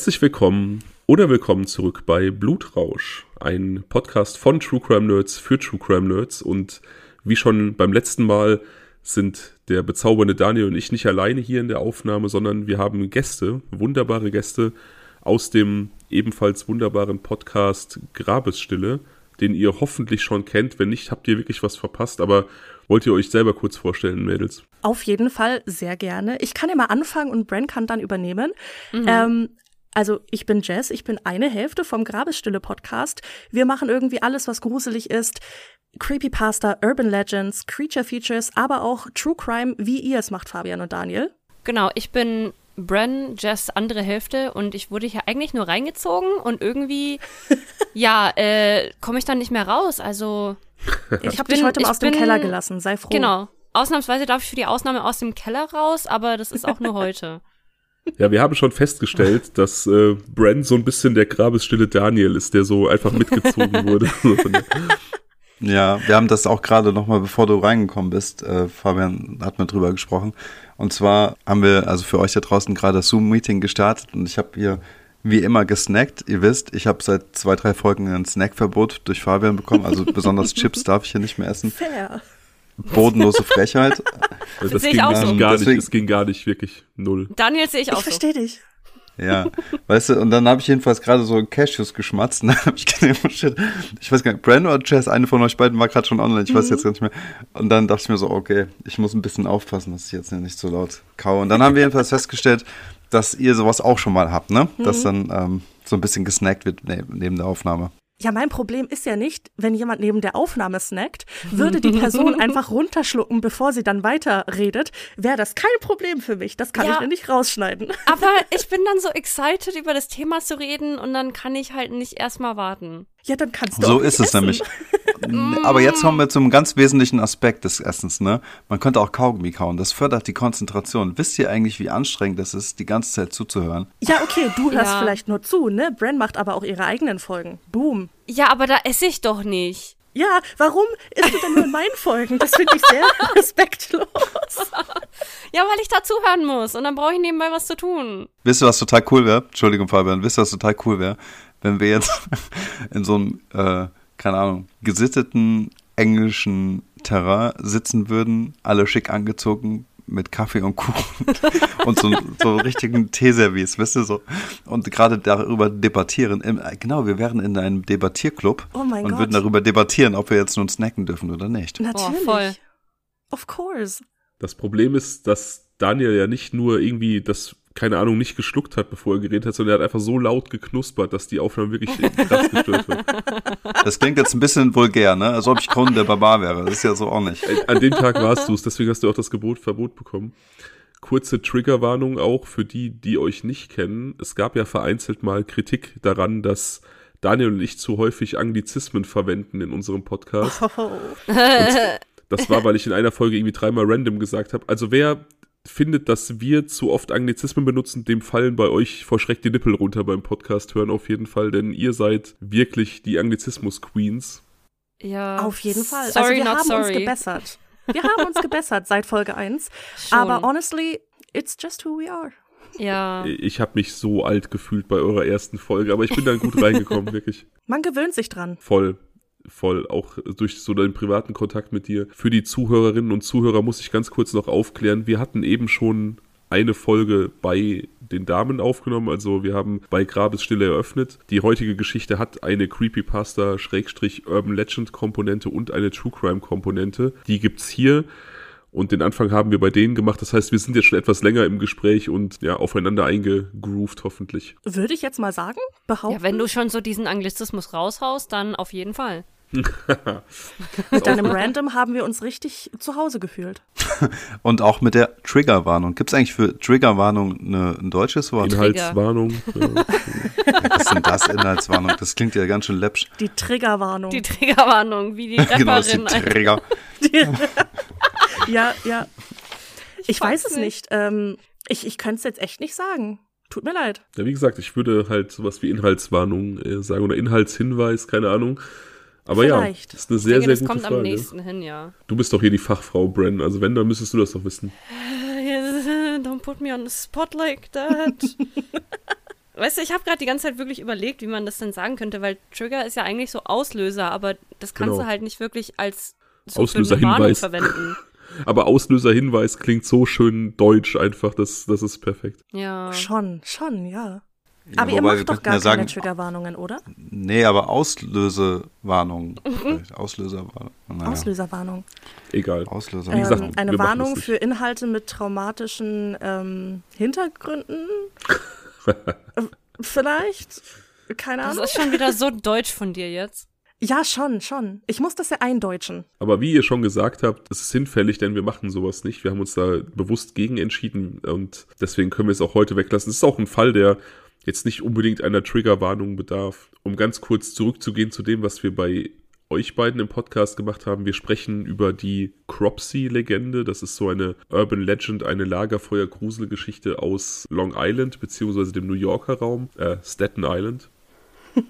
Herzlich willkommen oder willkommen zurück bei Blutrausch, ein Podcast von True Crime Nerds für True Crime Nerds. Und wie schon beim letzten Mal sind der bezaubernde Daniel und ich nicht alleine hier in der Aufnahme, sondern wir haben Gäste, wunderbare Gäste aus dem ebenfalls wunderbaren Podcast Grabesstille, den ihr hoffentlich schon kennt. Wenn nicht, habt ihr wirklich was verpasst. Aber wollt ihr euch selber kurz vorstellen, Mädels? Auf jeden Fall sehr gerne. Ich kann ja mal anfangen und Bren kann dann übernehmen. Mhm. Ähm, also ich bin Jess, ich bin eine Hälfte vom Grabesstille Podcast. Wir machen irgendwie alles, was gruselig ist. Creepypasta, Urban Legends, Creature Features, aber auch True Crime, wie ihr es macht, Fabian und Daniel. Genau, ich bin Bren, Jess andere Hälfte und ich wurde hier eigentlich nur reingezogen und irgendwie, ja, äh, komme ich dann nicht mehr raus. Also ich habe dich heute mal aus dem bin, Keller gelassen, sei froh. Genau, ausnahmsweise darf ich für die Ausnahme aus dem Keller raus, aber das ist auch nur heute. Ja, wir haben schon festgestellt, dass äh, Bren so ein bisschen der grabesstille Daniel ist, der so einfach mitgezogen wurde. ja, wir haben das auch gerade nochmal, bevor du reingekommen bist, äh, Fabian hat mir drüber gesprochen. Und zwar haben wir also für euch da draußen gerade das Zoom-Meeting gestartet und ich habe hier wie immer gesnackt. Ihr wisst, ich habe seit zwei, drei Folgen ein Snackverbot durch Fabian bekommen. Also besonders Chips darf ich hier nicht mehr essen. Fair bodenlose Frechheit. Das, das ging so. gar nicht, das ging gar nicht wirklich null. Daniel sehe ich auch ich so. verstehe dich. Ja, weißt du, und dann habe ich jedenfalls gerade so Cashews geschmatzt und dann habe ich gedacht, oh shit, ich weiß gar nicht, Brandon oder Chess, eine von euch beiden war gerade schon online, ich mhm. weiß jetzt gar nicht mehr. Und dann dachte ich mir so, okay, ich muss ein bisschen aufpassen, dass ich jetzt nicht so laut kaue. Und dann haben wir jedenfalls festgestellt, dass ihr sowas auch schon mal habt, ne? Mhm. Dass dann ähm, so ein bisschen gesnackt wird neben der Aufnahme. Ja, mein Problem ist ja nicht, wenn jemand neben der Aufnahme snackt, würde die Person einfach runterschlucken, bevor sie dann weiterredet, wäre das kein Problem für mich. Das kann ja, ich mir nicht rausschneiden. Aber ich bin dann so excited, über das Thema zu reden und dann kann ich halt nicht erstmal warten. Ja, dann kannst du So ist es essen. nämlich. Aber jetzt kommen wir zum ganz wesentlichen Aspekt des Essens, ne? Man könnte auch Kaugummi kauen. Das fördert die Konzentration. Wisst ihr eigentlich, wie anstrengend es ist, die ganze Zeit zuzuhören? Ja, okay, du hörst ja. vielleicht nur zu, ne? Bren macht aber auch ihre eigenen Folgen. Boom. Ja, aber da esse ich doch nicht. Ja, warum isst du denn nur in meinen Folgen? Das finde ich sehr respektlos. ja, weil ich da zuhören muss und dann brauche ich nebenbei was zu tun. Wisst ihr, was total cool wäre? Entschuldigung, Fabian. Wisst ihr, was total cool wäre? Wenn wir jetzt in so einem, äh, keine Ahnung, gesitteten englischen Terrain sitzen würden, alle schick angezogen, mit Kaffee und Kuchen und so, so richtigen Teeservice, weißt du, so. Und gerade darüber debattieren. Im, genau, wir wären in einem Debattierclub oh und Gott. würden darüber debattieren, ob wir jetzt nun snacken dürfen oder nicht. Natürlich. Oh, voll. Of course. Das Problem ist, dass Daniel ja nicht nur irgendwie das keine Ahnung, nicht geschluckt hat, bevor er geredet hat, sondern er hat einfach so laut geknuspert, dass die Aufnahme wirklich krass gestört wird. Das klingt jetzt ein bisschen vulgär, ne? Als ob ich Conan der Barbar wäre. Das ist ja so auch nicht. An dem Tag warst du es, deswegen hast du auch das Gebot, Verbot bekommen. Kurze Triggerwarnung auch für die, die euch nicht kennen. Es gab ja vereinzelt mal Kritik daran, dass Daniel und ich zu häufig Anglizismen verwenden in unserem Podcast. Oh. das war, weil ich in einer Folge irgendwie dreimal random gesagt habe. Also wer findet, dass wir zu oft Anglizismen benutzen, dem fallen bei euch vor Schreck die Nippel runter beim Podcast hören auf jeden Fall, denn ihr seid wirklich die Anglizismus-Queens. Ja. Auf jeden Fall. Also sorry, also wir haben sorry. uns gebessert. Wir haben uns gebessert seit Folge 1. Schon. Aber honestly, it's just who we are. Ja. Ich habe mich so alt gefühlt bei eurer ersten Folge, aber ich bin dann gut reingekommen, wirklich. Man gewöhnt sich dran. Voll voll, auch durch so den privaten Kontakt mit dir. Für die Zuhörerinnen und Zuhörer muss ich ganz kurz noch aufklären, wir hatten eben schon eine Folge bei den Damen aufgenommen. Also wir haben bei Grabesstille eröffnet. Die heutige Geschichte hat eine Creepypasta-Urban Legend-Komponente und eine True Crime-Komponente. Die gibt's hier. Und den Anfang haben wir bei denen gemacht. Das heißt, wir sind jetzt schon etwas länger im Gespräch und ja, aufeinander eingegroovt, hoffentlich. Würde ich jetzt mal sagen, behaupten. Ja, wenn du schon so diesen Anglizismus raushaust, dann auf jeden Fall. mit deinem Random haben wir uns richtig zu Hause gefühlt. Und auch mit der Triggerwarnung. Gibt es eigentlich für Triggerwarnung eine, ein deutsches Wort? Inhaltswarnung. Was ist denn das, Inhaltswarnung? Das klingt ja ganz schön läppsch. Die Triggerwarnung. Die Triggerwarnung, wie die Rapperin. genau, das ist die Trigger. Die, ja, ja. Ich, ich weiß es nicht. nicht. Ähm, ich ich könnte es jetzt echt nicht sagen. Tut mir leid. Ja, wie gesagt, ich würde halt sowas wie Inhaltswarnung äh, sagen oder Inhaltshinweis, keine Ahnung. Aber Vielleicht. ja, das ist eine sehr, denke, sehr gute Frage. Das kommt am nächsten hin, ja. Du bist doch hier die Fachfrau, Bren. Also wenn, dann müsstest du das doch wissen. Don't put me on the spot like that. weißt du, ich habe gerade die ganze Zeit wirklich überlegt, wie man das denn sagen könnte, weil Trigger ist ja eigentlich so Auslöser, aber das kannst Genau. du halt nicht wirklich als so Auslöserhinweis. verwenden. Aber Auslöserhinweis klingt so schön deutsch einfach, das, das ist perfekt. Ja. Schon, schon, ja. Ja, Aber ihr macht doch gar ja sagen, keine Triggerwarnungen, oder? Nee, aber Auslösewarnung. Vielleicht Auslöserwarnung. Naja. Auslöserwarnung. Egal. Auslöser. Wie gesagt, Ähm, eine Warnung das für Inhalte mit traumatischen ähm, Hintergründen? Vielleicht? Keine Das Ahnung. ist schon wieder so deutsch von dir jetzt. Ja, schon, schon. Ich muss das ja eindeutschen. Aber wie ihr schon gesagt habt, es ist hinfällig, denn wir machen sowas nicht. Wir haben uns da bewusst gegen entschieden und deswegen können wir es auch heute weglassen. Es ist auch ein Fall, der jetzt nicht unbedingt einer Triggerwarnung bedarf. Um ganz kurz zurückzugehen zu dem, was wir bei euch beiden im Podcast gemacht haben. Wir sprechen über die Cropsey-Legende. Das ist so eine Urban Legend, eine Lagerfeuer-Gruselgeschichte aus Long Island, beziehungsweise dem New Yorker Raum, äh, Staten Island.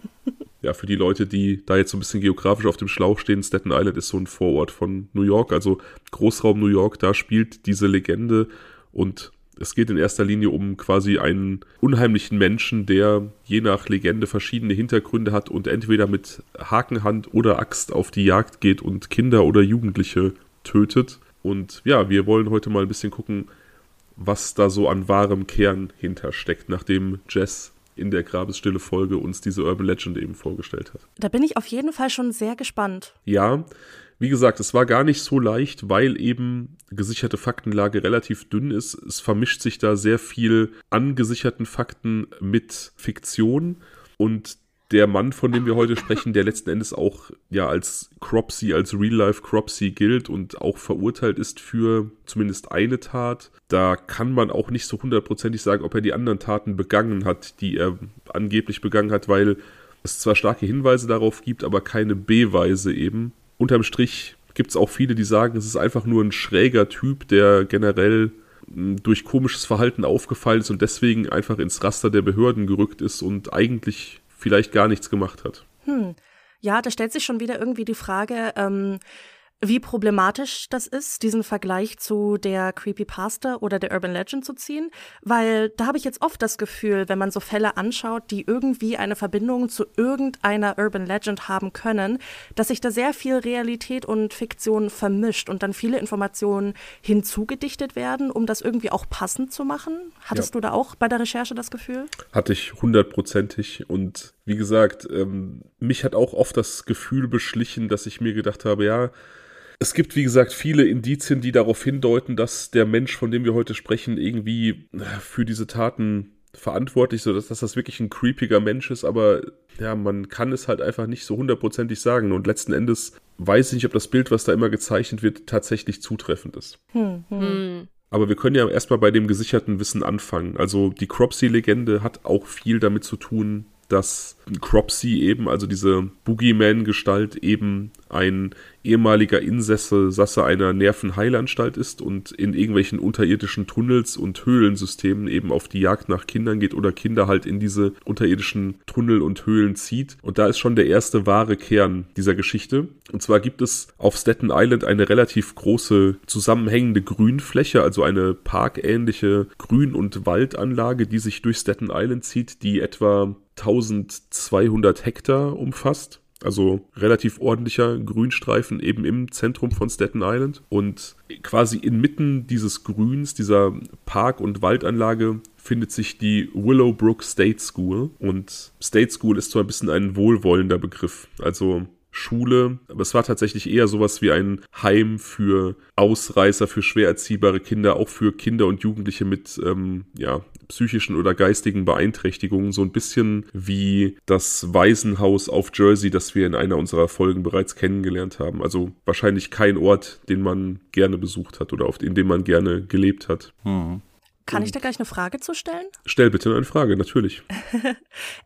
Ja, für die Leute, die da jetzt so ein bisschen geografisch auf dem Schlauch stehen, Staten Island ist so ein Vorort von New York, also Großraum New York, da spielt diese Legende und es geht in erster Linie um quasi einen unheimlichen Menschen, der je nach Legende verschiedene Hintergründe hat und entweder mit Hakenhand oder Axt auf die Jagd geht und Kinder oder Jugendliche tötet. Und ja, wir wollen heute mal ein bisschen gucken, was da so an wahrem Kern hintersteckt, nachdem Jess in der Grabesstille Folge uns diese Urban Legend eben vorgestellt hat. Da bin ich auf jeden Fall schon sehr gespannt. Ja, wie gesagt, es war gar nicht so leicht, weil eben gesicherte Faktenlage relativ dünn ist. Es vermischt sich da sehr viel an gesicherten Fakten mit Fiktion und der Mann, von dem wir heute sprechen, der letzten Endes auch ja als Cropsy, als Real-Life Cropsy gilt und auch verurteilt ist für zumindest eine Tat. Da kann man auch nicht so hundertprozentig sagen, ob er die anderen Taten begangen hat, die er angeblich begangen hat, weil es zwar starke Hinweise darauf gibt, aber keine Beweise eben. Unterm Strich gibt es auch viele, die sagen, es ist einfach nur ein schräger Typ, der generell mh, durch komisches Verhalten aufgefallen ist und deswegen einfach ins Raster der Behörden gerückt ist und eigentlich vielleicht gar nichts gemacht hat. Hm. Ja, da stellt sich schon wieder irgendwie die Frage, ähm, wie problematisch das ist, diesen Vergleich zu der Creepypasta oder der Urban Legend zu ziehen, weil da habe ich jetzt oft das Gefühl, wenn man so Fälle anschaut, die irgendwie eine Verbindung zu irgendeiner Urban Legend haben können, dass sich da sehr viel Realität und Fiktion vermischt und dann viele Informationen hinzugedichtet werden, um das irgendwie auch passend zu machen. Hattest Ja. du da auch bei der Recherche das Gefühl? Hatte ich hundertprozentig. Und wie gesagt, ähm, mich hat auch oft das Gefühl beschlichen, dass ich mir gedacht habe, ja, es gibt, wie gesagt, viele Indizien, die darauf hindeuten, dass der Mensch, von dem wir heute sprechen, irgendwie äh, für diese Taten verantwortlich ist, dass, dass das wirklich ein creepiger Mensch ist, aber ja, man kann es halt einfach nicht so hundertprozentig sagen. Und letzten Endes weiß ich nicht, ob das Bild, was da immer gezeichnet wird, tatsächlich zutreffend ist. Hm, hm. Hm. Aber wir können ja erstmal bei dem gesicherten Wissen anfangen. Also die Cropsey-Legende hat auch viel damit zu tun, dass Cropsey eben, also diese Boogeyman-Gestalt, eben ein ehemaliger Insasse Sasse einer Nervenheilanstalt ist und in irgendwelchen unterirdischen Tunnels und Höhlensystemen eben auf die Jagd nach Kindern geht oder Kinder halt in diese unterirdischen Tunnel und Höhlen zieht. Und da ist schon der erste wahre Kern dieser Geschichte. Und zwar gibt es auf Staten Island eine relativ große zusammenhängende Grünfläche, also eine parkähnliche Grün- und Waldanlage, die sich durch Staten Island zieht, die etwa 1200 Hektar umfasst. Also relativ ordentlicher Grünstreifen eben im Zentrum von Staten Island. Und quasi inmitten dieses Grüns, dieser Park- und Waldanlage, findet sich die Willowbrook State School. Und State School ist zwar ein bisschen ein wohlwollender Begriff. Also Schule, aber es war tatsächlich eher sowas wie ein Heim für Ausreißer, für schwer erziehbare Kinder, auch für Kinder und Jugendliche mit ähm, ja, psychischen oder geistigen Beeinträchtigungen, so ein bisschen wie das Waisenhaus auf Jersey, das wir in einer unserer Folgen bereits kennengelernt haben. Also wahrscheinlich kein Ort, den man gerne besucht hat oder auf, in dem man gerne gelebt hat. Mhm. Kann ich da gleich eine Frage zu stellen? Stell bitte eine Frage, natürlich.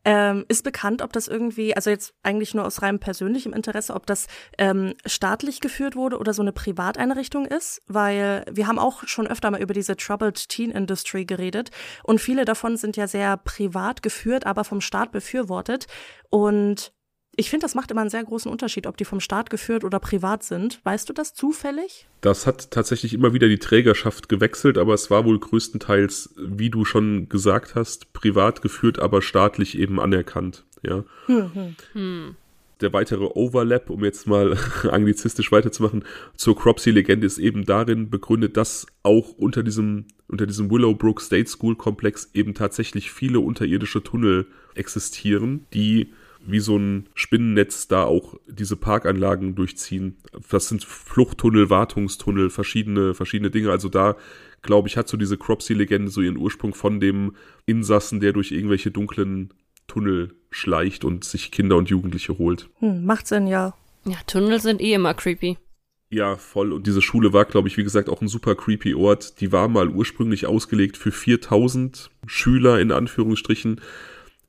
Ähm, ist bekannt, ob das irgendwie, also jetzt eigentlich nur aus reinem persönlichem Interesse, ob das ähm, staatlich geführt wurde oder so eine Privateinrichtung ist? Weil wir haben auch schon öfter mal über diese Troubled Teen Industry geredet und viele davon sind ja sehr privat geführt, aber vom Staat befürwortet. Und Ich finde, das macht immer einen sehr großen Unterschied, ob die vom Staat geführt oder privat sind. Weißt du das zufällig? Das hat tatsächlich immer wieder die Trägerschaft gewechselt, aber es war wohl größtenteils, wie du schon gesagt hast, privat geführt, aber staatlich eben anerkannt. Ja. Hm, hm. Hm. Der weitere Overlap, um jetzt mal anglizistisch weiterzumachen, zur Cropsey-Legende ist eben darin begründet, dass auch unter diesem, unter diesem Willowbrook State School Komplex eben tatsächlich viele unterirdische Tunnel existieren, die wie so ein Spinnennetz da auch diese Parkanlagen durchziehen. Das sind Fluchttunnel, Wartungstunnel, verschiedene, verschiedene Dinge. Also da, glaube ich, hat so diese Cropsey-Legende so ihren Ursprung von dem Insassen, der durch irgendwelche dunklen Tunnel schleicht und sich Kinder und Jugendliche holt. Hm, macht Sinn, ja. Ja, Tunnel sind eh immer creepy. Ja, voll. Und diese Schule war, glaube ich, wie gesagt, auch ein super creepy Ort. Die war mal ursprünglich ausgelegt für 4000 Schüler in Anführungsstrichen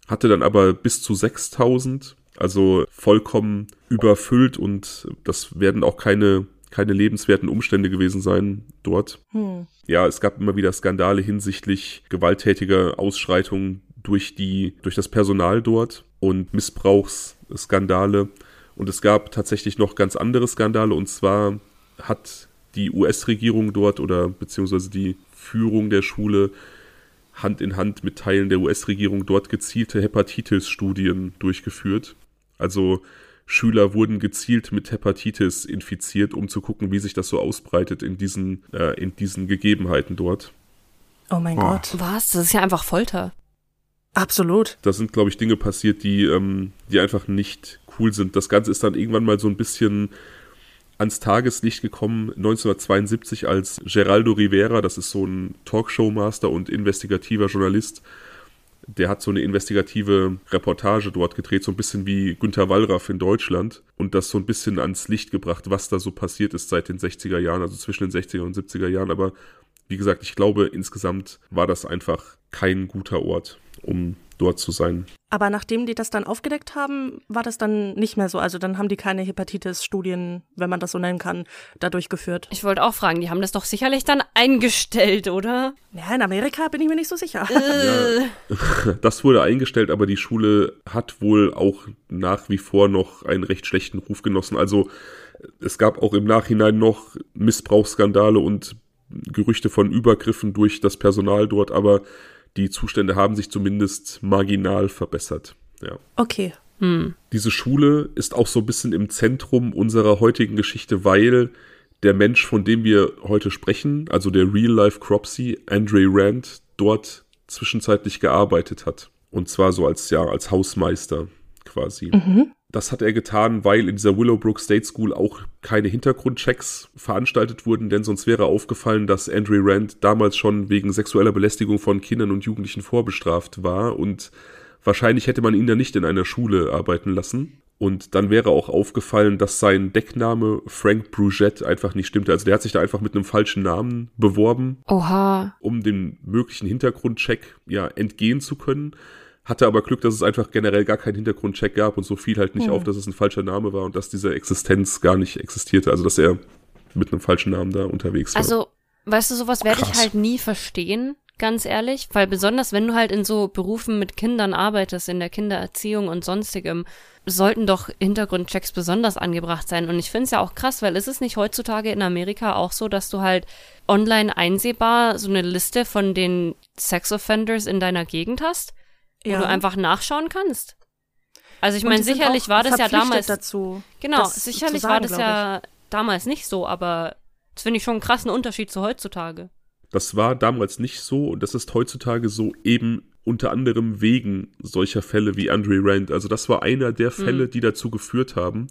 hatte dann aber bis zu 6000, also vollkommen überfüllt und das werden auch keine keine lebenswerten Umstände gewesen sein dort. Hm. Ja, es gab immer wieder Skandale hinsichtlich gewalttätiger Ausschreitungen durch die durch das Personal dort und Missbrauchsskandale und es gab tatsächlich noch ganz andere Skandale und zwar hat die US-Regierung dort oder beziehungsweise die Führung der Schule Hand in Hand mit Teilen der US-Regierung dort gezielte Hepatitis-Studien durchgeführt. Also Schüler wurden gezielt mit Hepatitis infiziert, um zu gucken, wie sich das so ausbreitet in diesen, äh, in diesen Gegebenheiten dort. Oh mein oh. Gott. Was? Das ist ja einfach Folter. Absolut. Da sind, glaube ich, Dinge passiert, die, ähm, die einfach nicht cool sind. Das Ganze ist dann irgendwann mal so ein bisschen ans Tageslicht gekommen 1972 als Geraldo Rivera, das ist so ein Talkshow-Master und investigativer Journalist. Der hat so eine investigative Reportage dort gedreht, so ein bisschen wie Günter Wallraff in Deutschland und das so ein bisschen ans Licht gebracht, was da so passiert ist seit den 60er Jahren, also zwischen den 60er und 70er Jahren. Aber wie gesagt, ich glaube, insgesamt war das einfach kein guter Ort, um dort zu sein. Aber nachdem die das dann aufgedeckt haben, war das dann nicht mehr so. Also dann haben die keine Hepatitis-Studien, wenn man das so nennen kann, da durchgeführt. Ich wollte auch fragen, die haben das doch sicherlich dann eingestellt, oder? Ja, in Amerika bin ich mir nicht so sicher. Äh. Ja, das wurde eingestellt, aber die Schule hat wohl auch nach wie vor noch einen recht schlechten Ruf genossen. Also es gab auch im Nachhinein noch Missbrauchsskandale und Gerüchte von Übergriffen durch das Personal dort, aber die Zustände haben sich zumindest marginal verbessert. Ja. Okay. Hm. Diese Schule ist auch so ein bisschen im Zentrum unserer heutigen Geschichte, weil der Mensch, von dem wir heute sprechen, also der Real-Life Cropsy, Andre Rand, dort zwischenzeitlich gearbeitet hat. Und zwar so als, ja, als Hausmeister quasi. Mhm. Das hat er getan, weil in dieser Willowbrook State School auch keine Hintergrundchecks veranstaltet wurden, denn sonst wäre aufgefallen, dass Andre Rand damals schon wegen sexueller Belästigung von Kindern und Jugendlichen vorbestraft war und wahrscheinlich hätte man ihn ja nicht in einer Schule arbeiten lassen. Und dann wäre auch aufgefallen, dass sein Deckname Frank Brugette einfach nicht stimmte. Also der hat sich da einfach mit einem falschen Namen beworben. Oha. Um dem möglichen Hintergrundcheck ja entgehen zu können hatte aber Glück, dass es einfach generell gar keinen Hintergrundcheck gab und so fiel halt nicht mhm. auf, dass es ein falscher Name war und dass diese Existenz gar nicht existierte. Also dass er mit einem falschen Namen da unterwegs war. Also, weißt du, sowas werde ich halt nie verstehen, ganz ehrlich, weil besonders wenn du halt in so Berufen mit Kindern arbeitest, in der Kindererziehung und sonstigem, sollten doch Hintergrundchecks besonders angebracht sein. Und ich finde es ja auch krass, weil ist es nicht heutzutage in Amerika auch so, dass du halt online einsehbar so eine Liste von den Sex Offenders in deiner Gegend hast? Ja. wo du einfach nachschauen kannst. Also ich meine, sicherlich war das ja damals dazu. Genau, sicherlich sagen, war das ja damals nicht so, aber das finde ich schon einen krassen Unterschied zu heutzutage. Das war damals nicht so und das ist heutzutage so eben unter anderem wegen solcher Fälle wie Andre Rand. Also das war einer der Fälle, mhm. die dazu geführt haben,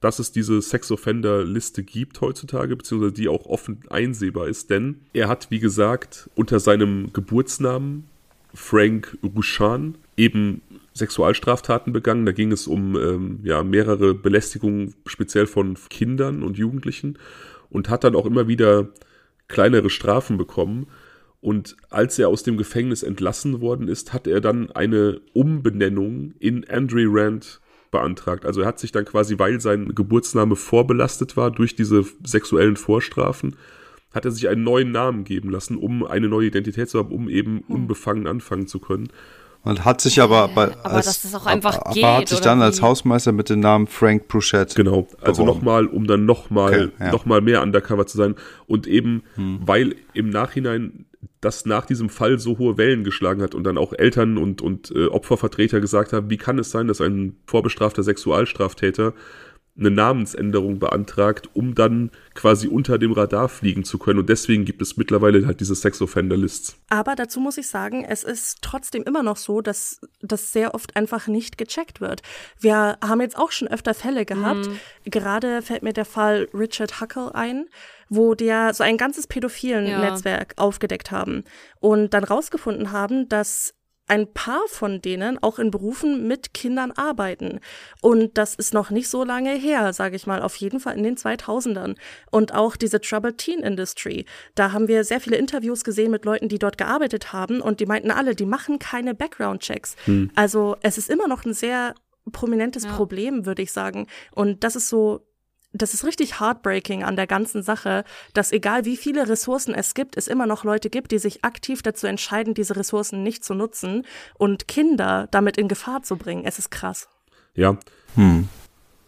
dass es diese Sex-Offender-Liste gibt heutzutage, beziehungsweise die auch offen einsehbar ist, denn er hat, wie gesagt, unter seinem Geburtsnamen Frank Rushan eben Sexualstraftaten begangen. Da ging es um ähm, ja, mehrere Belästigungen, speziell von Kindern und Jugendlichen und hat dann auch immer wieder kleinere Strafen bekommen. Und als er aus dem Gefängnis entlassen worden ist, hat er dann eine Umbenennung in Andre Rand beantragt. Also er hat sich dann quasi, weil sein Geburtsname vorbelastet war durch diese sexuellen Vorstrafen, hat er sich einen neuen Namen geben lassen, um eine neue Identität zu haben, um eben hm. unbefangen anfangen zu können. Und hat sich aber, bei, aber als, dass das auch einfach aber geht, hat sich dann wie? als Hausmeister mit dem Namen Frank Bruchette. Genau, also nochmal, um dann nochmal okay, ja. noch mehr undercover zu sein. Und eben, hm. weil im Nachhinein das nach diesem Fall so hohe Wellen geschlagen hat und dann auch Eltern und, und äh, Opfervertreter gesagt haben, wie kann es sein, dass ein vorbestrafter Sexualstraftäter eine Namensänderung beantragt, um dann quasi unter dem Radar fliegen zu können. Und deswegen gibt es mittlerweile halt diese Sex-Offender-Lists. Aber dazu muss ich sagen, es ist trotzdem immer noch so, dass das sehr oft einfach nicht gecheckt wird. Wir haben jetzt auch schon öfter Fälle gehabt. Mhm. Gerade fällt mir der Fall Richard Huckle ein, wo der so ein ganzes pädophilen ja. Netzwerk aufgedeckt haben und dann rausgefunden haben, dass ein paar von denen auch in Berufen mit Kindern arbeiten. Und das ist noch nicht so lange her, sage ich mal, auf jeden Fall in den 2000ern. Und auch diese Troubled Teen Industry. Da haben wir sehr viele Interviews gesehen mit Leuten, die dort gearbeitet haben und die meinten alle, die machen keine Background-Checks. Hm. Also es ist immer noch ein sehr prominentes ja. Problem, würde ich sagen. Und das ist so das ist richtig heartbreaking an der ganzen Sache, dass egal wie viele Ressourcen es gibt, es immer noch Leute gibt, die sich aktiv dazu entscheiden, diese Ressourcen nicht zu nutzen und Kinder damit in Gefahr zu bringen. Es ist krass. Ja. Hm.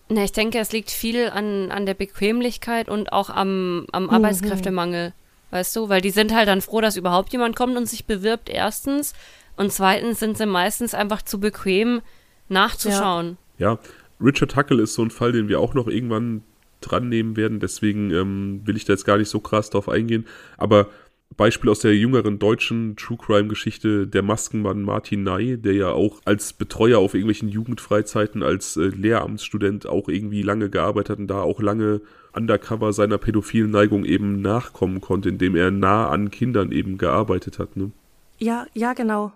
Na, ich denke, es liegt viel an, an der Bequemlichkeit und auch am, am mhm. Arbeitskräftemangel. Weißt du, weil die sind halt dann froh, dass überhaupt jemand kommt und sich bewirbt, erstens. Und zweitens sind sie meistens einfach zu bequem, nachzuschauen. Ja. ja. Richard Huckle ist so ein Fall, den wir auch noch irgendwann dran nehmen werden. Deswegen ähm, will ich da jetzt gar nicht so krass drauf eingehen. Aber Beispiel aus der jüngeren deutschen True Crime Geschichte, der Maskenmann Martin Ney, der ja auch als Betreuer auf irgendwelchen Jugendfreizeiten, als äh, Lehramtsstudent auch irgendwie lange gearbeitet hat und da auch lange undercover seiner pädophilen Neigung eben nachkommen konnte, indem er nah an Kindern eben gearbeitet hat. Ne? Ja, ja, genau.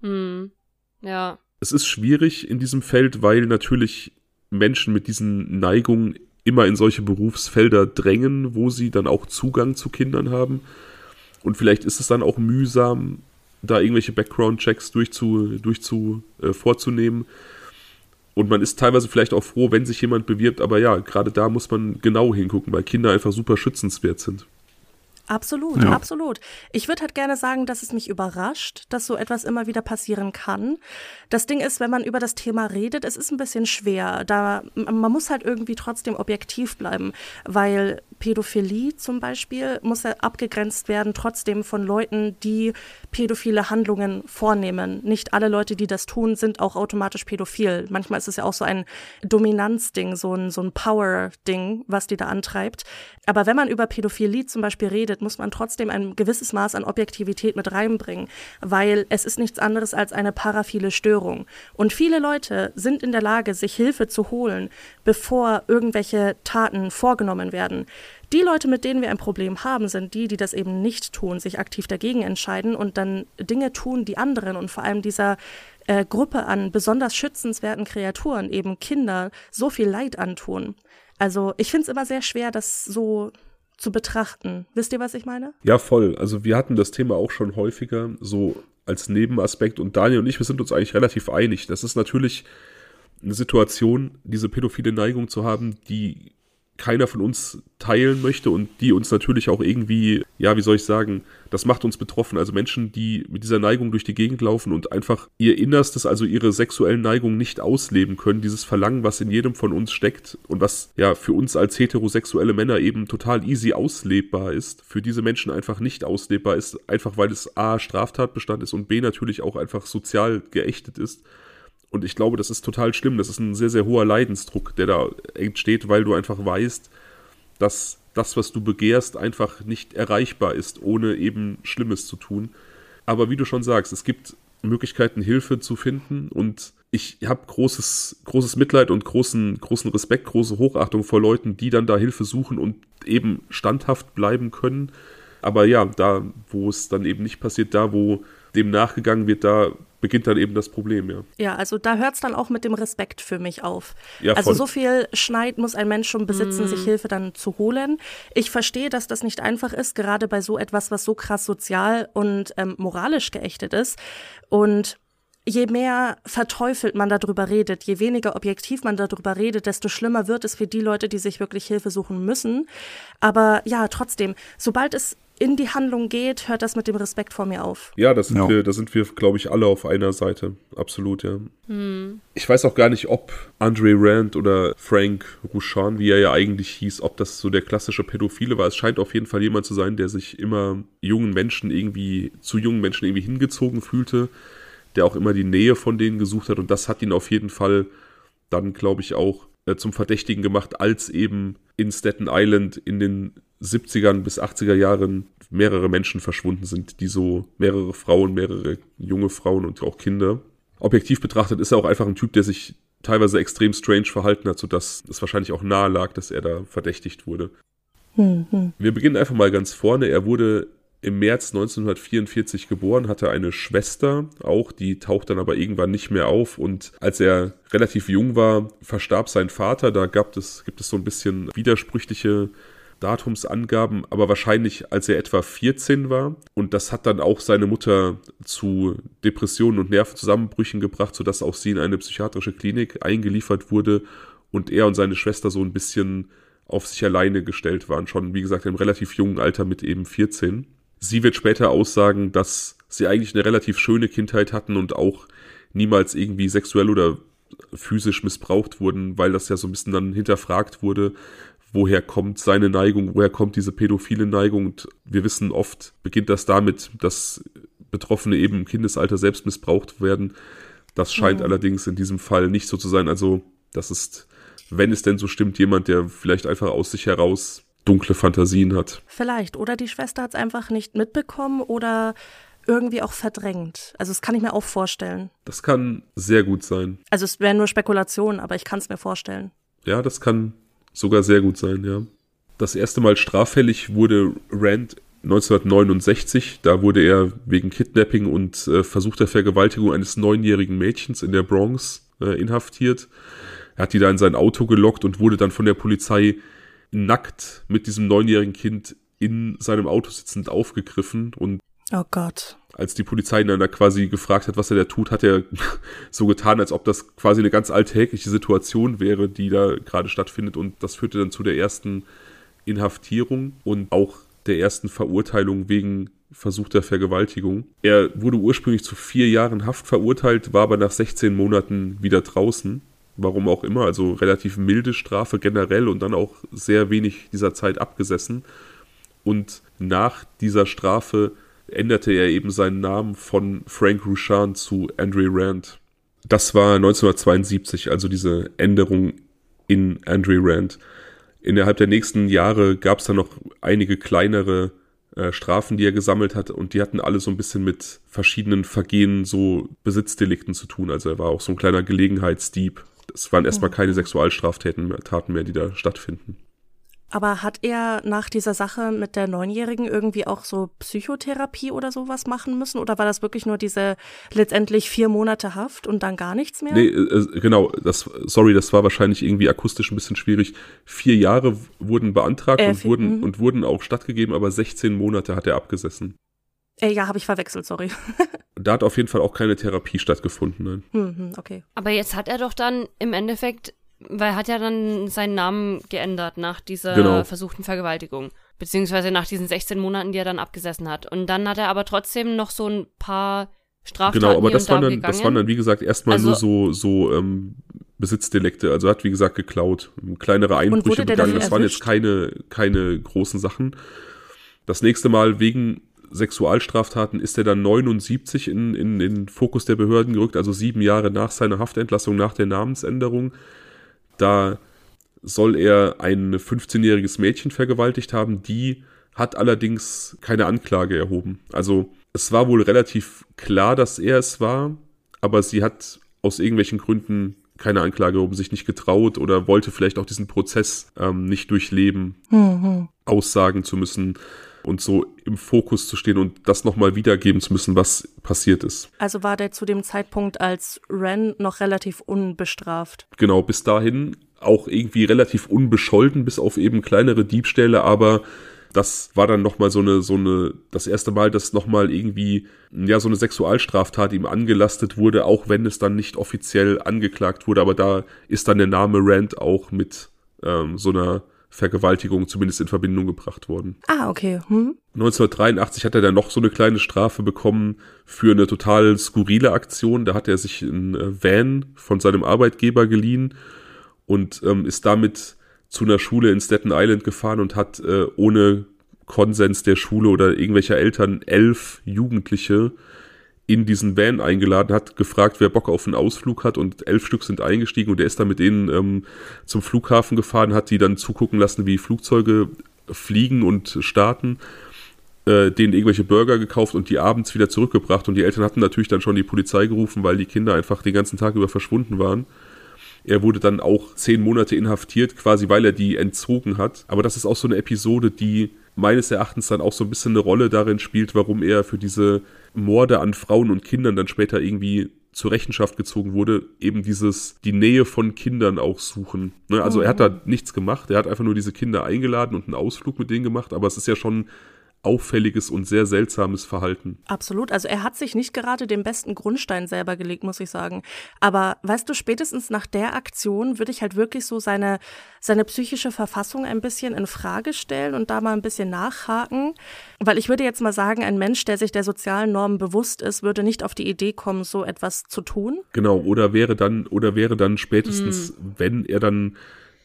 Hm. Ja. Es ist schwierig in diesem Feld, weil natürlich Menschen mit diesen Neigungen immer in solche Berufsfelder drängen, wo sie dann auch Zugang zu Kindern haben. Und vielleicht ist es dann auch mühsam, da irgendwelche Background-Checks durchzu, durchzu äh, vorzunehmen. Und man ist teilweise vielleicht auch froh, wenn sich jemand bewirbt, aber ja, gerade da muss man genau hingucken, weil Kinder einfach super schützenswert sind. Absolut, ja. absolut. Ich würde halt gerne sagen, dass es mich überrascht, dass so etwas immer wieder passieren kann. Das Ding ist, wenn man über das Thema redet, es ist ein bisschen schwer. Da man muss halt irgendwie trotzdem objektiv bleiben, weil Pädophilie zum Beispiel muss ja abgegrenzt werden trotzdem von Leuten, die pädophile Handlungen vornehmen. Nicht alle Leute, die das tun, sind auch automatisch pädophil. Manchmal ist es ja auch so ein Dominanzding, so ein, so ein Power-Ding, was die da antreibt. Aber wenn man über Pädophilie zum Beispiel redet, muss man trotzdem ein gewisses Maß an Objektivität mit reinbringen, weil es ist nichts anderes als eine paraphile Störung. Und viele Leute sind in der Lage, sich Hilfe zu holen, bevor irgendwelche Taten vorgenommen werden. Die Leute, mit denen wir ein Problem haben, sind die, die das eben nicht tun, sich aktiv dagegen entscheiden und dann Dinge tun, die anderen und vor allem dieser äh, Gruppe an besonders schützenswerten Kreaturen, eben Kinder, so viel Leid antun. Also ich finde es immer sehr schwer, das so zu betrachten. Wisst ihr, was ich meine? Ja, voll. Also wir hatten das Thema auch schon häufiger, so als Nebenaspekt. Und Daniel und ich, wir sind uns eigentlich relativ einig. Das ist natürlich eine Situation, diese pädophile Neigung zu haben, die keiner von uns teilen möchte und die uns natürlich auch irgendwie, ja, wie soll ich sagen, das macht uns betroffen. Also Menschen, die mit dieser Neigung durch die Gegend laufen und einfach ihr Innerstes, also ihre sexuellen Neigungen nicht ausleben können, dieses Verlangen, was in jedem von uns steckt und was ja für uns als heterosexuelle Männer eben total easy auslebbar ist, für diese Menschen einfach nicht auslebbar ist, einfach weil es A, Straftatbestand ist und B, natürlich auch einfach sozial geächtet ist. Und ich glaube, das ist total schlimm. Das ist ein sehr, sehr hoher Leidensdruck, der da entsteht, weil du einfach weißt, dass das, was du begehrst, einfach nicht erreichbar ist, ohne eben Schlimmes zu tun. Aber wie du schon sagst, es gibt Möglichkeiten, Hilfe zu finden und ich habe großes, großes Mitleid und großen, großen Respekt, große Hochachtung vor Leuten, die dann da Hilfe suchen und eben standhaft bleiben können. Aber ja, da, wo es dann eben nicht passiert, da, wo dem nachgegangen wird, da beginnt dann eben das Problem, ja. Ja, also da hört es dann auch mit dem Respekt für mich auf. Ja, also so viel Schneid muss ein Mensch schon besitzen, mm. sich Hilfe dann zu holen. Ich verstehe, dass das nicht einfach ist, gerade bei so etwas, was so krass sozial und ähm, moralisch geächtet ist. Und je mehr verteufelt man darüber redet, je weniger objektiv man darüber redet, desto schlimmer wird es für die Leute, die sich wirklich Hilfe suchen müssen. Aber ja, trotzdem, sobald es in die Handlung geht, hört das mit dem Respekt vor mir auf. Ja, das sind ja. wir, da sind wir, glaube ich, alle auf einer Seite. Absolut, ja. Hm. Ich weiß auch gar nicht, ob Andre Rand oder Frank Rouchan, wie er ja eigentlich hieß, ob das so der klassische Pädophile war. Es scheint auf jeden Fall jemand zu sein, der sich immer jungen Menschen irgendwie, zu jungen Menschen irgendwie hingezogen fühlte, der auch immer die Nähe von denen gesucht hat und das hat ihn auf jeden Fall dann, glaube ich, auch äh, zum Verdächtigen gemacht, als eben in Staten Island in den 70ern bis 80er Jahren mehrere Menschen verschwunden sind, die so mehrere Frauen, mehrere junge Frauen und auch Kinder. Objektiv betrachtet ist er auch einfach ein Typ, der sich teilweise extrem strange verhalten hat, sodass es wahrscheinlich auch nahe lag, dass er da verdächtigt wurde. Mhm. Wir beginnen einfach mal ganz vorne. Er wurde im März 1944 geboren, hatte eine Schwester auch, die taucht dann aber irgendwann nicht mehr auf und als er relativ jung war, verstarb sein Vater. Da gab es, gibt es so ein bisschen widersprüchliche Datumsangaben, aber wahrscheinlich als er etwa 14 war. Und das hat dann auch seine Mutter zu Depressionen und Nervenzusammenbrüchen gebracht, sodass auch sie in eine psychiatrische Klinik eingeliefert wurde und er und seine Schwester so ein bisschen auf sich alleine gestellt waren, schon wie gesagt im relativ jungen Alter mit eben 14. Sie wird später aussagen, dass sie eigentlich eine relativ schöne Kindheit hatten und auch niemals irgendwie sexuell oder physisch missbraucht wurden, weil das ja so ein bisschen dann hinterfragt wurde, woher kommt seine Neigung, woher kommt diese pädophile Neigung. Und wir wissen oft, beginnt das damit, dass Betroffene eben im Kindesalter selbst missbraucht werden. Das scheint mhm. allerdings in diesem Fall nicht so zu sein. Also das ist, wenn es denn so stimmt, jemand, der vielleicht einfach aus sich heraus dunkle Fantasien hat. Vielleicht. Oder die Schwester hat es einfach nicht mitbekommen oder irgendwie auch verdrängt. Also das kann ich mir auch vorstellen. Das kann sehr gut sein. Also es wäre nur Spekulation, aber ich kann es mir vorstellen. Ja, das kann sogar sehr gut sein, ja. Das erste Mal straffällig wurde Rand 1969. Da wurde er wegen Kidnapping und äh, versuchter Vergewaltigung eines neunjährigen Mädchens in der Bronx äh, inhaftiert. Er hat die da in sein Auto gelockt und wurde dann von der Polizei nackt mit diesem neunjährigen Kind in seinem Auto sitzend aufgegriffen und Oh Gott. Als die Polizei ihn dann da quasi gefragt hat, was er da tut, hat er so getan, als ob das quasi eine ganz alltägliche Situation wäre, die da gerade stattfindet. Und das führte dann zu der ersten Inhaftierung und auch der ersten Verurteilung wegen versuchter Vergewaltigung. Er wurde ursprünglich zu vier Jahren Haft verurteilt, war aber nach 16 Monaten wieder draußen warum auch immer, also relativ milde Strafe generell und dann auch sehr wenig dieser Zeit abgesessen. Und nach dieser Strafe änderte er eben seinen Namen von Frank Rouchan zu Andre Rand. Das war 1972, also diese Änderung in Andre Rand. Innerhalb der nächsten Jahre gab es dann noch einige kleinere äh, Strafen, die er gesammelt hat und die hatten alle so ein bisschen mit verschiedenen Vergehen, so Besitzdelikten zu tun. Also er war auch so ein kleiner Gelegenheitsdieb es waren erstmal keine Sexualstraftaten mehr, Taten mehr, die da stattfinden. Aber hat er nach dieser Sache mit der Neunjährigen irgendwie auch so Psychotherapie oder sowas machen müssen? Oder war das wirklich nur diese letztendlich vier Monate Haft und dann gar nichts mehr? Nee, äh, genau, das, sorry, das war wahrscheinlich irgendwie akustisch ein bisschen schwierig. Vier Jahre wurden beantragt äh, und, wurden, mhm. und wurden auch stattgegeben, aber 16 Monate hat er abgesessen. Äh, ja, habe ich verwechselt, sorry. da hat auf jeden Fall auch keine Therapie stattgefunden. Nein. Mhm, okay. Aber jetzt hat er doch dann im Endeffekt, weil er hat ja dann seinen Namen geändert nach dieser genau. versuchten Vergewaltigung. Beziehungsweise nach diesen 16 Monaten, die er dann abgesessen hat. Und dann hat er aber trotzdem noch so ein paar Straftaten Genau, aber das waren, dann, das waren dann, wie gesagt, erstmal also, nur so, so ähm, Besitzdelikte. Also er hat, wie gesagt, geklaut. Kleinere Einbrüche begangen. Das waren jetzt keine, keine großen Sachen. Das nächste Mal wegen Sexualstraftaten ist er dann 79 in, in, in den Fokus der Behörden gerückt, also sieben Jahre nach seiner Haftentlassung, nach der Namensänderung. Da soll er ein 15-jähriges Mädchen vergewaltigt haben, die hat allerdings keine Anklage erhoben. Also es war wohl relativ klar, dass er es war, aber sie hat aus irgendwelchen Gründen keine Anklage erhoben, sich nicht getraut oder wollte vielleicht auch diesen Prozess ähm, nicht durchleben, mhm. aussagen zu müssen und so im Fokus zu stehen und das nochmal wiedergeben zu müssen, was passiert ist. Also war der zu dem Zeitpunkt als Ren noch relativ unbestraft. Genau, bis dahin auch irgendwie relativ unbescholten, bis auf eben kleinere Diebstähle, aber das war dann nochmal so eine, so eine, das erste Mal, dass nochmal irgendwie, ja, so eine Sexualstraftat ihm angelastet wurde, auch wenn es dann nicht offiziell angeklagt wurde, aber da ist dann der Name Rand auch mit ähm, so einer Vergewaltigung zumindest in Verbindung gebracht worden. Ah, okay. Hm. 1983 hat er dann noch so eine kleine Strafe bekommen für eine total skurrile Aktion. Da hat er sich ein äh, Van von seinem Arbeitgeber geliehen und ähm, ist damit zu einer Schule in Staten Island gefahren und hat äh, ohne Konsens der Schule oder irgendwelcher Eltern elf Jugendliche in diesen Van eingeladen, hat gefragt, wer Bock auf einen Ausflug hat und elf Stück sind eingestiegen und er ist dann mit denen ähm, zum Flughafen gefahren, hat die dann zugucken lassen, wie Flugzeuge fliegen und starten, äh, denen irgendwelche Burger gekauft und die abends wieder zurückgebracht und die Eltern hatten natürlich dann schon die Polizei gerufen, weil die Kinder einfach den ganzen Tag über verschwunden waren. Er wurde dann auch zehn Monate inhaftiert, quasi weil er die entzogen hat. Aber das ist auch so eine Episode, die meines Erachtens dann auch so ein bisschen eine Rolle darin spielt, warum er für diese Morde an Frauen und Kindern dann später irgendwie zur Rechenschaft gezogen wurde, eben dieses, die Nähe von Kindern auch suchen. Ne? Also er hat da mhm. nichts gemacht, er hat einfach nur diese Kinder eingeladen und einen Ausflug mit denen gemacht, aber es ist ja schon auffälliges und sehr seltsames Verhalten. Absolut. Also er hat sich nicht gerade den besten Grundstein selber gelegt, muss ich sagen. Aber weißt du, spätestens nach der Aktion würde ich halt wirklich so seine, seine psychische Verfassung ein bisschen in Frage stellen und da mal ein bisschen nachhaken. Weil ich würde jetzt mal sagen, ein Mensch, der sich der sozialen Normen bewusst ist, würde nicht auf die Idee kommen, so etwas zu tun. Genau. Oder wäre dann, oder wäre dann spätestens, mm. wenn er dann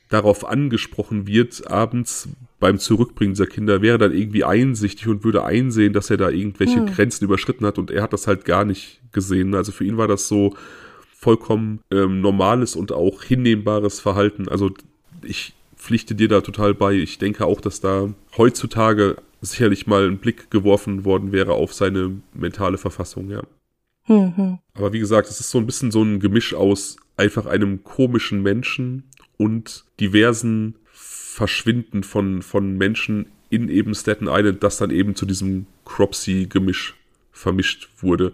darauf angesprochen wird, abends beim Zurückbringen dieser Kinder, wäre dann irgendwie einsichtig und würde einsehen, dass er da irgendwelche hm. Grenzen überschritten hat und er hat das halt gar nicht gesehen. Also für ihn war das so vollkommen ähm, normales und auch hinnehmbares Verhalten. Also ich pflichte dir da total bei. Ich denke auch, dass da heutzutage sicherlich mal ein Blick geworfen worden wäre auf seine mentale Verfassung, ja. Mhm. Aber wie gesagt, es ist so ein bisschen so ein Gemisch aus einfach einem komischen Menschen und diversen Verschwinden von, von Menschen in eben Staten Island, das dann eben zu diesem Cropsey-Gemisch vermischt wurde.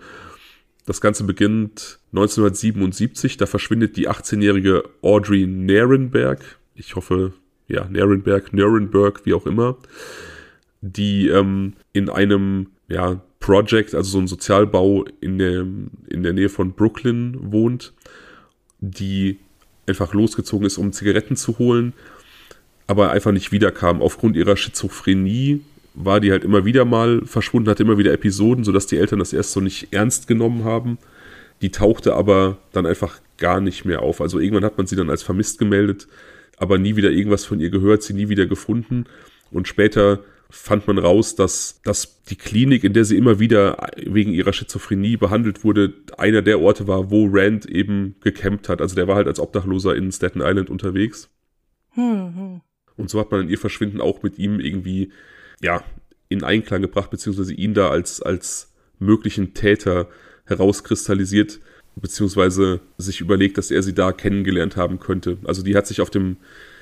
Das Ganze beginnt 1977, da verschwindet die 18-jährige Audrey Narenberg. Ich hoffe, ja, Narenberg, Nuremberg, wie auch immer. Die ähm, in einem ja, Project, also so ein Sozialbau in der, in der Nähe von Brooklyn wohnt, die einfach losgezogen ist, um Zigaretten zu holen, aber einfach nicht wiederkam. Aufgrund ihrer Schizophrenie war die halt immer wieder mal verschwunden, hatte immer wieder Episoden, sodass die Eltern das erst so nicht ernst genommen haben. Die tauchte aber dann einfach gar nicht mehr auf. Also irgendwann hat man sie dann als vermisst gemeldet, aber nie wieder irgendwas von ihr gehört, sie nie wieder gefunden. Und später fand man raus, dass, dass die Klinik, in der sie immer wieder wegen ihrer Schizophrenie behandelt wurde, einer der Orte war, wo Rand eben gecampt hat. Also der war halt als Obdachloser in Staten Island unterwegs. Hm, Und so hat man ihr Verschwinden auch mit ihm irgendwie, ja, in Einklang gebracht, beziehungsweise ihn da als, als möglichen Täter herauskristallisiert, beziehungsweise sich überlegt, dass er sie da kennengelernt haben könnte. Also die hat sich auf dem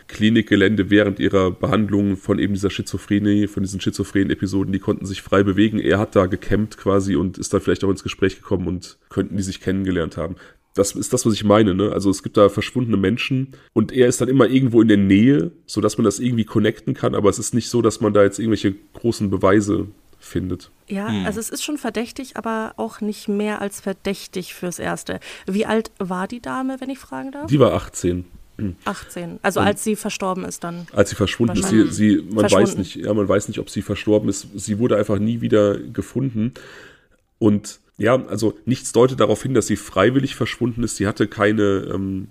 Klinikgelände während ihrer Behandlung von eben dieser Schizophrenie, von diesen schizophrenen Episoden, die konnten sich frei bewegen. Er hat da gecampt quasi und ist dann vielleicht auch ins Gespräch gekommen und könnten die sich kennengelernt haben. Das ist das, was ich meine, ne? Also es gibt da verschwundene Menschen und er ist dann immer irgendwo in der Nähe, sodass man das irgendwie connecten kann, aber es ist nicht so, dass man da jetzt irgendwelche großen Beweise findet. Ja, hm. also es ist schon verdächtig, aber auch nicht mehr als verdächtig fürs Erste. Wie alt war die Dame, wenn ich fragen darf? Die war 18. 18. Also und als sie verstorben ist dann. Als sie verschwunden ist, sie, sie man weiß nicht, ja, man weiß nicht, ob sie verstorben ist. Sie wurde einfach nie wieder gefunden. Und ja, also nichts deutet darauf hin, dass sie freiwillig verschwunden ist. Sie hatte keine, ähm,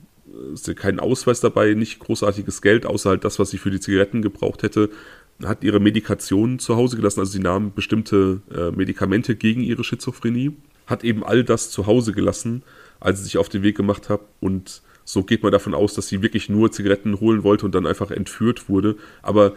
keinen Ausweis dabei, nicht großartiges Geld, außer halt das, was sie für die Zigaretten gebraucht hätte. Hat ihre Medikationen zu Hause gelassen, also sie nahm bestimmte äh, Medikamente gegen ihre Schizophrenie, hat eben all das zu Hause gelassen, als sie sich auf den Weg gemacht hat und so geht man davon aus, dass sie wirklich nur Zigaretten holen wollte und dann einfach entführt wurde. Aber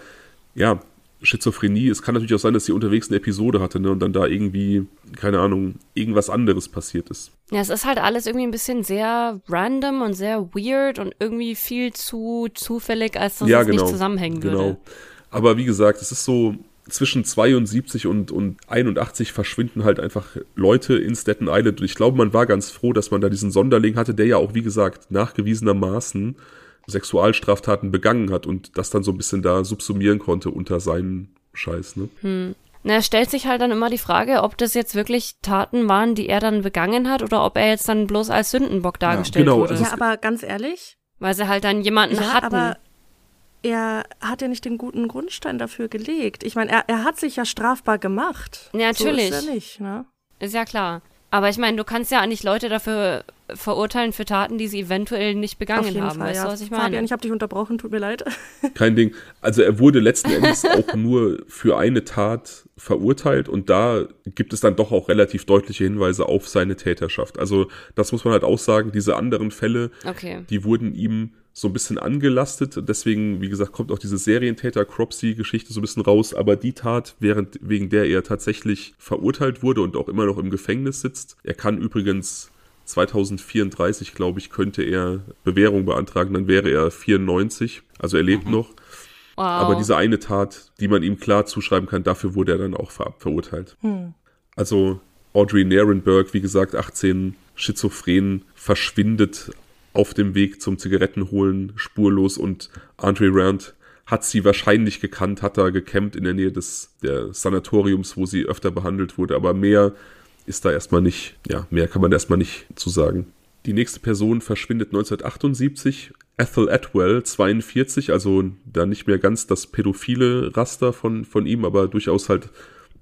ja, Schizophrenie, es kann natürlich auch sein, dass sie unterwegs eine Episode hatte ne, und dann da irgendwie, keine Ahnung, irgendwas anderes passiert ist. Ja, es ist halt alles irgendwie ein bisschen sehr random und sehr weird und irgendwie viel zu zufällig, als dass ja, es genau, nicht zusammenhängen genau. würde. Aber wie gesagt, es ist so, zwischen 72 und, und 81 verschwinden halt einfach Leute in Staten Island. Und ich glaube, man war ganz froh, dass man da diesen Sonderling hatte, der ja auch, wie gesagt, nachgewiesenermaßen Sexualstraftaten begangen hat und das dann so ein bisschen da subsumieren konnte unter seinen Scheiß, ne? Hm. Na, es stellt sich halt dann immer die Frage, ob das jetzt wirklich Taten waren, die er dann begangen hat oder ob er jetzt dann bloß als Sündenbock dargestellt ja, genau, wurde. Ja, aber ganz ehrlich. Weil sie halt dann jemanden ja, hatten. Aber er hat ja nicht den guten Grundstein dafür gelegt. Ich meine, er, er hat sich ja strafbar gemacht. Ja, natürlich. So ist er nicht, ne? Ist ja klar. Aber ich meine, du kannst ja nicht Leute dafür verurteilen für Taten, die sie eventuell nicht begangen haben. Fall, weißt ja. du, was ich meine? Fabian, ich habe dich unterbrochen, tut mir leid. Kein Ding. Also er wurde letzten Endes auch nur für eine Tat verurteilt und da gibt es dann doch auch relativ deutliche Hinweise auf seine Täterschaft. Also das muss man halt auch sagen, diese anderen Fälle, okay. die wurden ihm so ein bisschen angelastet. Deswegen, wie gesagt, kommt auch diese Serientäter-Cropsy-Geschichte so ein bisschen raus. Aber die Tat, während, wegen der er tatsächlich verurteilt wurde und auch immer noch im Gefängnis sitzt, er kann übrigens 2034, glaube ich, könnte er Bewährung beantragen, dann wäre er 94, also er lebt mhm. noch. Wow. Aber diese eine Tat, die man ihm klar zuschreiben kann, dafür wurde er dann auch ver verurteilt. Hm. Also Audrey Narenberg, wie gesagt, 18 schizophren, verschwindet auf dem Weg zum Zigarettenholen spurlos und Andre Rand hat sie wahrscheinlich gekannt, hat da gecampt in der Nähe des der Sanatoriums, wo sie öfter behandelt wurde, aber mehr ist da erstmal nicht, ja, mehr kann man erstmal nicht zu sagen. Die nächste Person verschwindet 1978, Ethel Atwell, 42, also da nicht mehr ganz das pädophile Raster von, von ihm, aber durchaus halt,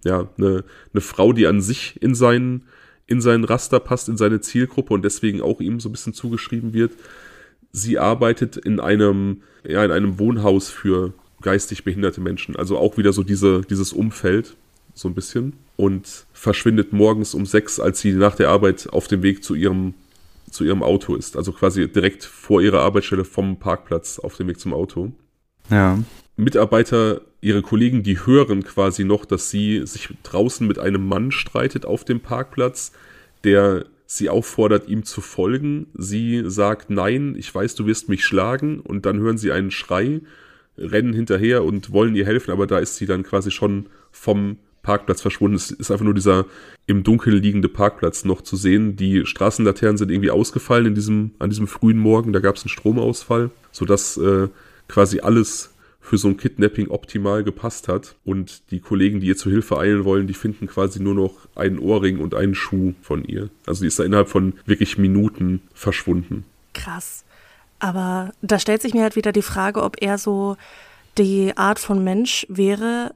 ja, eine, eine Frau, die an sich in seinen in sein Raster passt, in seine Zielgruppe und deswegen auch ihm so ein bisschen zugeschrieben wird. Sie arbeitet in einem, ja, in einem Wohnhaus für geistig behinderte Menschen. Also auch wieder so diese, dieses Umfeld, so ein bisschen. Und verschwindet morgens um sechs, als sie nach der Arbeit auf dem Weg zu ihrem, zu ihrem Auto ist. Also quasi direkt vor ihrer Arbeitsstelle vom Parkplatz auf dem Weg zum Auto. Ja. Mitarbeiter, ihre Kollegen, die hören quasi noch, dass sie sich draußen mit einem Mann streitet auf dem Parkplatz, der sie auffordert, ihm zu folgen. Sie sagt, nein, ich weiß, du wirst mich schlagen. Und dann hören sie einen Schrei, rennen hinterher und wollen ihr helfen, aber da ist sie dann quasi schon vom Parkplatz verschwunden. Es ist einfach nur dieser im Dunkeln liegende Parkplatz noch zu sehen. Die Straßenlaternen sind irgendwie ausgefallen in diesem, an diesem frühen Morgen. Da gab es einen Stromausfall, sodass äh, quasi alles für so ein Kidnapping optimal gepasst hat. Und die Kollegen, die ihr zu Hilfe eilen wollen, die finden quasi nur noch einen Ohrring und einen Schuh von ihr. Also die ist da innerhalb von wirklich Minuten verschwunden. Krass. Aber da stellt sich mir halt wieder die Frage, ob er so die Art von Mensch wäre,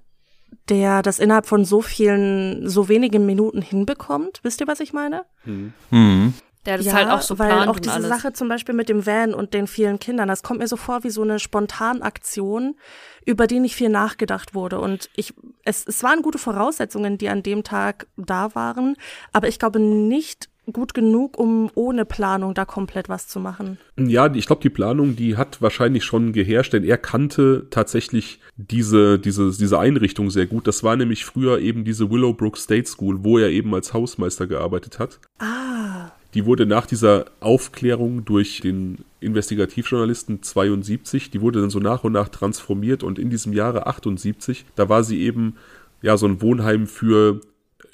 der das innerhalb von so vielen, so wenigen Minuten hinbekommt. Wisst ihr, was ich meine? Mhm. Mhm. Der das ja, halt auch so weil auch diese alles. Sache zum Beispiel mit dem Van und den vielen Kindern, das kommt mir so vor wie so eine Spontanaktion, über die nicht viel nachgedacht wurde. Und ich, es, es waren gute Voraussetzungen, die an dem Tag da waren, aber ich glaube nicht gut genug, um ohne Planung da komplett was zu machen. Ja, ich glaube, die Planung, die hat wahrscheinlich schon geherrscht, denn er kannte tatsächlich diese, diese, diese Einrichtung sehr gut. Das war nämlich früher eben diese Willowbrook State School, wo er eben als Hausmeister gearbeitet hat. Ah. Die wurde nach dieser Aufklärung durch den Investigativjournalisten 72, die wurde dann so nach und nach transformiert und in diesem Jahre 78, da war sie eben ja so ein Wohnheim für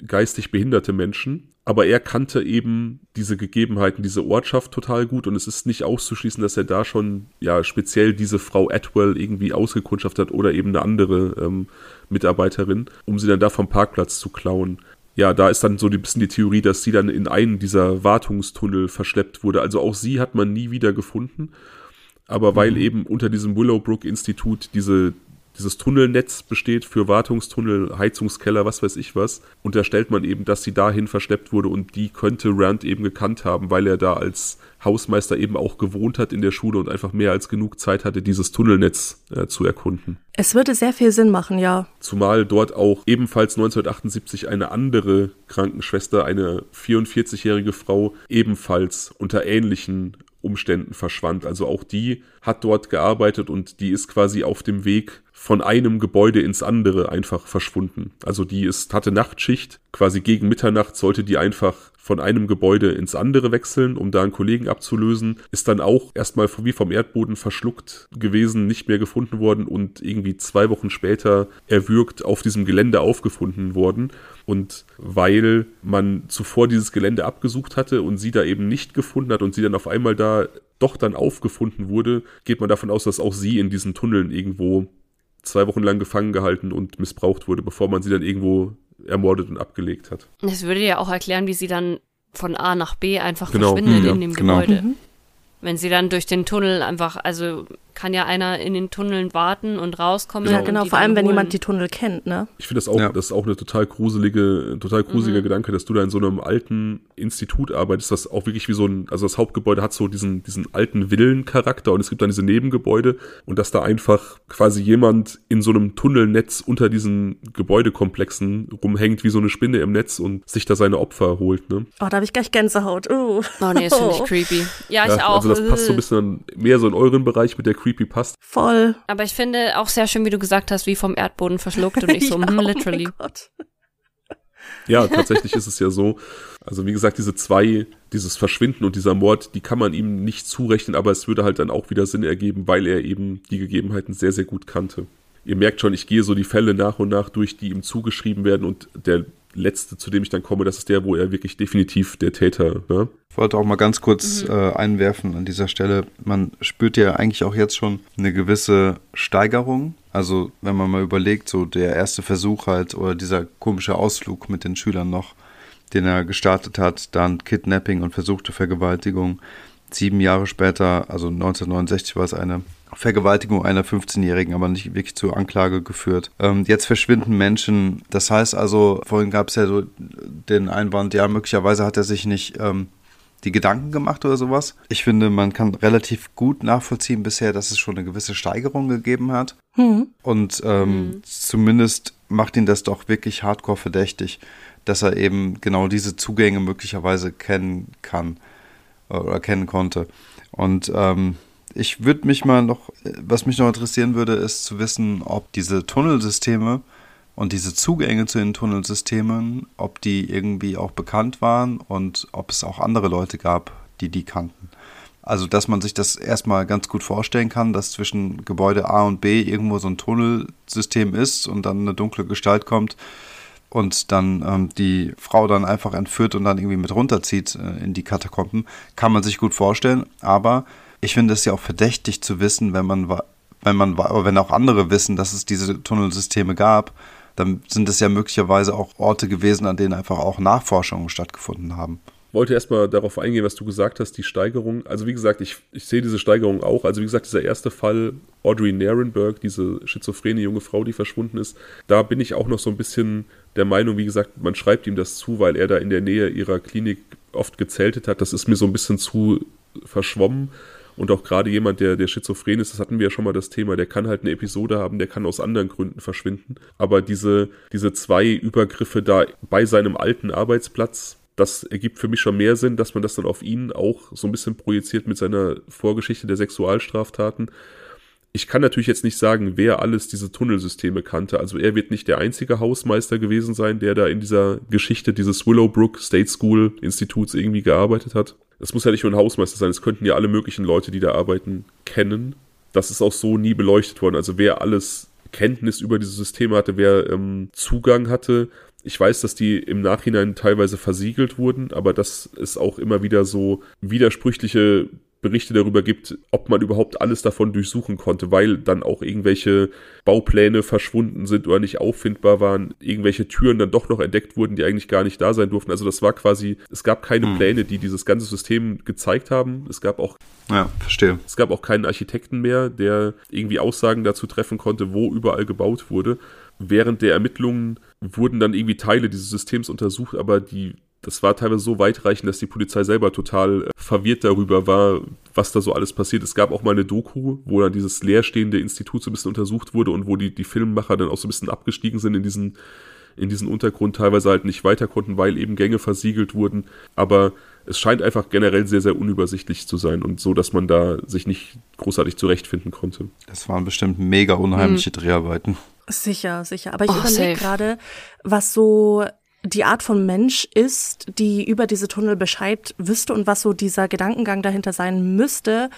geistig behinderte Menschen. Aber er kannte eben diese Gegebenheiten, diese Ortschaft total gut und es ist nicht auszuschließen, dass er da schon ja speziell diese Frau Atwell irgendwie ausgekundschaftet hat oder eben eine andere ähm, Mitarbeiterin, um sie dann da vom Parkplatz zu klauen ja, da ist dann so ein bisschen die Theorie, dass sie dann in einen dieser Wartungstunnel verschleppt wurde. Also auch sie hat man nie wieder gefunden. Aber weil mhm. eben unter diesem Willowbrook-Institut diese dieses Tunnelnetz besteht für Wartungstunnel, Heizungskeller, was weiß ich was. Unterstellt man eben, dass sie dahin verschleppt wurde und die könnte Rand eben gekannt haben, weil er da als Hausmeister eben auch gewohnt hat in der Schule und einfach mehr als genug Zeit hatte, dieses Tunnelnetz äh, zu erkunden. Es würde sehr viel Sinn machen, ja. Zumal dort auch ebenfalls 1978 eine andere Krankenschwester, eine 44-jährige Frau, ebenfalls unter ähnlichen Umständen verschwand. Also auch die hat dort gearbeitet und die ist quasi auf dem Weg von einem Gebäude ins andere einfach verschwunden. Also die ist, hatte Nachtschicht, quasi gegen Mitternacht sollte die einfach von einem Gebäude ins andere wechseln, um da einen Kollegen abzulösen, ist dann auch erstmal wie vom Erdboden verschluckt gewesen, nicht mehr gefunden worden und irgendwie zwei Wochen später erwürgt auf diesem Gelände aufgefunden worden. Und weil man zuvor dieses Gelände abgesucht hatte und sie da eben nicht gefunden hat und sie dann auf einmal da doch dann aufgefunden wurde, geht man davon aus, dass auch sie in diesen Tunneln irgendwo zwei Wochen lang gefangen gehalten und missbraucht wurde, bevor man sie dann irgendwo ermordet und abgelegt hat. Das würde ja auch erklären, wie sie dann von A nach B einfach genau. verschwindet mhm, in dem genau. Gebäude. Mhm. Wenn sie dann durch den Tunnel einfach, also kann ja einer in den Tunneln warten und rauskommen. Ja, genau, vor allem, wenn jemand die Tunnel kennt, ne? Ich finde das auch, ja. das ist auch eine total gruselige, total gruseliger mhm. Gedanke, dass du da in so einem alten Institut arbeitest, das auch wirklich wie so ein, also das Hauptgebäude hat so diesen, diesen alten Villencharakter und es gibt dann diese Nebengebäude und dass da einfach quasi jemand in so einem Tunnelnetz unter diesen Gebäudekomplexen rumhängt wie so eine Spinne im Netz und sich da seine Opfer holt, ne? Oh, da habe ich gleich Gänsehaut. Uh. Oh nee, das finde ich creepy. Ja, ja, ich auch. Also das passt so ein bisschen mehr so in euren Bereich mit der Creepy passt. Voll. Aber ich finde auch sehr schön, wie du gesagt hast, wie vom Erdboden verschluckt und ich so, ja, hm, literally. Oh ja, tatsächlich ist es ja so. Also wie gesagt, diese zwei, dieses Verschwinden und dieser Mord, die kann man ihm nicht zurechnen, aber es würde halt dann auch wieder Sinn ergeben, weil er eben die Gegebenheiten sehr, sehr gut kannte. Ihr merkt schon, ich gehe so die Fälle nach und nach durch, die ihm zugeschrieben werden und der letzte, zu dem ich dann komme, das ist der, wo er wirklich definitiv der Täter. Ne? Ich wollte auch mal ganz kurz mhm. äh, einwerfen an dieser Stelle. Man spürt ja eigentlich auch jetzt schon eine gewisse Steigerung. Also wenn man mal überlegt, so der erste Versuch halt oder dieser komische Ausflug mit den Schülern noch, den er gestartet hat, dann Kidnapping und versuchte Vergewaltigung. Sieben Jahre später, also 1969 war es eine Vergewaltigung einer 15-Jährigen, aber nicht wirklich zur Anklage geführt. Ähm, jetzt verschwinden Menschen. Das heißt also, vorhin gab es ja so den Einwand, ja, möglicherweise hat er sich nicht ähm, die Gedanken gemacht oder sowas. Ich finde, man kann relativ gut nachvollziehen bisher, dass es schon eine gewisse Steigerung gegeben hat. Mhm. Und ähm, mhm. zumindest macht ihn das doch wirklich hardcore verdächtig, dass er eben genau diese Zugänge möglicherweise kennen kann äh, oder kennen konnte. Und ähm, ich würde mich mal noch, was mich noch interessieren würde, ist zu wissen, ob diese Tunnelsysteme und diese Zugänge zu den Tunnelsystemen, ob die irgendwie auch bekannt waren und ob es auch andere Leute gab, die die kannten. Also, dass man sich das erstmal ganz gut vorstellen kann, dass zwischen Gebäude A und B irgendwo so ein Tunnelsystem ist und dann eine dunkle Gestalt kommt und dann ähm, die Frau dann einfach entführt und dann irgendwie mit runterzieht äh, in die Katakomben, kann man sich gut vorstellen. Aber ich finde es ja auch verdächtig zu wissen, wenn man wenn man wenn auch andere wissen, dass es diese Tunnelsysteme gab, dann sind es ja möglicherweise auch Orte gewesen, an denen einfach auch Nachforschungen stattgefunden haben. Ich wollte erstmal darauf eingehen, was du gesagt hast, die Steigerung. Also wie gesagt, ich, ich sehe diese Steigerung auch. Also wie gesagt, dieser erste Fall, Audrey Narenberg, diese schizophrene junge Frau, die verschwunden ist, da bin ich auch noch so ein bisschen der Meinung, wie gesagt, man schreibt ihm das zu, weil er da in der Nähe ihrer Klinik oft gezeltet hat. Das ist mir so ein bisschen zu verschwommen. Und auch gerade jemand, der, der schizophren ist, das hatten wir ja schon mal das Thema, der kann halt eine Episode haben, der kann aus anderen Gründen verschwinden. Aber diese, diese zwei Übergriffe da bei seinem alten Arbeitsplatz, das ergibt für mich schon mehr Sinn, dass man das dann auf ihn auch so ein bisschen projiziert mit seiner Vorgeschichte der Sexualstraftaten. Ich kann natürlich jetzt nicht sagen, wer alles diese Tunnelsysteme kannte. Also er wird nicht der einzige Hausmeister gewesen sein, der da in dieser Geschichte dieses Willowbrook State School Instituts irgendwie gearbeitet hat. Es muss ja nicht nur ein Hausmeister sein, es könnten ja alle möglichen Leute, die da arbeiten, kennen. Das ist auch so nie beleuchtet worden. Also wer alles Kenntnis über diese Systeme hatte, wer ähm, Zugang hatte. Ich weiß, dass die im Nachhinein teilweise versiegelt wurden, aber das ist auch immer wieder so widersprüchliche Berichte darüber gibt, ob man überhaupt alles davon durchsuchen konnte, weil dann auch irgendwelche Baupläne verschwunden sind oder nicht auffindbar waren, irgendwelche Türen dann doch noch entdeckt wurden, die eigentlich gar nicht da sein durften. Also das war quasi, es gab keine hm. Pläne, die dieses ganze System gezeigt haben. Es gab auch ja, verstehe. Es gab auch keinen Architekten mehr, der irgendwie Aussagen dazu treffen konnte, wo überall gebaut wurde. Während der Ermittlungen wurden dann irgendwie Teile dieses Systems untersucht, aber die das war teilweise so weitreichend, dass die Polizei selber total äh, verwirrt darüber war, was da so alles passiert. Es gab auch mal eine Doku, wo dann dieses leerstehende Institut so ein bisschen untersucht wurde und wo die, die Filmmacher dann auch so ein bisschen abgestiegen sind in diesen, in diesen Untergrund, teilweise halt nicht weiter konnten, weil eben Gänge versiegelt wurden. Aber es scheint einfach generell sehr, sehr unübersichtlich zu sein und so, dass man da sich nicht großartig zurechtfinden konnte. Das waren bestimmt mega unheimliche mhm. Dreharbeiten. Sicher, sicher. Aber ich oh, überlege gerade, was so die Art von Mensch ist, die über diese Tunnel Bescheid wüsste und was so dieser Gedankengang dahinter sein müsste,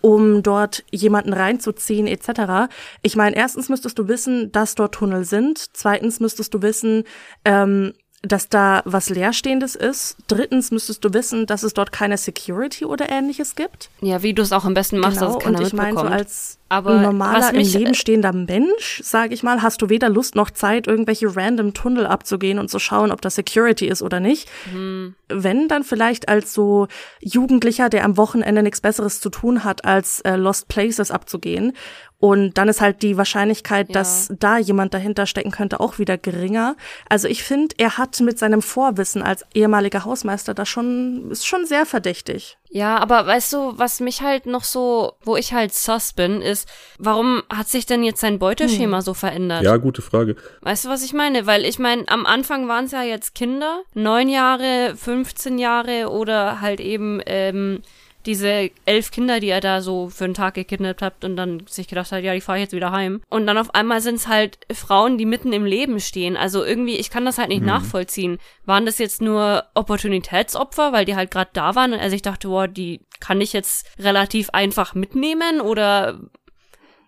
um dort jemanden reinzuziehen etc. Ich meine, erstens müsstest du wissen, dass dort Tunnel sind. Zweitens müsstest du wissen, ähm, dass da was Leerstehendes ist. Drittens müsstest du wissen, dass es dort keine Security oder ähnliches gibt. Ja, wie du es auch am besten machst, genau. dass es keiner Und ich meine, so als Aber normaler im Leben stehender Mensch, sage ich mal, hast du weder Lust noch Zeit, irgendwelche random Tunnel abzugehen und zu schauen, ob das Security ist oder nicht. Mhm. Wenn, dann vielleicht als so Jugendlicher, der am Wochenende nichts Besseres zu tun hat, als äh, Lost Places abzugehen und dann ist halt die Wahrscheinlichkeit, ja. dass da jemand dahinter stecken könnte, auch wieder geringer. Also ich finde, er hat mit seinem Vorwissen als ehemaliger Hausmeister da schon, ist schon sehr verdächtig. Ja, aber weißt du, was mich halt noch so, wo ich halt sus bin, ist, warum hat sich denn jetzt sein Beuteschema hm. so verändert? Ja, gute Frage. Weißt du, was ich meine? Weil ich meine, am Anfang waren es ja jetzt Kinder, neun Jahre, 15 Jahre oder halt eben, ähm, diese elf Kinder, die er da so für einen Tag gekidnappt hat und dann sich gedacht hat, ja, die fahre ich jetzt wieder heim. Und dann auf einmal sind es halt Frauen, die mitten im Leben stehen. Also irgendwie, ich kann das halt nicht mhm. nachvollziehen. Waren das jetzt nur Opportunitätsopfer, weil die halt gerade da waren und er sich dachte, boah, die kann ich jetzt relativ einfach mitnehmen oder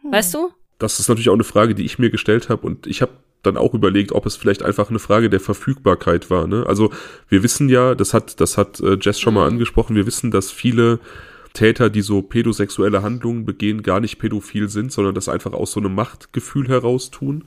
mhm. weißt du? Das ist natürlich auch eine Frage, die ich mir gestellt habe und ich habe dann auch überlegt, ob es vielleicht einfach eine Frage der Verfügbarkeit war. Ne? Also wir wissen ja, das hat, das hat äh, Jess schon mal mhm. angesprochen, wir wissen, dass viele Täter, die so pädosexuelle Handlungen begehen, gar nicht pädophil sind, sondern das einfach aus so einem Machtgefühl heraus tun.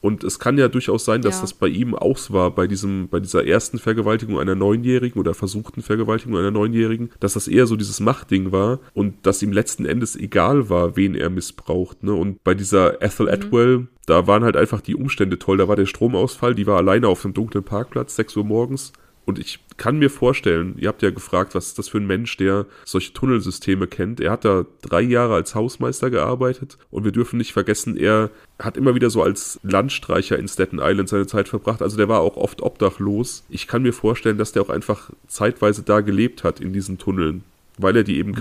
Und es kann ja durchaus sein, dass ja. das bei ihm auch war, bei diesem, bei dieser ersten Vergewaltigung einer Neunjährigen oder versuchten Vergewaltigung einer Neunjährigen, dass das eher so dieses Machtding war und dass ihm letzten Endes egal war, wen er missbraucht. Ne? Und bei dieser Ethel mhm. Atwell, da waren halt einfach die Umstände toll. Da war der Stromausfall, die war alleine auf einem dunklen Parkplatz, 6 Uhr morgens. Und ich kann mir vorstellen, ihr habt ja gefragt, was ist das für ein Mensch, der solche Tunnelsysteme kennt. Er hat da drei Jahre als Hausmeister gearbeitet und wir dürfen nicht vergessen, er hat immer wieder so als Landstreicher in Staten Island seine Zeit verbracht. Also der war auch oft obdachlos. Ich kann mir vorstellen, dass der auch einfach zeitweise da gelebt hat in diesen Tunneln, weil er die eben mhm.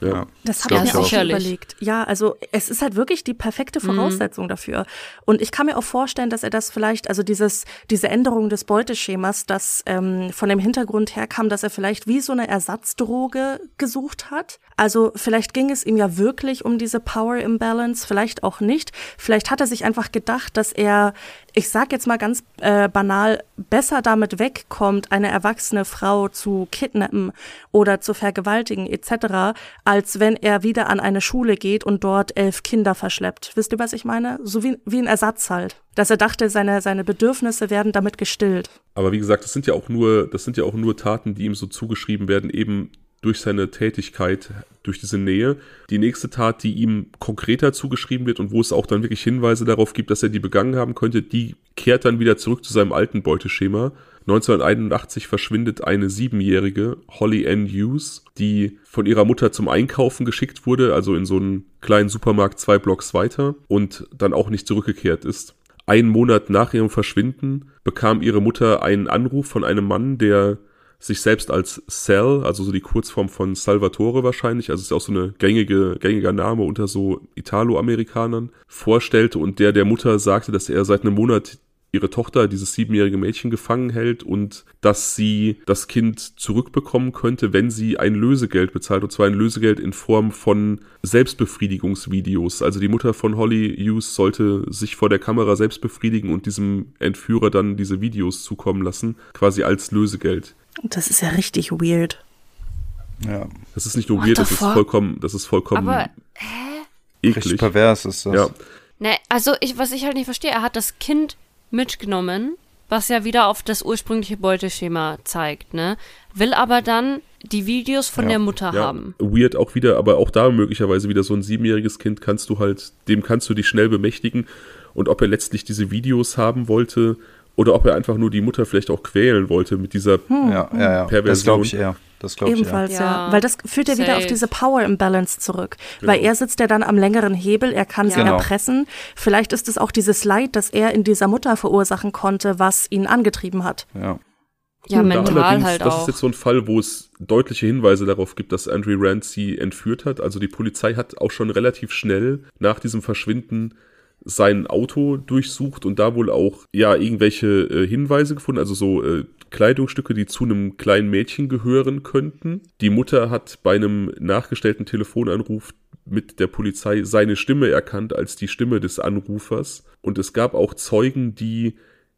Ja, das habe ich mir auch schon überlegt. Ja, also es ist halt wirklich die perfekte mhm. Voraussetzung mhm. dafür. Und ich kann mir auch vorstellen, dass er das vielleicht, also dieses, diese Änderung des Beuteschemas, das ähm, von dem Hintergrund herkam, dass er vielleicht wie so eine Ersatzdroge gesucht hat. Also vielleicht ging es ihm ja wirklich um diese Power Imbalance, vielleicht auch nicht. Vielleicht hat er sich einfach gedacht, dass er ich sag jetzt mal ganz äh, banal, besser damit wegkommt, eine erwachsene Frau zu kidnappen oder zu vergewaltigen etc., als wenn er wieder an eine Schule geht und dort elf Kinder verschleppt. Wisst ihr, was ich meine? So wie, wie ein Ersatz halt. Dass er dachte, seine, seine Bedürfnisse werden damit gestillt. Aber wie gesagt, das sind ja auch nur, das sind ja auch nur Taten, die ihm so zugeschrieben werden, eben durch seine Tätigkeit, durch diese Nähe. Die nächste Tat, die ihm konkreter zugeschrieben wird und wo es auch dann wirklich Hinweise darauf gibt, dass er die begangen haben könnte, die kehrt dann wieder zurück zu seinem alten Beuteschema. 1981 verschwindet eine siebenjährige Holly Ann Hughes, die von ihrer Mutter zum Einkaufen geschickt wurde, also in so einen kleinen Supermarkt zwei Blocks weiter und dann auch nicht zurückgekehrt ist. Einen Monat nach ihrem Verschwinden bekam ihre Mutter einen Anruf von einem Mann, der sich selbst als Sal, also so die Kurzform von Salvatore wahrscheinlich, also ist auch so eine gängige, gängiger Name unter so Italo-Amerikanern, vorstellte und der der Mutter sagte, dass er seit einem Monat ihre Tochter, dieses siebenjährige Mädchen, gefangen hält und dass sie das Kind zurückbekommen könnte, wenn sie ein Lösegeld bezahlt, und zwar ein Lösegeld in Form von Selbstbefriedigungsvideos. Also die Mutter von Holly Hughes sollte sich vor der Kamera selbst befriedigen und diesem Entführer dann diese Videos zukommen lassen, quasi als Lösegeld. Das ist ja richtig weird. Ja. Das ist nicht nur What weird, das ist vollkommen, das ist vollkommen Aber, hä? eklig. Richtig pervers ist das. Ja. Ne, also ich, was ich halt nicht verstehe, er hat das Kind mitgenommen, was ja wieder auf das ursprüngliche Beuteschema zeigt, ne? Will aber dann die Videos von ja, der Mutter ja. haben. Weird auch wieder, aber auch da möglicherweise wieder so ein siebenjähriges Kind kannst du halt, dem kannst du dich schnell bemächtigen. Und ob er letztlich diese Videos haben wollte, oder ob er einfach nur die Mutter vielleicht auch quälen wollte mit dieser hm. ja, ja, ja. Perversion. Das glaube ich eher. Das glaube ich Ebenfalls, ja. ja. Weil das führt ja wieder auf diese Power Imbalance zurück. Genau. Weil er sitzt ja dann am längeren Hebel, er kann sie genau. erpressen. Vielleicht ist es auch dieses Leid, das er in dieser Mutter verursachen konnte, was ihn angetrieben hat. Ja. Ja, mental halt das auch. Das ist jetzt so ein Fall, wo es deutliche Hinweise darauf gibt, dass Andrew Rand sie entführt hat. Also die Polizei hat auch schon relativ schnell nach diesem Verschwinden sein Auto durchsucht und da wohl auch ja irgendwelche äh, Hinweise gefunden, also so äh, Kleidungsstücke, die zu einem kleinen Mädchen gehören könnten. Die Mutter hat bei einem nachgestellten Telefonanruf mit der Polizei seine Stimme erkannt als die Stimme des Anrufers und es gab auch Zeugen, die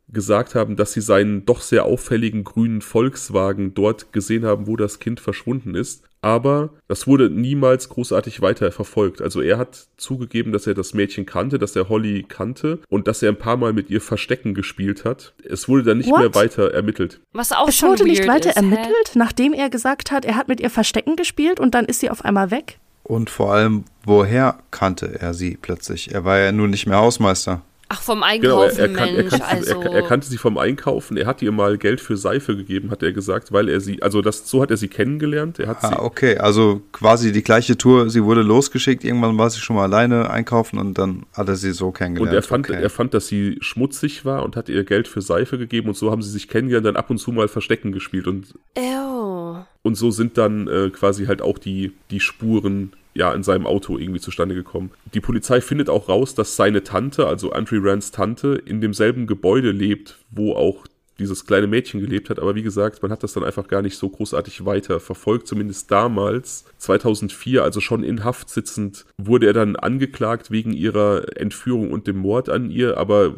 gesagt haben, dass sie seinen doch sehr auffälligen grünen Volkswagen dort gesehen haben, wo das Kind verschwunden ist. Aber das wurde niemals großartig weiter verfolgt. Also er hat zugegeben, dass er das Mädchen kannte, dass er Holly kannte und dass er ein paar Mal mit ihr Verstecken gespielt hat. Es wurde dann nicht What? mehr weiter ermittelt. Was auch es schon wurde nicht weiter ist, ermittelt, hä? nachdem er gesagt hat, er hat mit ihr Verstecken gespielt und dann ist sie auf einmal weg. Und vor allem, woher kannte er sie plötzlich? Er war ja nun nicht mehr Hausmeister. Ach, vom Einkaufen, genau, er, er, Mensch, er, kannte, also. er, er, kannte sie vom Einkaufen. Er hat ihr mal Geld für Seife gegeben, hat er gesagt, weil er sie, also das, so hat er sie kennengelernt. Er hat ah, sie, okay, also quasi die gleiche Tour. Sie wurde losgeschickt, irgendwann war sie schon mal alleine einkaufen und dann hat er sie so kennengelernt. Und er fand, okay. er fand, dass sie schmutzig war und hat ihr Geld für Seife gegeben und so haben sie sich kennengelernt, dann ab und zu mal Verstecken gespielt und. Ew. Und so sind dann äh, quasi halt auch die, die Spuren ja in seinem Auto irgendwie zustande gekommen. Die Polizei findet auch raus, dass seine Tante, also Andre Rands Tante, in demselben Gebäude lebt, wo auch dieses kleine Mädchen gelebt hat. Aber wie gesagt, man hat das dann einfach gar nicht so großartig weiter verfolgt. Zumindest damals, 2004, also schon in Haft sitzend, wurde er dann angeklagt wegen ihrer Entführung und dem Mord an ihr. Aber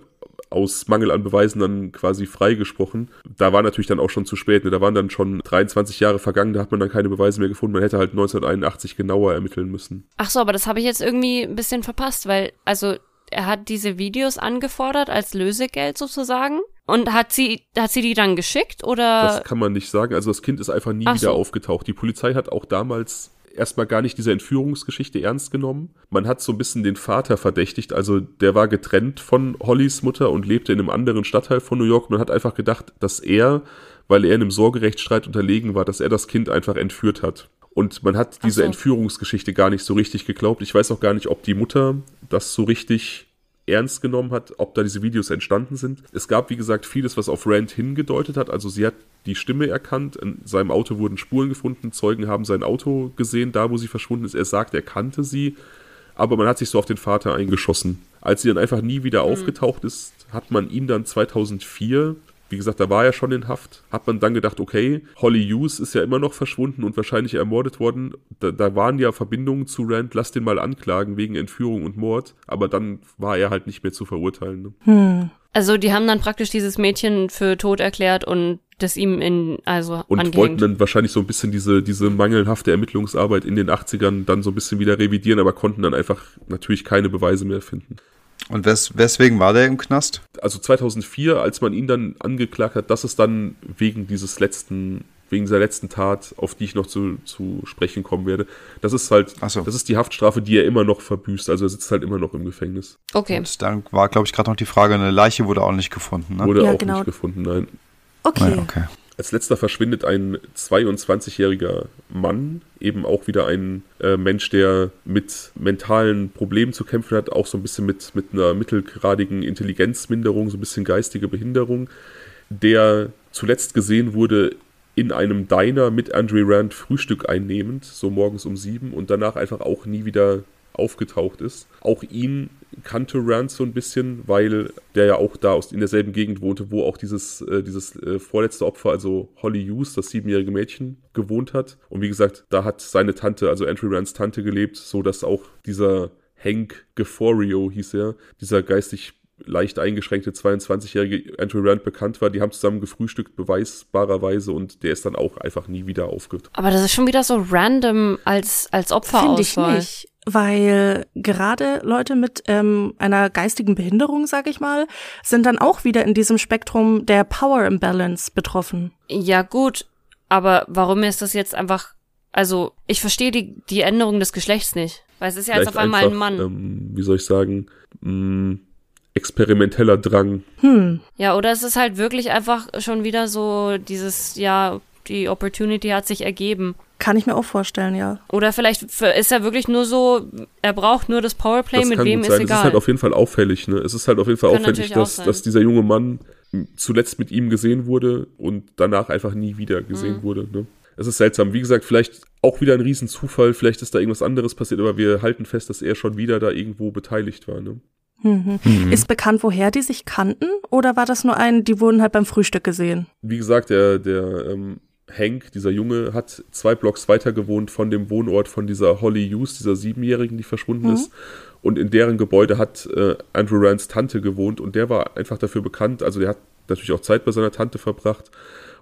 aus Mangel an Beweisen dann quasi freigesprochen. Da war natürlich dann auch schon zu spät. Ne? Da waren dann schon 23 Jahre vergangen, da hat man dann keine Beweise mehr gefunden. Man hätte halt 1981 genauer ermitteln müssen. Ach so, aber das habe ich jetzt irgendwie ein bisschen verpasst, weil, also, er hat diese Videos angefordert als Lösegeld sozusagen. Und hat sie, hat sie die dann geschickt oder? Das kann man nicht sagen. Also das Kind ist einfach nie Ach wieder so. aufgetaucht. Die Polizei hat auch damals erstmal gar nicht diese Entführungsgeschichte ernst genommen. Man hat so ein bisschen den Vater verdächtigt, also der war getrennt von Hollys Mutter und lebte in einem anderen Stadtteil von New York. Man hat einfach gedacht, dass er, weil er in einem Sorgerechtsstreit unterlegen war, dass er das Kind einfach entführt hat. Und man hat diese so. Entführungsgeschichte gar nicht so richtig geglaubt. Ich weiß auch gar nicht, ob die Mutter das so richtig ernst genommen hat, ob da diese Videos entstanden sind. Es gab, wie gesagt, vieles, was auf Rand hingedeutet hat. Also sie hat die Stimme erkannt, in seinem Auto wurden Spuren gefunden, Zeugen haben sein Auto gesehen, da wo sie verschwunden ist. Er sagt, er kannte sie, aber man hat sich so auf den Vater eingeschossen. Als sie dann einfach nie wieder mhm. aufgetaucht ist, hat man ihn dann 2004 wie gesagt, da war er schon in Haft, hat man dann gedacht, okay, Holly Hughes ist ja immer noch verschwunden und wahrscheinlich ermordet worden. Da, da, waren ja Verbindungen zu Rand, lass den mal anklagen wegen Entführung und Mord, aber dann war er halt nicht mehr zu verurteilen. Ne? Hm. Also die haben dann praktisch dieses Mädchen für tot erklärt und das ihm in, also Und angehängt. wollten dann wahrscheinlich so ein bisschen diese, diese mangelhafte Ermittlungsarbeit in den 80ern dann so ein bisschen wieder revidieren, aber konnten dann einfach natürlich keine Beweise mehr finden. Und wes weswegen war der im Knast? Also 2004, als man ihn dann angeklagt hat, das ist dann wegen dieses letzten, wegen dieser letzten Tat, auf die ich noch zu, zu sprechen kommen werde. Das ist halt, so. das ist die Haftstrafe, die er immer noch verbüßt. Also er sitzt halt immer noch im Gefängnis. Okay. Und dann war, glaube ich, gerade noch die Frage, eine Leiche wurde auch nicht gefunden, ne? Wurde ja, auch genau. nicht gefunden, nein. Okay. Ja, okay. Als letzter verschwindet ein 22-jähriger Mann, eben auch wieder ein äh, Mensch, der mit mentalen Problemen zu kämpfen hat, auch so ein bisschen mit, mit einer mittelgradigen Intelligenzminderung, so ein bisschen geistige Behinderung, der zuletzt gesehen wurde in einem Diner mit Andre Rand Frühstück einnehmend, so morgens um sieben und danach einfach auch nie wieder aufgetaucht ist. Auch ihn kannte Rand so ein bisschen, weil der ja auch da aus, in derselben Gegend wohnte, wo auch dieses, äh, dieses äh, vorletzte Opfer, also Holly Hughes, das siebenjährige Mädchen, gewohnt hat. Und wie gesagt, da hat seine Tante, also Andrew Rands Tante gelebt, so dass auch dieser Hank Geforio hieß er, dieser geistig leicht eingeschränkte 22-jährige Andrew Rand bekannt war. Die haben zusammen gefrühstückt, beweisbarerweise, und der ist dann auch einfach nie wieder aufgetaucht. Aber das ist schon wieder so random als, als Opfer Finde ich nicht weil gerade Leute mit ähm, einer geistigen Behinderung, sage ich mal, sind dann auch wieder in diesem Spektrum der Power Imbalance betroffen. Ja gut, aber warum ist das jetzt einfach? Also ich verstehe die die Änderung des Geschlechts nicht, weil es ist ja jetzt auf einmal einfach, ein Mann. Ähm, wie soll ich sagen? Mh, mm, experimenteller Drang. Hm. Ja, oder es ist halt wirklich einfach schon wieder so dieses ja die Opportunity hat sich ergeben. Kann ich mir auch vorstellen, ja. Oder vielleicht ist er wirklich nur so, er braucht nur das Powerplay, das mit wem ist egal. Es ist halt auf jeden Fall auffällig, ne? Es ist halt auf jeden Fall kann auffällig, dass, dass dieser junge Mann zuletzt mit ihm gesehen wurde und danach einfach nie wieder gesehen mhm. wurde, ne? Es ist seltsam. Wie gesagt, vielleicht auch wieder ein Riesenzufall, vielleicht ist da irgendwas anderes passiert, aber wir halten fest, dass er schon wieder da irgendwo beteiligt war, ne? Mhm. Mhm. Ist bekannt, woher die sich kannten? Oder war das nur ein, die wurden halt beim Frühstück gesehen? Wie gesagt, der, der ähm, Hank, dieser Junge, hat zwei Blocks weiter gewohnt von dem Wohnort von dieser Holly Hughes, dieser Siebenjährigen, die verschwunden mhm. ist. Und in deren Gebäude hat äh, Andrew Rands Tante gewohnt und der war einfach dafür bekannt. Also der hat natürlich auch Zeit bei seiner Tante verbracht.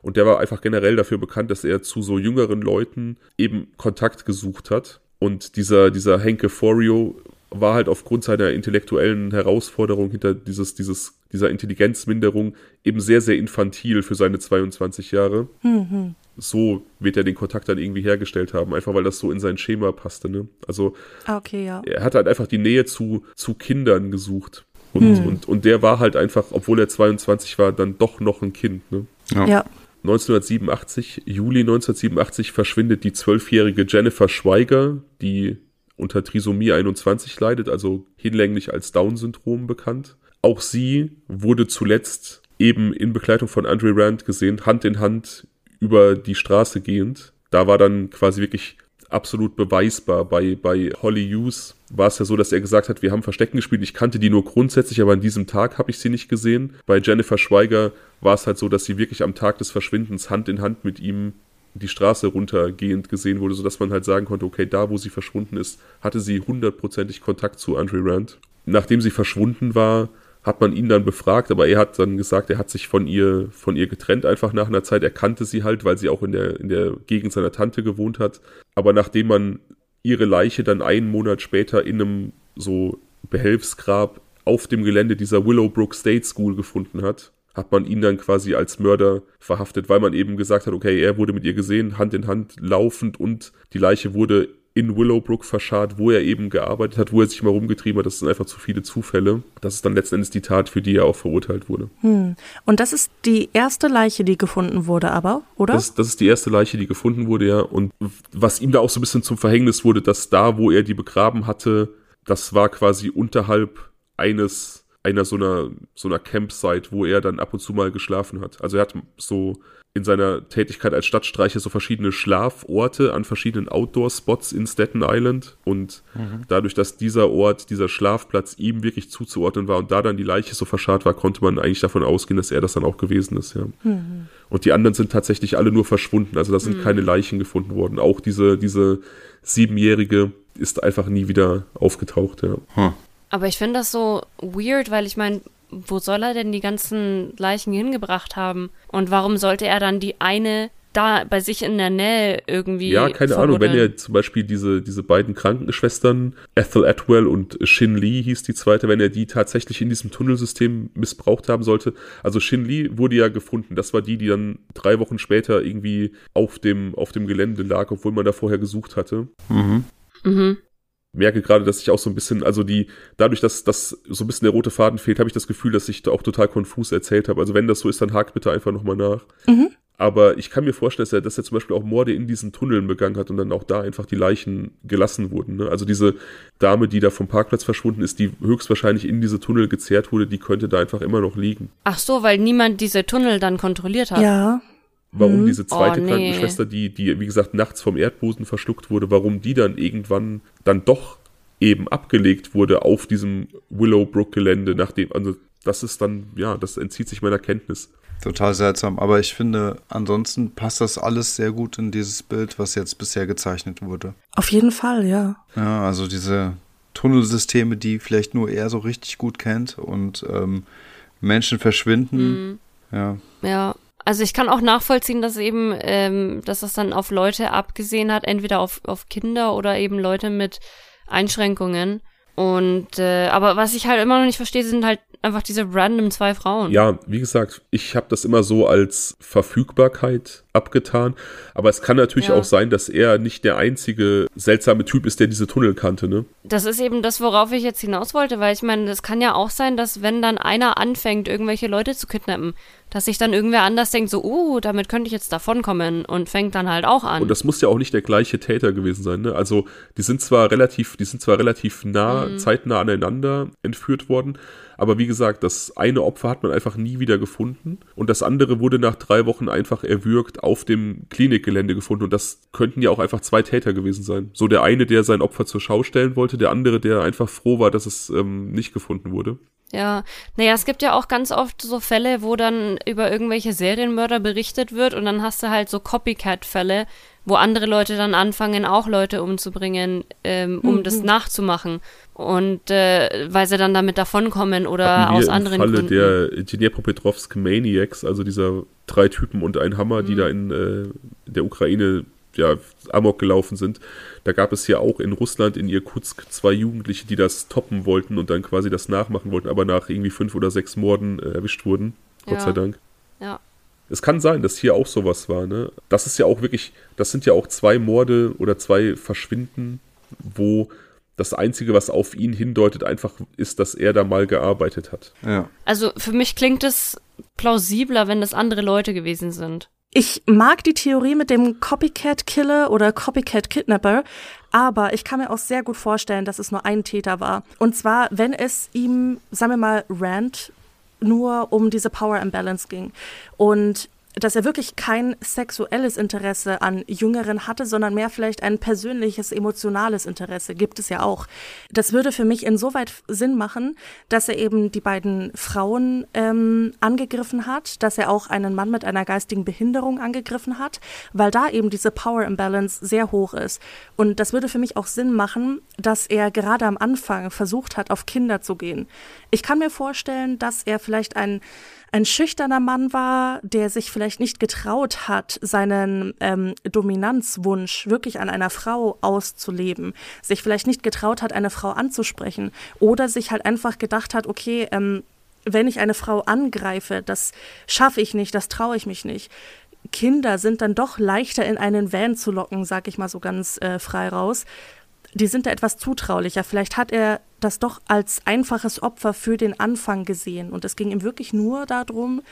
Und der war einfach generell dafür bekannt, dass er zu so jüngeren Leuten eben Kontakt gesucht hat. Und dieser, dieser Henke Forio war halt aufgrund seiner intellektuellen Herausforderung hinter dieses, dieses, dieser Intelligenzminderung eben sehr, sehr infantil für seine 22 Jahre. Mhm. So wird er den Kontakt dann irgendwie hergestellt haben, einfach weil das so in sein Schema passte. Ne? Also ah, okay, ja. er hat halt einfach die Nähe zu, zu Kindern gesucht. Und, hm. und, und der war halt einfach, obwohl er 22 war, dann doch noch ein Kind. Ne? Ja. ja. 1987, Juli 1987, verschwindet die zwölfjährige Jennifer Schweiger, die unter Trisomie 21 leidet, also hinlänglich als Down-Syndrom bekannt. Auch sie wurde zuletzt eben in Begleitung von Andre Rand gesehen, Hand in Hand über die Straße gehend. Da war dann quasi wirklich absolut beweisbar. Bei, bei Holly Hughes war es ja so, dass er gesagt hat, wir haben Verstecken gespielt. Ich kannte die nur grundsätzlich, aber an diesem Tag habe ich sie nicht gesehen. Bei Jennifer Schweiger war es halt so, dass sie wirklich am Tag des Verschwindens Hand in Hand mit ihm die Straße runtergehend gesehen wurde, sodass man halt sagen konnte, okay, da wo sie verschwunden ist, hatte sie hundertprozentig Kontakt zu Andre Rand. Nachdem sie verschwunden war, hat man ihn dann befragt, aber er hat dann gesagt, er hat sich von ihr, von ihr getrennt einfach nach einer Zeit. Er kannte sie halt, weil sie auch in der, in der Gegend seiner Tante gewohnt hat. Aber nachdem man ihre Leiche dann einen Monat später in einem so Behelfsgrab auf dem Gelände dieser Willowbrook State School gefunden hat, hat man ihn dann quasi als Mörder verhaftet, weil man eben gesagt hat, okay, er wurde mit ihr gesehen, Hand in Hand laufend und die Leiche wurde in Willowbrook verscharrt, wo er eben gearbeitet hat, wo er sich mal rumgetrieben hat. Das sind einfach zu viele Zufälle. Das ist dann letzten Endes die Tat, für die er auch verurteilt wurde. Hm. Und das ist die erste Leiche, die gefunden wurde, aber, oder? Das, das, ist die erste Leiche, die gefunden wurde, ja. Und was ihm da auch so ein bisschen zum Verhängnis wurde, dass da, wo er die begraben hatte, das war quasi unterhalb eines einer so einer, so einer Campsite, wo er dann ab und zu mal geschlafen hat. Also er hat so in seiner Tätigkeit als Stadtstreicher so verschiedene Schlaforte an verschiedenen Outdoor-Spots in Staten Island. Und mhm. dadurch, dass dieser Ort, dieser Schlafplatz ihm wirklich zuzuordnen war und da dann die Leiche so verscharrt war, konnte man eigentlich davon ausgehen, dass er das dann auch gewesen ist. Ja. Mhm. Und die anderen sind tatsächlich alle nur verschwunden. Also da sind mhm. keine Leichen gefunden worden. Auch diese, diese siebenjährige ist einfach nie wieder aufgetaucht. Ja. Hm. Aber ich finde das so weird, weil ich meine, wo soll er denn die ganzen Leichen hingebracht haben? Und warum sollte er dann die eine da bei sich in der Nähe irgendwie. Ja, keine Ahnung, wenn er zum Beispiel diese, diese beiden Krankenschwestern, Ethel Atwell und Shin Lee hieß die zweite, wenn er die tatsächlich in diesem Tunnelsystem missbraucht haben sollte. Also Shin Lee wurde ja gefunden. Das war die, die dann drei Wochen später irgendwie auf dem, auf dem Gelände lag, obwohl man da vorher gesucht hatte. Mhm. Mhm merke gerade, dass ich auch so ein bisschen, also die, dadurch, dass das so ein bisschen der rote Faden fehlt, habe ich das Gefühl, dass ich da auch total konfus erzählt habe. Also wenn das so ist, dann hakt bitte einfach nochmal nach. Mhm. Aber ich kann mir vorstellen, dass er, dass er zum Beispiel auch Morde in diesen Tunneln begangen hat und dann auch da einfach die Leichen gelassen wurden. Ne? Also diese Dame, die da vom Parkplatz verschwunden ist, die höchstwahrscheinlich in diese Tunnel gezerrt wurde, die könnte da einfach immer noch liegen. Ach so, weil niemand diese Tunnel dann kontrolliert hat. Ja warum hm. diese zweite oh, nee. Krankenschwester, die, die, wie gesagt, nachts vom Erdboden verschluckt wurde, warum die dann irgendwann dann doch eben abgelegt wurde auf diesem Willowbrook-Gelände, nachdem, also das ist dann, ja, das entzieht sich meiner Kenntnis. Total seltsam, aber ich finde, ansonsten passt das alles sehr gut in dieses Bild, was jetzt bisher gezeichnet wurde. Auf jeden Fall, ja. Ja, also diese Tunnelsysteme, die vielleicht nur er so richtig gut kennt und ähm, Menschen verschwinden. Mhm. Ja. Ja, also ich kann auch nachvollziehen, dass eben, ähm, dass das dann auf Leute abgesehen hat, entweder auf, auf Kinder oder eben Leute mit Einschränkungen. Und äh, aber was ich halt immer noch nicht verstehe, sind halt einfach diese random zwei Frauen. Ja, wie gesagt, ich habe das immer so als Verfügbarkeit abgetan. Aber es kann natürlich ja. auch sein, dass er nicht der einzige seltsame Typ ist, der diese Tunnel kannte, ne? Das ist eben das, worauf ich jetzt hinaus wollte, weil ich meine, es kann ja auch sein, dass wenn dann einer anfängt, irgendwelche Leute zu kidnappen, dass sich dann irgendwer anders denkt, so, uh, damit könnte ich jetzt davonkommen und fängt dann halt auch an. Und das muss ja auch nicht der gleiche Täter gewesen sein, ne? Also, die sind zwar relativ, die sind zwar relativ nah, mhm. zeitnah aneinander entführt worden, aber wie gesagt, das eine Opfer hat man einfach nie wieder gefunden und das andere wurde nach drei Wochen einfach erwürgt auf dem Klinikgelände gefunden und das könnten ja auch einfach zwei Täter gewesen sein. So der eine, der sein Opfer zur Schau stellen wollte, der andere, der einfach froh war, dass es ähm, nicht gefunden wurde. Ja, naja, es gibt ja auch ganz oft so Fälle, wo dann über irgendwelche Serienmörder berichtet wird und dann hast du halt so Copycat-Fälle, wo andere Leute dann anfangen, auch Leute umzubringen, ähm, um mhm. das nachzumachen. Und äh, weil sie dann damit davonkommen oder aus anderen Falle Gründen. der Dnepropetrovsk Maniacs, also dieser drei Typen und ein Hammer, mhm. die da in äh, der Ukraine ja, Amok gelaufen sind. Da gab es ja auch in Russland, in Irkutsk, zwei Jugendliche, die das toppen wollten und dann quasi das nachmachen wollten, aber nach irgendwie fünf oder sechs Morden äh, erwischt wurden. Gott ja. sei Dank. Es kann sein, dass hier auch sowas war, ne? Das ist ja auch wirklich, das sind ja auch zwei Morde oder zwei Verschwinden, wo das Einzige, was auf ihn hindeutet, einfach ist, dass er da mal gearbeitet hat. Ja. Also für mich klingt es plausibler, wenn das andere Leute gewesen sind. Ich mag die Theorie mit dem Copycat Killer oder Copycat Kidnapper, aber ich kann mir auch sehr gut vorstellen, dass es nur ein Täter war. Und zwar, wenn es ihm, sagen wir mal, Rand nur um diese Power Imbalance ging. Und dass er wirklich kein sexuelles Interesse an Jüngeren hatte, sondern mehr vielleicht ein persönliches, emotionales Interesse, gibt es ja auch. Das würde für mich insoweit Sinn machen, dass er eben die beiden Frauen ähm, angegriffen hat, dass er auch einen Mann mit einer geistigen Behinderung angegriffen hat, weil da eben diese Power Imbalance sehr hoch ist. Und das würde für mich auch Sinn machen, dass er gerade am Anfang versucht hat, auf Kinder zu gehen. Ich kann mir vorstellen, dass er vielleicht ein ein schüchterner Mann war, der sich vielleicht nicht getraut hat, seinen ähm, Dominanzwunsch wirklich an einer Frau auszuleben, sich vielleicht nicht getraut hat, eine Frau anzusprechen oder sich halt einfach gedacht hat, okay, ähm, wenn ich eine Frau angreife, das schaffe ich nicht, das traue ich mich nicht. Kinder sind dann doch leichter in einen Van zu locken, sag ich mal so ganz äh, frei raus. Die sind da etwas zutraulicher. Vielleicht hat er das doch als einfaches Opfer für den Anfang gesehen. Und es ging ihm wirklich nur darum,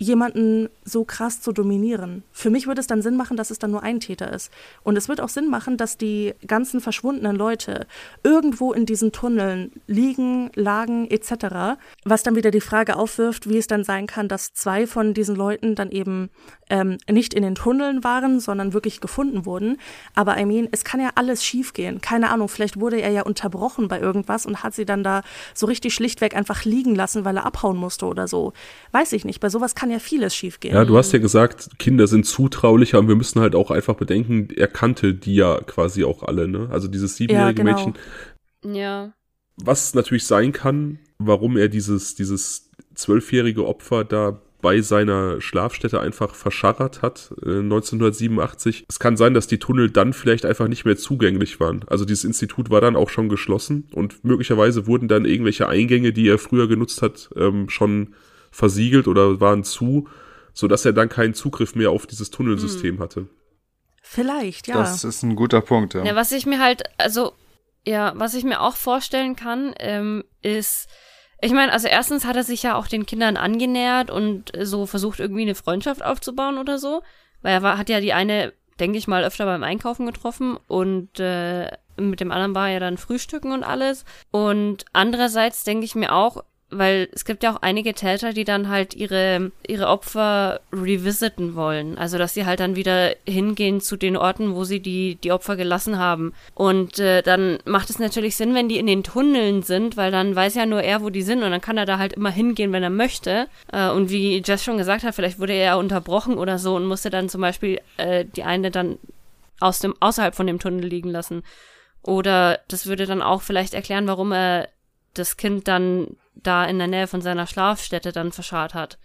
jemanden so krass zu dominieren. Für mich würde es dann Sinn machen, dass es dann nur ein Täter ist. Und es wird auch Sinn machen, dass die ganzen verschwundenen Leute irgendwo in diesen Tunneln liegen, lagen etc. Was dann wieder die Frage aufwirft, wie es dann sein kann, dass zwei von diesen Leuten dann eben ähm, nicht in den Tunneln waren, sondern wirklich gefunden wurden. Aber I mean, es kann ja alles schiefgehen. Keine Ahnung, vielleicht wurde er ja unterbrochen bei irgendwas und hat sie dann da so richtig schlichtweg einfach liegen lassen, weil er abhauen musste oder so. Weiß ich nicht. Bei sowas kann ja vieles schiefgehen. Ja, du hast ja gesagt, Kinder sind zutraulicher und wir müssen halt auch einfach bedenken, er kannte die ja quasi auch alle, ne? Also dieses siebenjährige ja, genau. Mädchen. Ja. Was natürlich sein kann, warum er dieses, dieses zwölfjährige Opfer da bei seiner Schlafstätte einfach verscharrt hat, äh, 1987. Es kann sein, dass die Tunnel dann vielleicht einfach nicht mehr zugänglich waren. Also dieses Institut war dann auch schon geschlossen und möglicherweise wurden dann irgendwelche Eingänge, die er früher genutzt hat, ähm, schon versiegelt oder waren zu, sodass er dann keinen Zugriff mehr auf dieses Tunnelsystem hm. hatte. Vielleicht, ja. Das ist ein guter Punkt, ja. ja. Was ich mir halt, also, ja, was ich mir auch vorstellen kann, ähm, ist, ich meine, also erstens hat er sich ja auch den Kindern angenähert und so versucht, irgendwie eine Freundschaft aufzubauen oder so. Weil er war, hat ja die eine, denke ich mal, öfter beim Einkaufen getroffen und äh, mit dem anderen war er ja dann frühstücken und alles. Und andererseits denke ich mir auch, weil es gibt ja auch einige Täter, die dann halt ihre, ihre Opfer revisiten wollen. Also, dass sie halt dann wieder hingehen zu den Orten, wo sie die, die Opfer gelassen haben. Und äh, dann macht es natürlich Sinn, wenn die in den Tunneln sind, weil dann weiß ja nur er, wo die sind und dann kann er da halt immer hingehen, wenn er möchte. Äh, und wie Jess schon gesagt hat, vielleicht wurde er ja unterbrochen oder so und musste dann zum Beispiel äh, die eine dann aus dem, außerhalb von dem Tunnel liegen lassen. Oder das würde dann auch vielleicht erklären, warum er das Kind dann da in der Nähe von seiner Schlafstätte dann verscharrt hat.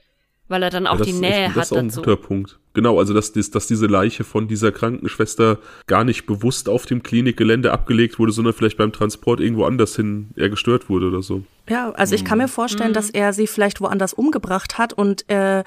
Weil er dann auch ja, die Nähe echt, hat. Das ist auch ein dazu. guter Punkt. Genau, also dass, dass diese Leiche von dieser Krankenschwester gar nicht bewusst auf dem Klinikgelände abgelegt wurde, sondern vielleicht beim Transport irgendwo anders hin eher gestört wurde oder so. Ja, also ich kann mir vorstellen, mhm. dass er sie vielleicht woanders umgebracht hat und äh,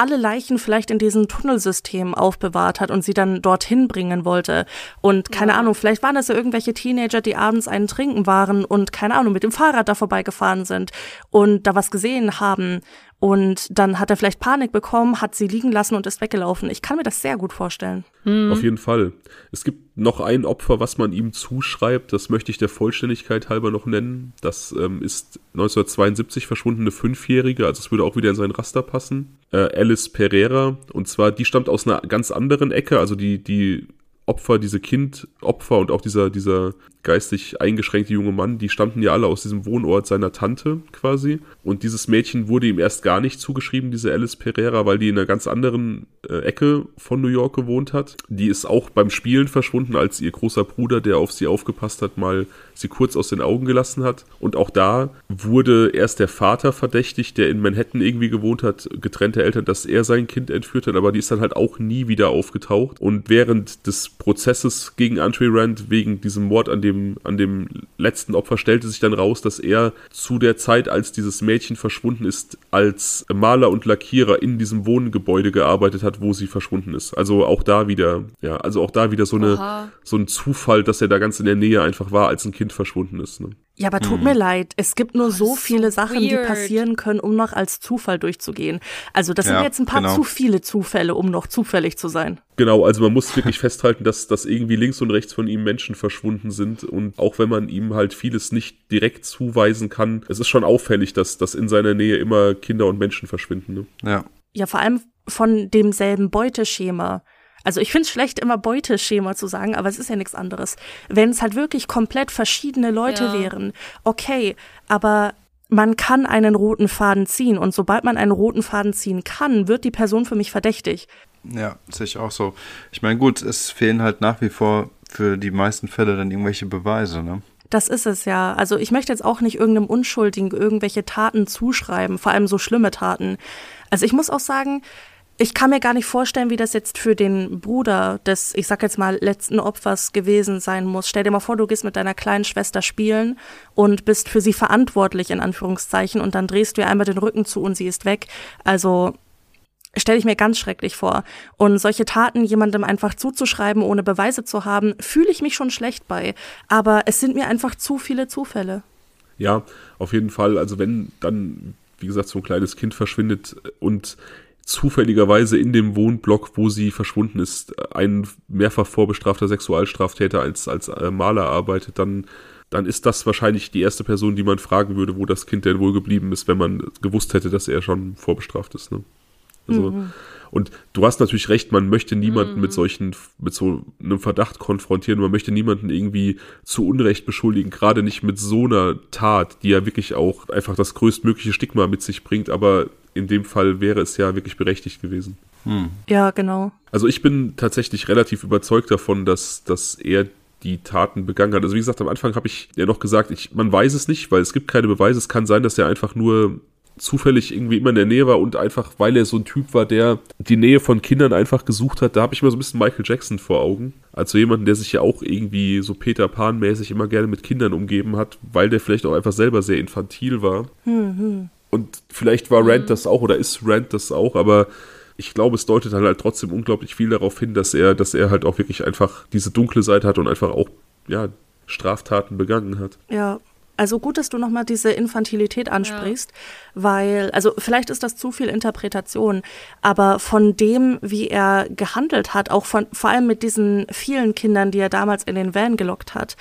alle Leichen vielleicht in diesem Tunnelsystem aufbewahrt hat und sie dann dorthin bringen wollte. Und keine ja. Ahnung, vielleicht waren das ja irgendwelche Teenager, die abends einen trinken waren und keine Ahnung, mit dem Fahrrad da vorbeigefahren sind und da was gesehen haben. Und dann hat er vielleicht Panik bekommen, hat sie liegen lassen und ist weggelaufen. Ich kann mir das sehr gut vorstellen. Hm. Auf jeden Fall. Es gibt noch ein Opfer, was man ihm zuschreibt. Das möchte ich der Vollständigkeit halber noch nennen. Das ähm, ist 1972 verschwundene Fünfjährige. Also es würde auch wieder in sein Raster passen. Äh, Alice Pereira. Und zwar, die stammt aus einer ganz anderen Ecke. Also die, die Opfer, diese Kindopfer und auch dieser, dieser geistig eingeschränkte junge Mann, die stammten ja alle aus diesem Wohnort seiner Tante quasi. Und dieses Mädchen wurde ihm erst gar nicht zugeschrieben, diese Alice Pereira, weil die in einer ganz anderen äh, Ecke von New York gewohnt hat. Die ist auch beim Spielen verschwunden, als ihr großer Bruder, der auf sie aufgepasst hat, mal sie kurz aus den Augen gelassen hat. Und auch da wurde erst der Vater verdächtigt, der in Manhattan irgendwie gewohnt hat, getrennte Eltern, dass er sein Kind entführt hat, aber die ist dann halt auch nie wieder aufgetaucht. Und während des Prozesses gegen Andre Rand wegen diesem Mord an dem, an dem letzten Opfer stellte sich dann raus, dass er zu der Zeit, als dieses Mädchen verschwunden ist, als Maler und Lackierer in diesem Wohngebäude gearbeitet hat, wo sie verschwunden ist. Also auch da wieder, ja, also auch da wieder so eine, so ein Zufall, dass er da ganz in der Nähe einfach war, als ein Kind verschwunden ist. Ne? Ja, aber tut hm. mir leid. Es gibt nur so viele Sachen, weird. die passieren können, um noch als Zufall durchzugehen. Also das ja, sind jetzt ein paar genau. zu viele Zufälle, um noch zufällig zu sein. Genau, also man muss wirklich festhalten, dass, dass irgendwie links und rechts von ihm Menschen verschwunden sind. Und auch wenn man ihm halt vieles nicht direkt zuweisen kann, es ist schon auffällig, dass, dass in seiner Nähe immer Kinder und Menschen verschwinden. Ne? Ja. Ja, vor allem von demselben Beuteschema. Also ich finde es schlecht, immer Beuteschema zu sagen, aber es ist ja nichts anderes. Wenn es halt wirklich komplett verschiedene Leute ja. wären, okay, aber man kann einen roten Faden ziehen und sobald man einen roten Faden ziehen kann, wird die Person für mich verdächtig. Ja, sehe ich auch so. Ich meine, gut, es fehlen halt nach wie vor für die meisten Fälle dann irgendwelche Beweise, ne? Das ist es ja. Also ich möchte jetzt auch nicht irgendeinem Unschuldigen irgendwelche Taten zuschreiben, vor allem so schlimme Taten. Also ich muss auch sagen, ich kann mir gar nicht vorstellen, wie das jetzt für den Bruder des, ich sag jetzt mal, letzten Opfers gewesen sein muss. Stell dir mal vor, du gehst mit deiner kleinen Schwester spielen und bist für sie verantwortlich, in Anführungszeichen, und dann drehst du ihr einmal den Rücken zu und sie ist weg. Also stelle ich mir ganz schrecklich vor. Und solche Taten jemandem einfach zuzuschreiben, ohne Beweise zu haben, fühle ich mich schon schlecht bei. Aber es sind mir einfach zu viele Zufälle. Ja, auf jeden Fall. Also wenn dann, wie gesagt, so ein kleines Kind verschwindet und zufälligerweise in dem Wohnblock, wo sie verschwunden ist, ein mehrfach vorbestrafter Sexualstraftäter als, als äh, Maler arbeitet, dann, dann ist das wahrscheinlich die erste Person, die man fragen würde, wo das Kind denn wohl geblieben ist, wenn man gewusst hätte, dass er schon vorbestraft ist. Ne? Also, mhm. Und du hast natürlich recht, man möchte niemanden mhm. mit solchen, mit so einem Verdacht konfrontieren, man möchte niemanden irgendwie zu Unrecht beschuldigen, gerade nicht mit so einer Tat, die ja wirklich auch einfach das größtmögliche Stigma mit sich bringt, aber in dem Fall wäre es ja wirklich berechtigt gewesen. Hm. Ja, genau. Also ich bin tatsächlich relativ überzeugt davon, dass, dass er die Taten begangen hat. Also wie gesagt, am Anfang habe ich ja noch gesagt, ich, man weiß es nicht, weil es gibt keine Beweise. Es kann sein, dass er einfach nur zufällig irgendwie immer in der Nähe war und einfach, weil er so ein Typ war, der die Nähe von Kindern einfach gesucht hat, da habe ich mir so ein bisschen Michael Jackson vor Augen. Also jemanden, der sich ja auch irgendwie so Peter Pan-mäßig immer gerne mit Kindern umgeben hat, weil der vielleicht auch einfach selber sehr infantil war. Mhm. Und vielleicht war Rand mhm. das auch oder ist Rand das auch, aber ich glaube, es deutet halt, halt trotzdem unglaublich viel darauf hin, dass er, dass er halt auch wirklich einfach diese dunkle Seite hat und einfach auch, ja, Straftaten begangen hat. Ja, also gut, dass du nochmal diese Infantilität ansprichst, ja. weil, also vielleicht ist das zu viel Interpretation, aber von dem, wie er gehandelt hat, auch von, vor allem mit diesen vielen Kindern, die er damals in den Van gelockt hat,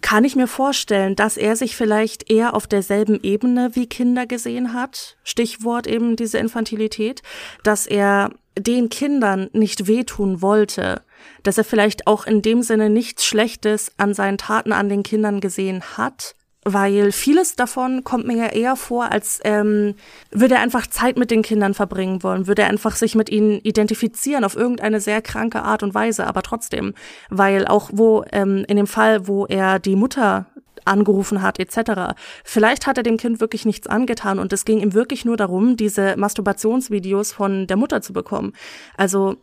kann ich mir vorstellen, dass er sich vielleicht eher auf derselben Ebene wie Kinder gesehen hat. Stichwort eben diese Infantilität, dass er den Kindern nicht wehtun wollte, dass er vielleicht auch in dem Sinne nichts Schlechtes an seinen Taten an den Kindern gesehen hat, weil vieles davon kommt mir ja eher vor, als ähm, würde er einfach Zeit mit den Kindern verbringen wollen, würde er einfach sich mit ihnen identifizieren auf irgendeine sehr kranke Art und Weise, aber trotzdem, weil auch wo ähm, in dem Fall, wo er die Mutter angerufen hat, etc. Vielleicht hat er dem Kind wirklich nichts angetan und es ging ihm wirklich nur darum, diese Masturbationsvideos von der Mutter zu bekommen. Also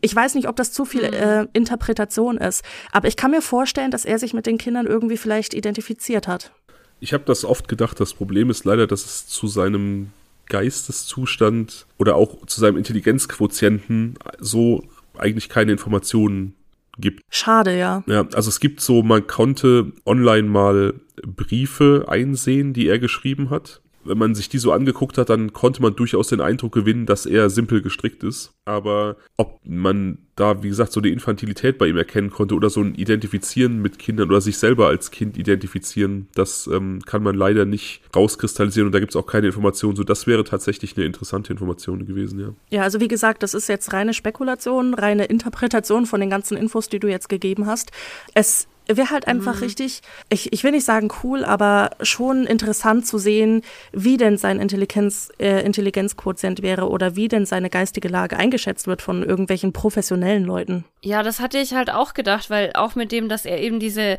ich weiß nicht, ob das zu viel mhm. äh, Interpretation ist, aber ich kann mir vorstellen, dass er sich mit den Kindern irgendwie vielleicht identifiziert hat. Ich habe das oft gedacht. Das Problem ist leider, dass es zu seinem Geisteszustand oder auch zu seinem Intelligenzquotienten so eigentlich keine Informationen gibt. Schade, ja. Ja, also es gibt so, man konnte online mal Briefe einsehen, die er geschrieben hat. Wenn man sich die so angeguckt hat, dann konnte man durchaus den Eindruck gewinnen, dass er simpel gestrickt ist. Aber ob man da, wie gesagt, so eine Infantilität bei ihm erkennen konnte oder so ein Identifizieren mit Kindern oder sich selber als Kind identifizieren, das ähm, kann man leider nicht rauskristallisieren und da gibt es auch keine Informationen. So, das wäre tatsächlich eine interessante Information gewesen, ja. Ja, also wie gesagt, das ist jetzt reine Spekulation, reine Interpretation von den ganzen Infos, die du jetzt gegeben hast. Es wäre halt einfach mhm. richtig, ich, ich will nicht sagen cool, aber schon interessant zu sehen, wie denn sein Intelligenz, äh, Intelligenzquotient wäre oder wie denn seine geistige Lage eingeschätzt wird von irgendwelchen professionellen Leuten. Ja, das hatte ich halt auch gedacht, weil auch mit dem, dass er eben diese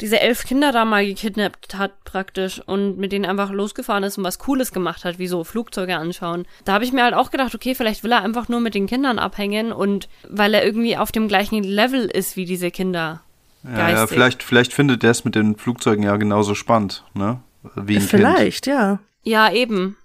diese elf Kinder da mal gekidnappt hat praktisch und mit denen einfach losgefahren ist und was Cooles gemacht hat, wie so Flugzeuge anschauen. Da habe ich mir halt auch gedacht, okay, vielleicht will er einfach nur mit den Kindern abhängen und weil er irgendwie auf dem gleichen Level ist wie diese Kinder. Ja, ja, vielleicht, vielleicht findet er es mit den Flugzeugen ja genauso spannend, ne? Wie ein Vielleicht, kind. ja. Ja, eben.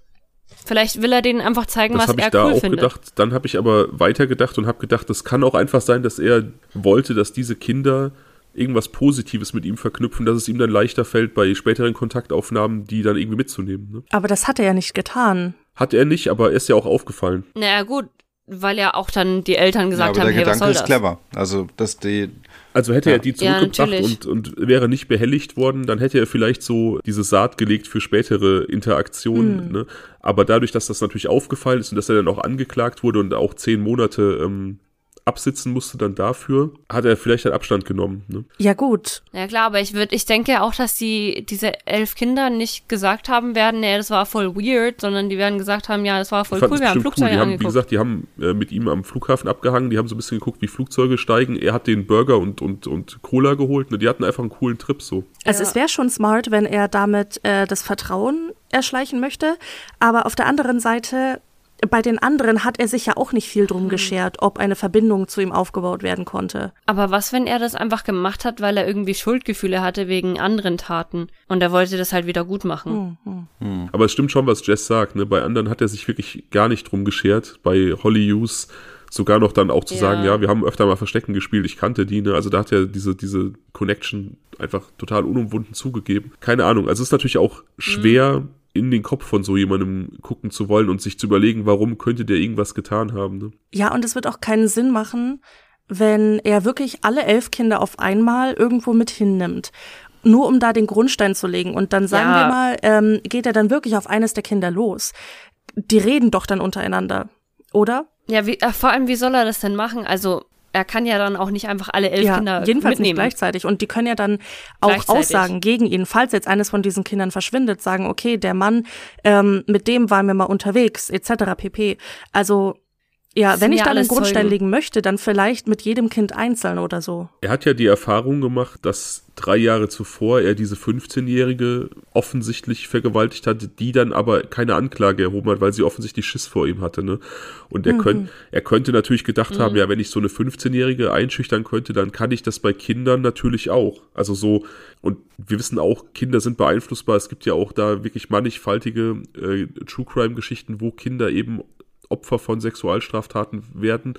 Vielleicht will er denen einfach zeigen, das was er da cool auch findet. Gedacht. Dann habe ich aber weitergedacht und habe gedacht, das kann auch einfach sein, dass er wollte, dass diese Kinder irgendwas Positives mit ihm verknüpfen, dass es ihm dann leichter fällt, bei späteren Kontaktaufnahmen die dann irgendwie mitzunehmen. Ne? Aber das hat er ja nicht getan. Hat er nicht, aber er ist ja auch aufgefallen. Naja, gut, weil ja auch dann die Eltern gesagt ja, aber haben, der hey, Gedanke was soll ist das? clever. Also, dass die also hätte ja. er die zurückgebracht ja, und, und wäre nicht behelligt worden, dann hätte er vielleicht so diese Saat gelegt für spätere Interaktionen. Mhm. Ne? Aber dadurch, dass das natürlich aufgefallen ist und dass er dann auch angeklagt wurde und auch zehn Monate ähm, absitzen musste dann dafür, hat er vielleicht einen Abstand genommen. Ne? Ja, gut. Ja klar, aber ich würde, ich denke auch, dass die diese elf Kinder nicht gesagt haben werden, nee, das war voll weird, sondern die werden gesagt haben, ja, das war voll cool, wir haben Flugzeuge cool. die haben, Wie gesagt, die haben äh, mit ihm am Flughafen abgehangen, die haben so ein bisschen geguckt, wie Flugzeuge steigen. Er hat den Burger und, und, und Cola geholt. Ne? Die hatten einfach einen coolen Trip so. Also ja. es wäre schon smart, wenn er damit äh, das Vertrauen erschleichen möchte. Aber auf der anderen Seite bei den anderen hat er sich ja auch nicht viel drum hm. geschert, ob eine Verbindung zu ihm aufgebaut werden konnte. Aber was, wenn er das einfach gemacht hat, weil er irgendwie Schuldgefühle hatte wegen anderen Taten und er wollte das halt wieder gut machen? Hm, hm. Hm. Aber es stimmt schon, was Jess sagt. Ne? Bei anderen hat er sich wirklich gar nicht drum geschert. Bei Holly Hughes sogar noch dann auch zu ja. sagen, ja, wir haben öfter mal Verstecken gespielt, ich kannte die, ne? Also da hat er diese, diese Connection einfach total unumwunden zugegeben. Keine Ahnung. Also es ist natürlich auch schwer, mhm in den Kopf von so jemandem gucken zu wollen und sich zu überlegen, warum könnte der irgendwas getan haben. Ne? Ja, und es wird auch keinen Sinn machen, wenn er wirklich alle elf Kinder auf einmal irgendwo mit hinnimmt. Nur um da den Grundstein zu legen. Und dann sagen ja. wir mal, ähm, geht er dann wirklich auf eines der Kinder los. Die reden doch dann untereinander, oder? Ja, wie, äh, vor allem, wie soll er das denn machen? Also, er kann ja dann auch nicht einfach alle elf ja, Kinder jedenfalls mitnehmen. nicht gleichzeitig. Und die können ja dann auch aussagen gegen ihn, falls jetzt eines von diesen Kindern verschwindet, sagen, okay, der Mann, ähm, mit dem waren wir mal unterwegs, etc. pp. Also ja, wenn ich dann einen Grundstein Zeugen. legen möchte, dann vielleicht mit jedem Kind einzeln oder so. Er hat ja die Erfahrung gemacht, dass drei Jahre zuvor er diese 15-Jährige offensichtlich vergewaltigt hatte, die dann aber keine Anklage erhoben hat, weil sie offensichtlich Schiss vor ihm hatte. Ne? Und er, mhm. könnt, er könnte natürlich gedacht mhm. haben, ja, wenn ich so eine 15-Jährige einschüchtern könnte, dann kann ich das bei Kindern natürlich auch. Also so, und wir wissen auch, Kinder sind beeinflussbar. Es gibt ja auch da wirklich mannigfaltige äh, True Crime-Geschichten, wo Kinder eben Opfer von Sexualstraftaten werden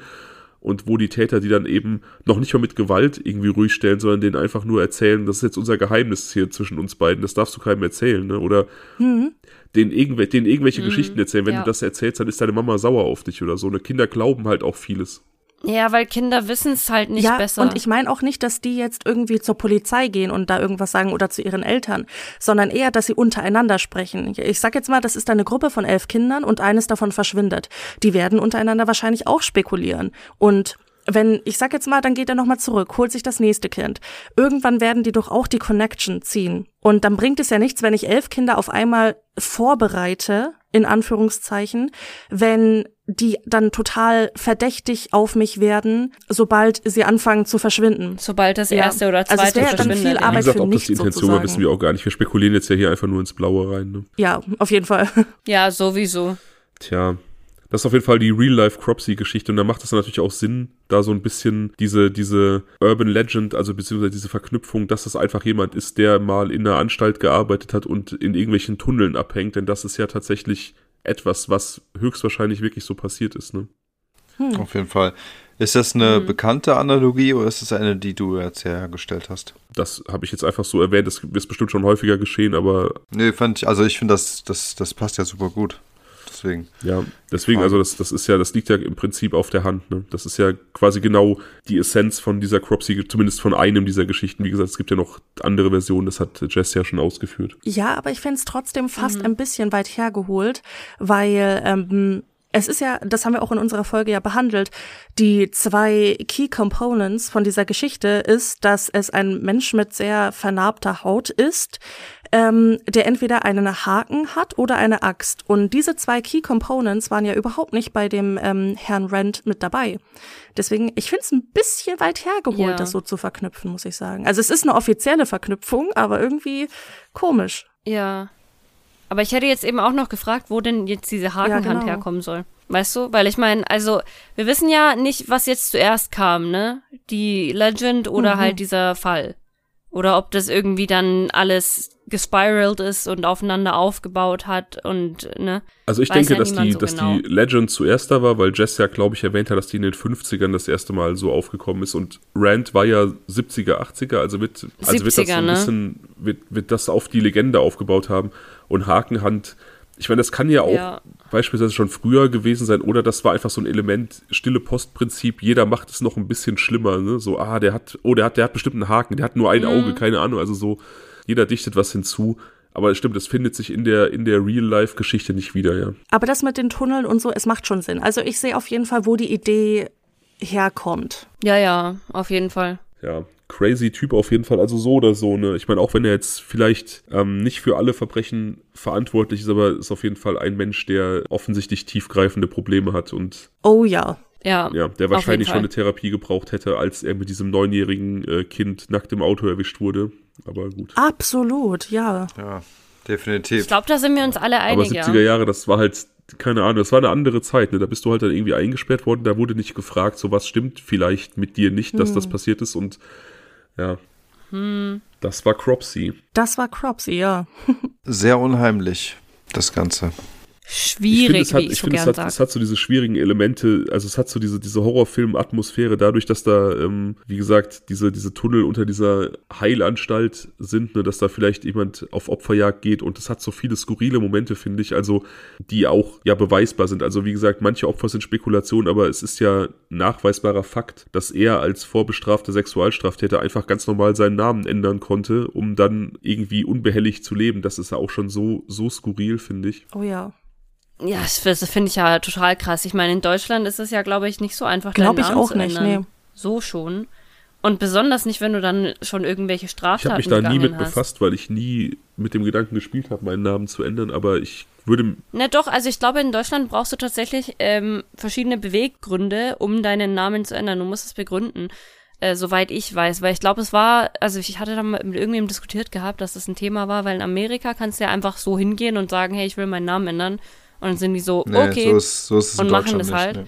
und wo die Täter die dann eben noch nicht mal mit Gewalt irgendwie ruhig stellen, sondern denen einfach nur erzählen, das ist jetzt unser Geheimnis hier zwischen uns beiden, das darfst du keinem erzählen, ne? Oder mhm. denen, irgendw denen irgendwelche mhm. Geschichten erzählen. Wenn ja. du das erzählst, dann ist deine Mama sauer auf dich oder so. Ne? Kinder glauben halt auch vieles. Ja, weil Kinder wissen es halt nicht ja, besser. Und ich meine auch nicht, dass die jetzt irgendwie zur Polizei gehen und da irgendwas sagen oder zu ihren Eltern, sondern eher, dass sie untereinander sprechen. Ich sag jetzt mal, das ist eine Gruppe von elf Kindern und eines davon verschwindet. Die werden untereinander wahrscheinlich auch spekulieren. Und wenn, ich sag jetzt mal, dann geht er nochmal zurück, holt sich das nächste Kind. Irgendwann werden die doch auch die Connection ziehen. Und dann bringt es ja nichts, wenn ich elf Kinder auf einmal vorbereite, in Anführungszeichen, wenn die dann total verdächtig auf mich werden, sobald sie anfangen zu verschwinden. Sobald das erste ja. oder zweite also es verschwindet. Dann viel Arbeit Wie gesagt, ob das die Intention sozusagen. war, wissen wir auch gar nicht. Wir spekulieren jetzt ja hier einfach nur ins Blaue rein. Ne? Ja, auf jeden Fall. Ja, sowieso. Tja, das ist auf jeden Fall die Real-Life-Cropsy-Geschichte und da macht es natürlich auch Sinn, da so ein bisschen diese, diese Urban Legend, also beziehungsweise diese Verknüpfung, dass das einfach jemand ist, der mal in einer Anstalt gearbeitet hat und in irgendwelchen Tunneln abhängt, denn das ist ja tatsächlich etwas, was höchstwahrscheinlich wirklich so passiert ist, ne? Hm. Auf jeden Fall. Ist das eine mhm. bekannte Analogie oder ist das eine, die du jetzt hergestellt hast? Das habe ich jetzt einfach so erwähnt, das ist bestimmt schon häufiger geschehen, aber. Nee, fand ich, also ich finde, das, das, das passt ja super gut. Deswegen. Ja, deswegen, also das, das ist ja, das liegt ja im Prinzip auf der Hand. Ne? Das ist ja quasi genau die Essenz von dieser Cropsy, zumindest von einem dieser Geschichten. Wie gesagt, es gibt ja noch andere Versionen, das hat Jess ja schon ausgeführt. Ja, aber ich finde es trotzdem fast mhm. ein bisschen weit hergeholt, weil ähm, es ist ja, das haben wir auch in unserer Folge ja behandelt, die zwei Key Components von dieser Geschichte ist, dass es ein Mensch mit sehr vernarbter Haut ist, ähm, der entweder einen Haken hat oder eine Axt. Und diese zwei Key Components waren ja überhaupt nicht bei dem ähm, Herrn Rand mit dabei. Deswegen, ich finde es ein bisschen weit hergeholt, ja. das so zu verknüpfen, muss ich sagen. Also es ist eine offizielle Verknüpfung, aber irgendwie komisch. Ja. Aber ich hätte jetzt eben auch noch gefragt, wo denn jetzt diese Hakenhand ja, genau. herkommen soll. Weißt du? Weil ich meine, also, wir wissen ja nicht, was jetzt zuerst kam, ne? Die Legend oder mhm. halt dieser Fall. Oder ob das irgendwie dann alles gespiralt ist und aufeinander aufgebaut hat und ne. Also ich denke, ja dass die, so dass genau. die Legend zuerst da war, weil Jess ja, glaube ich, erwähnt hat, dass die in den 50ern das erste Mal so aufgekommen ist und Rand war ja 70er, 80er, also wird, also 70er, wird das so ein ne? bisschen, wird, wird das auf die Legende aufgebaut haben und Hakenhand ich meine, das kann ja auch ja. beispielsweise schon früher gewesen sein, oder das war einfach so ein Element, stille Postprinzip, jeder macht es noch ein bisschen schlimmer, ne? So, ah, der hat, oh, der hat, der hat bestimmt einen Haken, der hat nur ein mhm. Auge, keine Ahnung, also so, jeder dichtet was hinzu. Aber es stimmt, es findet sich in der, in der Real-Life-Geschichte nicht wieder, ja. Aber das mit den Tunneln und so, es macht schon Sinn. Also ich sehe auf jeden Fall, wo die Idee herkommt. Ja, ja, auf jeden Fall. Ja, crazy Typ auf jeden Fall, also so oder so, ne? Ich meine, auch wenn er jetzt vielleicht ähm, nicht für alle Verbrechen verantwortlich ist, aber ist auf jeden Fall ein Mensch, der offensichtlich tiefgreifende Probleme hat und. Oh ja. Ja, ja, der wahrscheinlich schon eine Therapie gebraucht hätte, als er mit diesem neunjährigen äh, Kind nackt im Auto erwischt wurde. Aber gut. Absolut, ja. Ja, definitiv. Ich glaube, da sind wir uns alle einig. Aber 70er Jahre, das war halt keine Ahnung, das war eine andere Zeit, ne? Da bist du halt dann irgendwie eingesperrt worden, da wurde nicht gefragt, so was stimmt vielleicht mit dir nicht, dass hm. das passiert ist und ja. Hm. Das war Cropsy. Das war Cropsy, ja. Sehr unheimlich, das Ganze schwierig, ich finde, es hat, ich so finde, es hat, es hat so diese schwierigen Elemente, also es hat so diese, diese Horrorfilm-Atmosphäre, dadurch, dass da, ähm, wie gesagt, diese, diese Tunnel unter dieser Heilanstalt sind, ne, dass da vielleicht jemand auf Opferjagd geht und es hat so viele skurrile Momente, finde ich, also die auch ja beweisbar sind. Also wie gesagt, manche Opfer sind Spekulation, aber es ist ja nachweisbarer Fakt, dass er als vorbestrafter Sexualstraftäter einfach ganz normal seinen Namen ändern konnte, um dann irgendwie unbehelligt zu leben. Das ist ja auch schon so, so skurril, finde ich. Oh ja. Ja, das finde ich ja total krass. Ich meine, in Deutschland ist es ja, glaube ich, nicht so einfach. Glaube ich auch nicht, nee. So schon. Und besonders nicht, wenn du dann schon irgendwelche Straftaten Ich habe mich da nie mit hast. befasst, weil ich nie mit dem Gedanken gespielt habe, meinen Namen zu ändern, aber ich würde. Na doch, also ich glaube, in Deutschland brauchst du tatsächlich ähm, verschiedene Beweggründe, um deinen Namen zu ändern. Du musst es begründen, äh, soweit ich weiß. Weil ich glaube, es war, also ich hatte da mit irgendjemandem diskutiert gehabt, dass das ein Thema war, weil in Amerika kannst du ja einfach so hingehen und sagen, hey, ich will meinen Namen ändern. Und dann sind die so, nee, okay, so ist, so ist und machen das halt. Nee.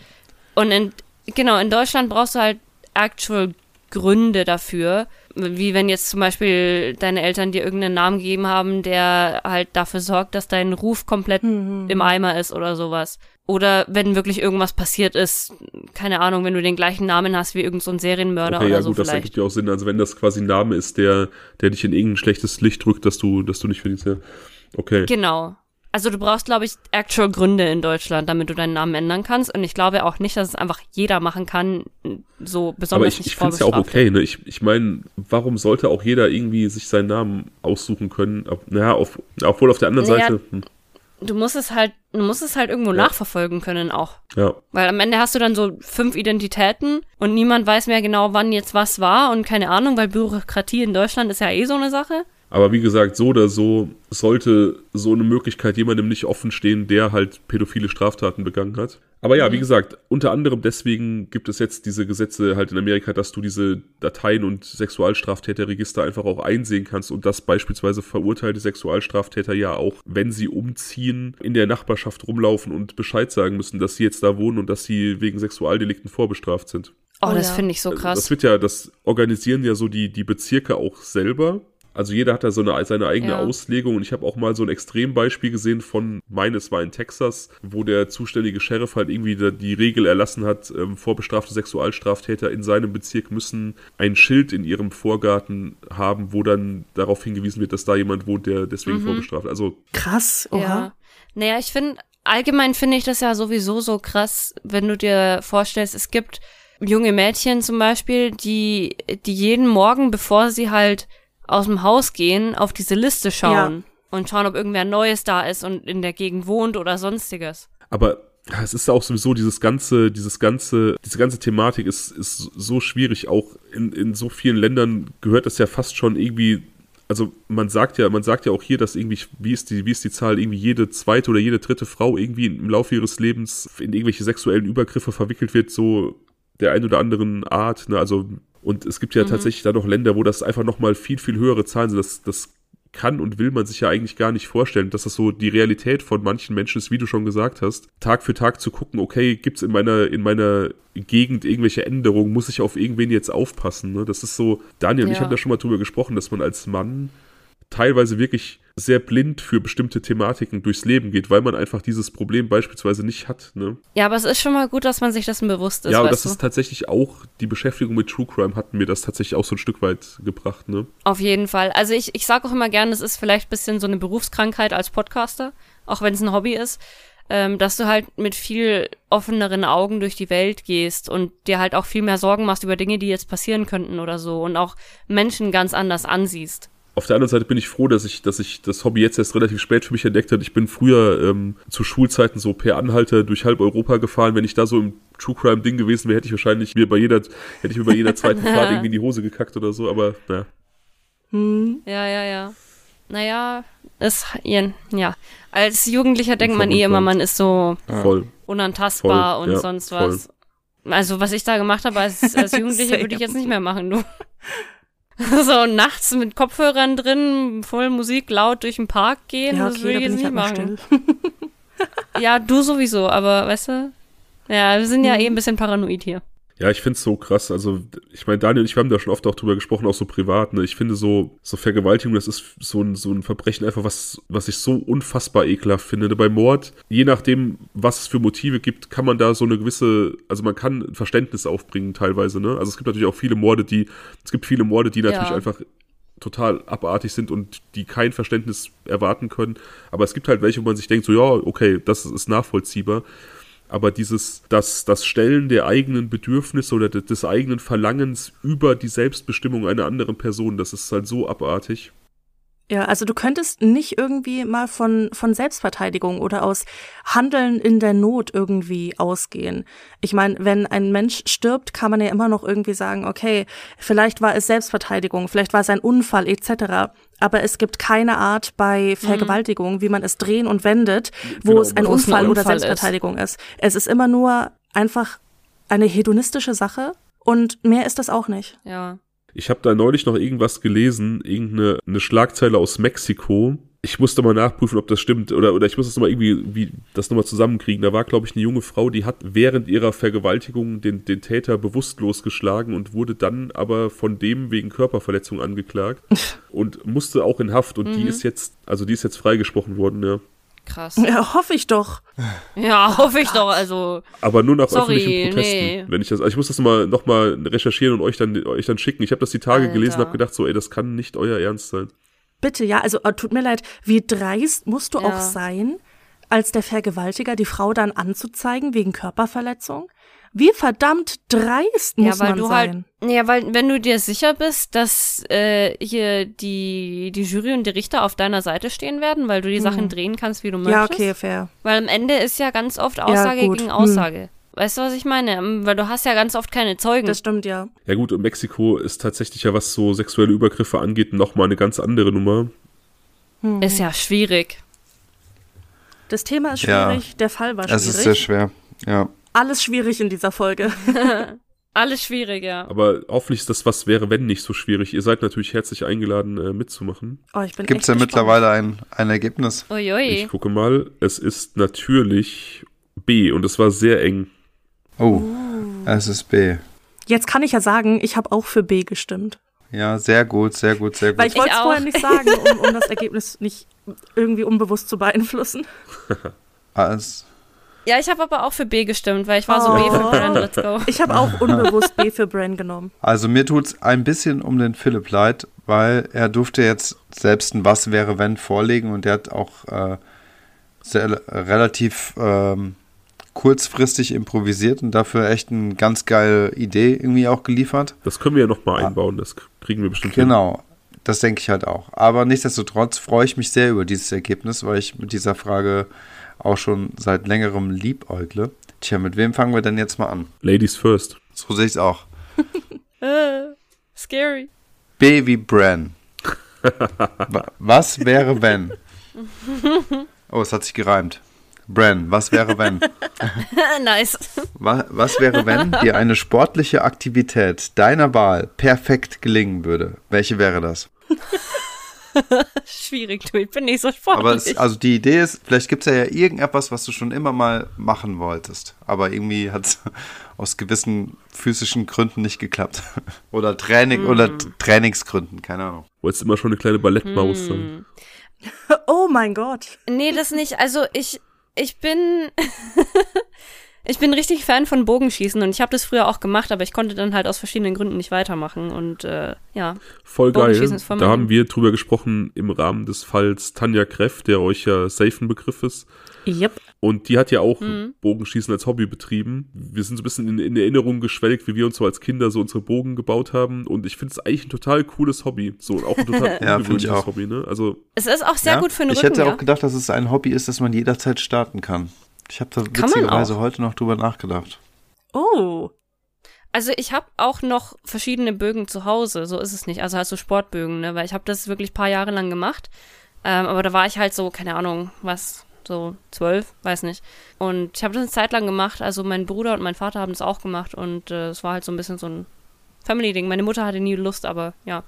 Und in, genau, in Deutschland brauchst du halt actual Gründe dafür. Wie wenn jetzt zum Beispiel deine Eltern dir irgendeinen Namen gegeben haben, der halt dafür sorgt, dass dein Ruf komplett mhm. im Eimer ist oder sowas. Oder wenn wirklich irgendwas passiert ist, keine Ahnung, wenn du den gleichen Namen hast wie irgendein so Serienmörder okay, oder ja, so gut, vielleicht. das ergibt ja auch Sinn. Also wenn das quasi ein Name ist, der, der dich in irgendein schlechtes Licht drückt, dass du, dass du nicht findest, ja. Okay. Genau. Also du brauchst, glaube ich, actual Gründe in Deutschland, damit du deinen Namen ändern kannst. Und ich glaube auch nicht, dass es einfach jeder machen kann, so besonders Aber ich, ich finde es ja auch okay. Ne? Ich, ich meine, warum sollte auch jeder irgendwie sich seinen Namen aussuchen können? Naja, auf, obwohl auf der anderen naja, Seite. Hm. Du musst es halt, du musst es halt irgendwo ja. nachverfolgen können auch. Ja. Weil am Ende hast du dann so fünf Identitäten und niemand weiß mehr genau, wann jetzt was war und keine Ahnung, weil Bürokratie in Deutschland ist ja eh so eine Sache. Aber wie gesagt, so oder so sollte so eine Möglichkeit jemandem nicht offen stehen, der halt pädophile Straftaten begangen hat. Aber ja, wie mhm. gesagt, unter anderem deswegen gibt es jetzt diese Gesetze halt in Amerika, dass du diese Dateien und Sexualstraftäterregister einfach auch einsehen kannst und dass beispielsweise verurteilte Sexualstraftäter ja auch, wenn sie umziehen, in der Nachbarschaft rumlaufen und Bescheid sagen müssen, dass sie jetzt da wohnen und dass sie wegen Sexualdelikten vorbestraft sind. Oh, das oh, ja. finde ich so krass. Das wird ja, das organisieren ja so die, die Bezirke auch selber Also jeder hat da so eine, seine eigene Ja. Auslegung und ich habe auch mal so ein Extrembeispiel gesehen von meines war in Texas, wo der zuständige Sheriff halt irgendwie da die Regel erlassen hat, ähm, vorbestrafte Sexualstraftäter in seinem Bezirk müssen ein Schild in ihrem Vorgarten haben, wo dann darauf hingewiesen wird, dass da jemand wohnt, der deswegen vorbestraft. Also Krass, oha. Ja. Naja, ich finde, allgemein finde ich das ja sowieso so krass, wenn du dir vorstellst, es gibt junge Mädchen zum Beispiel, die, die jeden Morgen, bevor sie halt aus dem Haus gehen, auf diese Liste schauen und schauen, ob irgendwer Neues da ist und in der Gegend wohnt oder sonstiges. Aber ja, es ist auch sowieso dieses ganze, dieses ganze, diese ganze Thematik ist, ist so schwierig. Auch in, in so vielen Ländern gehört das ja fast schon irgendwie. Also man sagt ja, man sagt ja auch hier, dass irgendwie, wie ist die, wie ist die Zahl, irgendwie jede zweite oder jede dritte Frau irgendwie im Laufe ihres Lebens in irgendwelche sexuellen Übergriffe verwickelt wird, so der ein oder anderen Art. Ne? Also und es gibt ja tatsächlich da noch Länder, wo das einfach noch mal viel viel höhere Zahlen sind. Das, das kann und will man sich ja eigentlich gar nicht vorstellen, dass das so die Realität von manchen Menschen ist, wie du schon gesagt hast. Tag für Tag zu gucken, okay, gibt's in meiner, in meiner Gegend irgendwelche Änderungen, muss ich auf irgendwen jetzt aufpassen. Ne? Das ist so, Daniel und ich Ja. haben da schon mal drüber gesprochen, dass man als Mann teilweise wirklich sehr blind für bestimmte Thematiken durchs Leben geht, weil man einfach dieses Problem beispielsweise nicht hat. Ne? Ja, aber es ist schon mal gut, dass man sich dessen bewusst ist, ja, und das du? ist tatsächlich auch, die Beschäftigung mit True Crime hat mir das tatsächlich auch so ein Stück weit gebracht. Ne? Auf jeden Fall. Also ich, ich sage auch immer gerne, es ist vielleicht ein bisschen so eine Berufskrankheit als Podcaster, auch wenn es ein Hobby ist, ähm, dass du halt mit viel offeneren Augen durch die Welt gehst und dir halt auch viel mehr Sorgen machst über Dinge, die jetzt passieren könnten oder so und auch Menschen ganz anders ansiehst. Auf der anderen Seite bin ich froh, dass ich, dass ich das Hobby jetzt erst relativ spät für mich entdeckt habe. Ich bin früher ähm, zu Schulzeiten so per Anhalter durch halb Europa gefahren. Wenn ich da so im True Crime Ding gewesen wäre, hätte ich wahrscheinlich mir bei jeder, hätte ich mir bei jeder zweiten Fahrt irgendwie in die Hose gekackt oder so. Aber naja, Hm. Ja, ja, ja. Naja, es, ja. Als Jugendlicher denkt man eh immer, man ist so voll. unantastbar Voll, und ja, sonst voll. was. Also, was ich da gemacht habe als, als Jugendliche, Same. würde ich jetzt nicht mehr machen, du. So nachts mit Kopfhörern drin, voll Musik laut durch den Park gehen, Ja, das okay, würde da ich jetzt ich nicht halt machen. Ja, du sowieso, aber weißt du? Ja, wir sind ja Mhm. eh ein bisschen paranoid hier. Ja, ich find's so krass. Also, ich meine, Daniel und ich, wir haben da schon oft auch drüber gesprochen, auch so privat. Ne? Ich finde so, so Vergewaltigung, das ist so ein, so ein Verbrechen einfach, was, was ich so unfassbar ekelhaft finde. Ne? Bei Mord, je nachdem, was es für Motive gibt, kann man da so eine gewisse, also man kann ein Verständnis aufbringen teilweise. Ne? Also es gibt natürlich auch viele Morde, die, es gibt viele Morde, die natürlich Ja. einfach total abartig sind und die kein Verständnis erwarten können. Aber es gibt halt welche, wo man sich denkt, so ja, okay, das ist nachvollziehbar. Aber dieses, das, das Stellen der eigenen Bedürfnisse oder de- des eigenen Verlangens über die Selbstbestimmung einer anderen Person, das ist halt so abartig. Ja, also du könntest nicht irgendwie mal von, von Selbstverteidigung oder aus Handeln in der Not irgendwie ausgehen. Ich meine, wenn ein Mensch stirbt, kann man ja immer noch irgendwie sagen, okay, vielleicht war es Selbstverteidigung, vielleicht war es ein Unfall etc. Aber es gibt keine Art bei Vergewaltigung, wie man es drehen und wendet, wo Genau, es ein ein Unfall oder Unfall ist. Selbstverteidigung ist. Es ist immer nur einfach eine hedonistische Sache und mehr ist das auch nicht. Ja. Ich habe da neulich noch irgendwas gelesen, irgendeine eine Schlagzeile aus Mexiko. Ich musste mal nachprüfen, ob das stimmt oder, oder ich muss das nochmal irgendwie wie, das nochmal zusammenkriegen. Da war, glaube ich, eine junge Frau, die hat während ihrer Vergewaltigung den, den Täter bewusstlos geschlagen und wurde dann aber von dem wegen Körperverletzung angeklagt und musste auch in Haft und die ist jetzt, also die ist jetzt freigesprochen worden, ja. Krass. Ja, hoffe ich doch. Ja, hoffe ich doch. Also, Aber nur nach Sorry, öffentlichen Protesten. nee. Wenn ich das, also ich muss das mal noch mal recherchieren und euch dann euch dann schicken. Ich habe das die Tage Alter. gelesen, habe gedacht so, ey, das kann nicht euer Ernst sein. Bitte, ja, also äh, tut mir leid, wie dreist musst du Ja. auch sein, als der Vergewaltiger die Frau dann anzuzeigen wegen Körperverletzung? Wie verdammt dreist muss ja, weil man du sein? halt, ja, weil wenn du dir sicher bist, dass äh, hier die die Jury und die Richter auf deiner Seite stehen werden, weil du die Sachen drehen kannst, wie du möchtest. ja, okay, fair. Weil am Ende ist ja ganz oft Aussage gut. gegen Hm. Weißt du, was ich meine? Ähm, Weil du hast ja ganz oft keine Zeugen. Das stimmt, ja. Ja gut, und Mexiko ist tatsächlich ja, was so sexuelle Übergriffe angeht, noch mal eine ganz andere Nummer. ist ja schwierig. Das Thema ist Ja. schwierig, der Fall war schwierig. Es ist sehr schwer. Ja. Alles schwierig in dieser Folge. Alles schwierig, ja. Aber hoffentlich ist das was wäre, wenn nicht so schwierig. Ihr seid natürlich herzlich eingeladen, äh, mitzumachen. Oh, ich bin Gibt es ja mittlerweile ein, ein Ergebnis? Uiui. Ich gucke mal. Es ist natürlich B und es war sehr eng. Oh, es ist B. Jetzt kann ich ja sagen, ich habe auch für B gestimmt. Ja, sehr gut, sehr gut, sehr gut. Weil ich wollte es vorher nicht sagen, um, um das Ergebnis nicht irgendwie unbewusst zu beeinflussen. Alles. Ja, ich habe aber auch für B gestimmt, weil ich war so B für Bran, let's go. Ich habe auch unbewusst B für Bran genommen. Also mir tut's ein bisschen um den Philipp leid, weil er durfte jetzt selbst ein Was wäre wenn vorlegen und der hat auch äh, sehr, relativ ähm, kurzfristig improvisiert und dafür echt eine ganz geile Idee irgendwie auch geliefert. Das können wir ja nochmal einbauen, das kriegen wir bestimmt Genau, hin. das denke ich halt auch. Aber nichtsdestotrotz freue ich mich sehr über dieses Ergebnis, weil ich mit dieser Frage auch schon seit längerem liebäugle. Tja, mit wem fangen wir denn jetzt mal an? Ladies first. So sehe ich es auch. uh, scary. B wie Bran. Was wäre wenn? Oh, es hat sich gereimt. Bran, was wäre wenn? nice. Was, was wäre wenn dir eine sportliche Aktivität deiner Wahl perfekt gelingen würde? Welche wäre das? Schwierig, du, ich bin nicht so sportlich. Aber es, also die Idee ist, vielleicht gibt es ja, ja irgendetwas, was du schon immer mal machen wolltest. Aber irgendwie hat es aus gewissen physischen Gründen nicht geklappt. oder Training hm. oder Trainingsgründen, keine Ahnung. Wolltest immer schon eine kleine Ballettmaus hm. sein. Oh mein Gott. Nee, das nicht. Also ich, ich bin. ich bin richtig Fan von Bogenschießen und ich habe das früher auch gemacht, aber ich konnte dann halt aus verschiedenen Gründen nicht weitermachen und äh, ja. Voll geil. Da haben wir drüber gesprochen im Rahmen des Falls Tanja Kreff, der euch ja safe ein Begriff ist. Yep. Und die hat ja auch mhm. Bogenschießen als Hobby betrieben. Wir sind so ein bisschen in, in, Erinnerung geschwelgt, wie wir uns so als Kinder so unsere Bogen gebaut haben. Und ich finde es eigentlich ein total cooles Hobby. So und auch ein total ja, ungewöhnliches Hobby, ne? Also. Es ist auch sehr ja, gut für Ich Rücken, hätte ja? auch gedacht, dass es ein Hobby ist, das man jederzeit starten kann. Ich habe da kann witzigerweise heute noch drüber nachgedacht. Oh. Also ich habe auch noch verschiedene Bögen zu Hause, so ist es nicht. Also halt so Sportbögen, ne? Weil ich habe das wirklich paar Jahre lang gemacht. Ähm, aber da war ich halt so, keine Ahnung, was, so zwölf, weiß nicht. Und ich habe das eine Zeit lang gemacht. Also mein Bruder und mein Vater haben das auch gemacht und äh, es war halt so ein bisschen so ein Family-Ding. Meine Mutter hatte nie Lust, aber ja.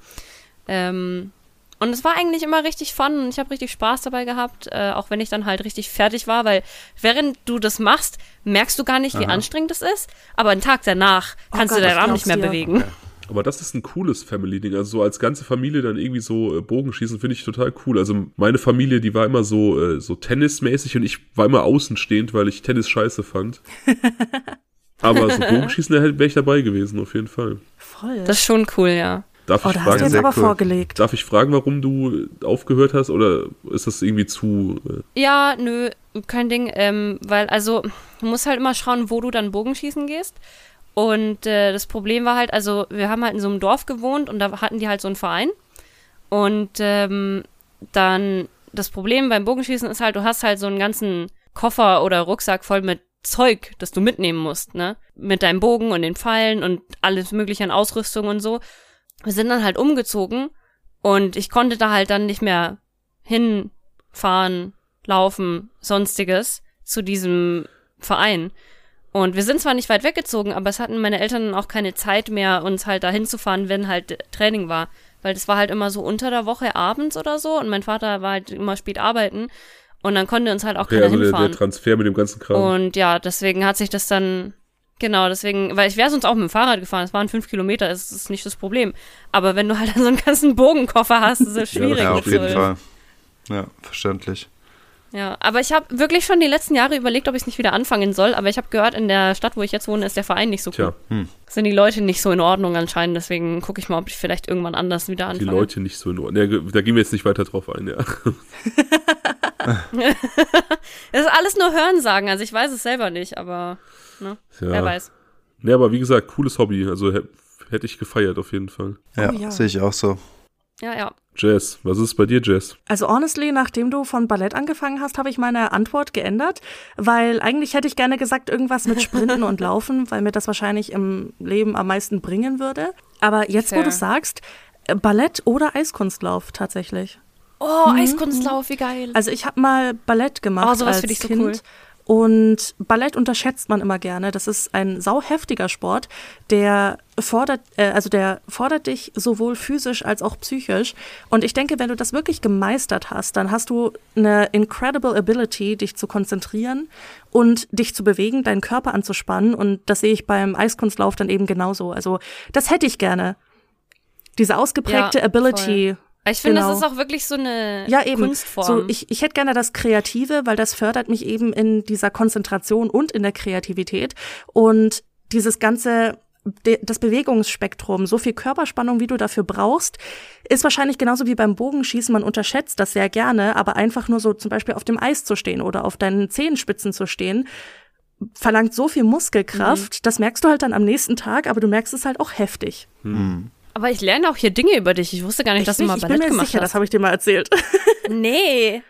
Ähm, und es war eigentlich immer richtig fun und ich habe richtig Spaß dabei gehabt, äh, auch wenn ich dann halt richtig fertig war, weil während du das machst, merkst du gar nicht, wie Aha. anstrengend es ist, aber einen Tag danach oh kannst oh Gott, du deinen Arm nicht mehr dir. bewegen. Okay. Aber das ist ein cooles Family-Ding. Also so als ganze Familie dann irgendwie so äh, Bogenschießen finde ich total cool. Also meine Familie, die war immer so, äh, so tennismäßig und ich war immer außenstehend, weil ich Tennis scheiße fand. Aber so Bogenschießen wäre ich dabei gewesen, auf jeden Fall. Voll. Das ist schon cool, ja. Darf oh, ich da fragen, hast du jetzt aber cool. vorgelegt. Darf ich fragen, warum du aufgehört hast oder ist das irgendwie zu. Äh ja, nö, kein Ding. Ähm, weil, also, du musst halt immer schauen, wo du dann Bogenschießen gehst. Und äh, das Problem war halt, also wir haben halt in so einem Dorf gewohnt und da hatten die halt so einen Verein. Und ähm, dann das Problem beim Bogenschießen ist halt, du hast halt so einen ganzen Koffer oder Rucksack voll mit Zeug, das du mitnehmen musst, ne? Mit deinem Bogen und den Pfeilen und alles mögliche an Ausrüstung und so. Wir sind dann halt umgezogen und ich konnte da halt dann nicht mehr hinfahren, laufen, sonstiges zu diesem Verein. Und wir sind zwar nicht weit weggezogen, aber es hatten meine Eltern auch keine Zeit mehr, uns halt dahin zu fahren, wenn halt Training war. Weil das war halt immer so unter der Woche abends oder so und mein Vater war halt immer spät arbeiten und dann konnte uns halt auch keiner ja, also hinfahren. Der, der Transfer mit dem ganzen Kram. Und ja, deswegen hat sich das dann, genau, deswegen, weil ich wäre sonst auch mit dem Fahrrad gefahren, es waren fünf Kilometer, das ist nicht das Problem. Aber wenn du halt so einen ganzen Bogenkoffer hast, ist es schwierig. ja, auf jeden Fall. Ja, verständlich. Ja, aber ich habe wirklich schon die letzten Jahre überlegt, ob ich es nicht wieder anfangen soll. Aber ich habe gehört, in der Stadt, wo ich jetzt wohne, ist der Verein nicht so cool. Hm. Sind die Leute nicht so in Ordnung anscheinend. Deswegen gucke ich mal, ob ich vielleicht irgendwann anders wieder anfange. Die Leute nicht so in Ordnung. Ja, da gehen wir jetzt nicht weiter drauf ein, ja. das ist alles nur Hörensagen. Also ich weiß es selber nicht, aber ne, ja. wer weiß. Ja, aber wie gesagt, cooles Hobby. Also hätte ich gefeiert auf jeden Fall. Ja, oh, ja. sehe ich auch so. Ja, ja. Jess, was ist bei dir, Jess? Also honestly, nachdem du von Ballett angefangen hast, habe ich meine Antwort geändert, weil eigentlich hätte ich gerne gesagt irgendwas mit Sprinten und Laufen, weil mir das wahrscheinlich im Leben am meisten bringen würde. Aber jetzt, Fair. wo du sagst, Ballett oder Eiskunstlauf tatsächlich. Oh, mhm. Eiskunstlauf, wie geil. Also ich habe mal Ballett gemacht oh, sowas als ich Kind. So cool. Und Ballett unterschätzt man immer gerne. Das ist ein sauheftiger Sport, der fordert, äh, also der fordert dich sowohl physisch als auch psychisch. Und ich denke, wenn du das wirklich gemeistert hast, dann hast du eine incredible ability, dich zu konzentrieren und dich zu bewegen, deinen Körper anzuspannen. Und das sehe ich beim Eiskunstlauf dann eben genauso. Also das hätte ich gerne. Diese ausgeprägte Ja, Ability. Ich finde, Genau. das ist auch wirklich so eine Ja, eben. Kunstform. So, ich, ich hätte gerne das Kreative, weil das fördert mich eben in dieser Konzentration und in der Kreativität. Und dieses ganze, das Bewegungsspektrum, so viel Körperspannung, wie du dafür brauchst, ist wahrscheinlich genauso wie beim Bogenschießen. Man unterschätzt das sehr gerne, aber einfach nur so zum Beispiel auf dem Eis zu stehen oder auf deinen Zehenspitzen zu stehen, verlangt so viel Muskelkraft. Das merkst du halt dann am nächsten Tag, aber du merkst es halt auch heftig. Aber ich lerne auch hier Dinge über dich. Ich wusste gar nicht, dass du ich, mal ich Ballett bin mir gemacht sicher, hast. das habe ich dir mal erzählt. nee.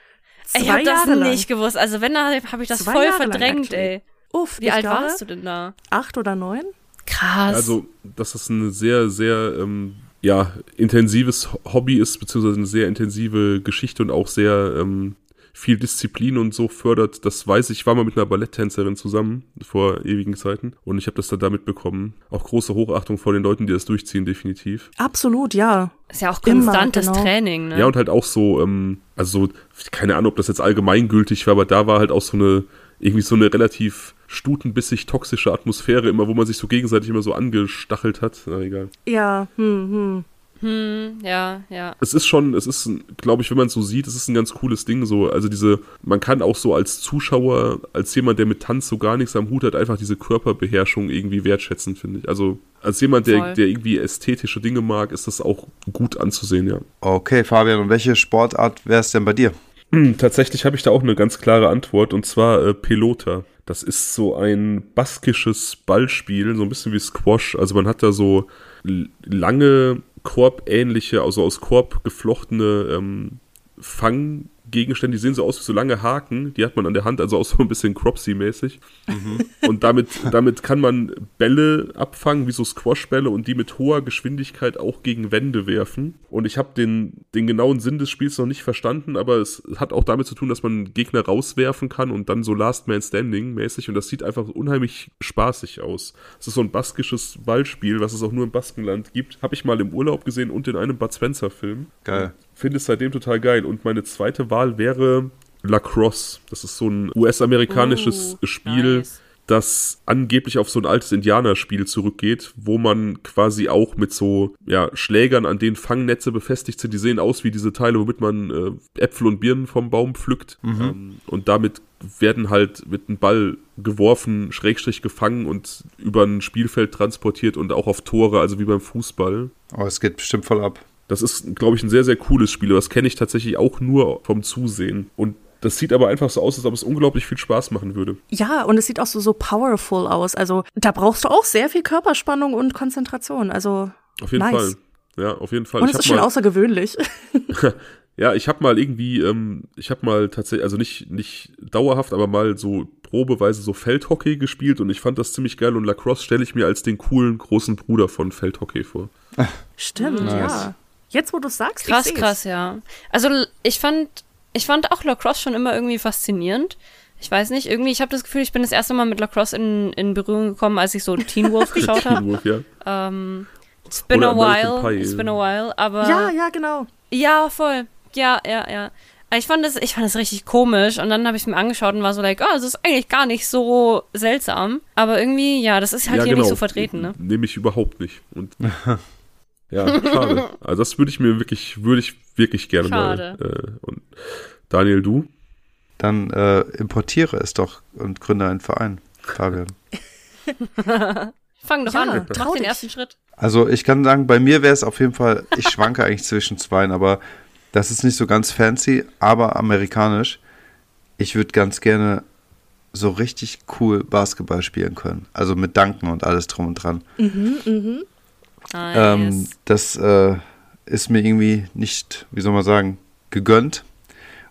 Ich Zwei habe das lang. nicht gewusst. Also wenn, dann habe ich das Zwei voll Jahre verdrängt, ey. Uff, Wie ich alt glaube, warst du denn da? Acht oder neun? Krass. Also, dass das ein sehr, sehr ähm, ja, intensives Hobby ist, beziehungsweise eine sehr intensive Geschichte und auch sehr ähm, viel Disziplin und so fördert, das weiß ich. Ich war mal mit einer Balletttänzerin zusammen vor ewigen Zeiten und ich habe das dann damit bekommen. Auch große Hochachtung vor den Leuten, die das durchziehen, definitiv. Absolut, ja. ist ja auch Immer, konstantes genau. Training, ne? Ja, und halt auch so, ähm, also so, keine Ahnung, ob das jetzt allgemeingültig war, aber da war halt auch so eine, irgendwie so eine relativ stutenbissig toxische Atmosphäre immer, wo man sich so gegenseitig immer so angestachelt hat. Na egal. Ja, hm, hm. Hm, ja, ja. Es ist schon, es ist, glaube ich, wenn man es so sieht, es ist ein ganz cooles Ding. So, also diese, man kann auch so als Zuschauer, als jemand, der mit Tanz so gar nichts am Hut hat, einfach diese Körperbeherrschung irgendwie wertschätzen, finde ich. Also als jemand, der, Voll. der irgendwie ästhetische Dinge mag, ist das auch gut anzusehen, ja. Okay, Fabian, und welche Sportart wäre es denn bei dir? Hm, Tatsächlich habe ich da auch eine ganz klare Antwort und zwar äh, Pelota. Das ist so ein baskisches Ballspiel, so ein bisschen wie Squash. Also man hat da so lange korbähnliche, also aus Korb geflochtene ähm, Fanggegenstände, die sehen so aus wie so lange Haken, die hat man an der Hand, also auch so ein bisschen Cropsy-mäßig. Und damit, damit kann man Bälle abfangen, wie so Squashbälle und die mit hoher Geschwindigkeit auch gegen Wände werfen. Und ich habe den, den genauen Sinn des Spiels noch nicht verstanden, aber es hat auch damit zu tun, dass man Gegner rauswerfen kann und dann so Last Man Standing mäßig. Und das sieht einfach unheimlich spaßig aus. Es ist so ein baskisches Ballspiel, was es auch nur im Baskenland gibt. Habe ich mal im Urlaub gesehen und in einem Bud Spencer-Film. Geil. Finde es seitdem total geil. Und meine zweite Wahl wäre Lacrosse. Das ist so ein US-amerikanisches Oh, Spiel, nice. das angeblich auf so ein altes Indianerspiel zurückgeht, wo man quasi auch mit so ja, Schlägern, an denen Fangnetze befestigt sind, die sehen aus wie diese Teile, womit man äh, Äpfel und Birnen vom Baum pflückt. Ähm, und damit werden halt mit einem Ball geworfen, Schrägstrich gefangen und über ein Spielfeld transportiert und auch auf Tore, also wie beim Fußball. Oh, es geht bestimmt voll ab. Das ist, glaube ich, ein sehr, sehr cooles Spiel. Das kenne ich tatsächlich auch nur vom Zusehen. Und das sieht aber einfach so aus, als ob es unglaublich viel Spaß machen würde. Ja, und es sieht auch so, so powerful aus. Also da brauchst du auch sehr viel Körperspannung und Konzentration. Also Auf jeden Nice. Fall. Ja, auf jeden Fall. und es ist schon außergewöhnlich. ja, ich habe mal irgendwie, ähm, ich habe mal tatsächlich, also nicht, nicht dauerhaft, aber mal so probeweise so Feldhockey gespielt und ich fand das ziemlich geil und Lacrosse stelle ich mir als den coolen großen Bruder von Feldhockey vor. Stimmt, Nice. ja. Jetzt, wo du sagst, Krass, ich seh's. krass, ja. Also ich fand, ich fand auch Lacrosse schon immer irgendwie faszinierend. Ich weiß nicht, irgendwie, ich habe das Gefühl, ich bin das erste Mal mit Lacrosse in, in Berührung gekommen, als ich so Teen Wolf geschaut habe. Teen Wolf, ja. Ähm, it's been Oder a American while, Pie. it's been a while, aber Ja, ja, genau. ja, voll. Ja, ja, ja. Ich fand das, ich fand das richtig komisch und dann habe ich es mir angeschaut und war so like, oh, es ist eigentlich gar nicht so seltsam. Aber irgendwie, ja, das ist halt ja, hier genau. nicht so vertreten, ne? Nehme ich überhaupt nicht. Und ja, schade. Also das würde ich mir wirklich, würde ich wirklich gerne Schade. mal. Äh, und Daniel, du? Dann äh, importiere es doch und gründe einen Verein, Fabian. Fang doch Ja, an, trau mach den ersten Schritt. Also ich kann sagen, bei mir wäre es auf jeden Fall, ich schwanke eigentlich zwischen zweien, aber das ist nicht so ganz fancy, aber amerikanisch. Ich würde ganz gerne so richtig cool Basketball spielen können. Also mit Danken und alles drum und dran. Mhm, Nice. Ähm, das äh, ist mir irgendwie nicht, wie soll man sagen, gegönnt.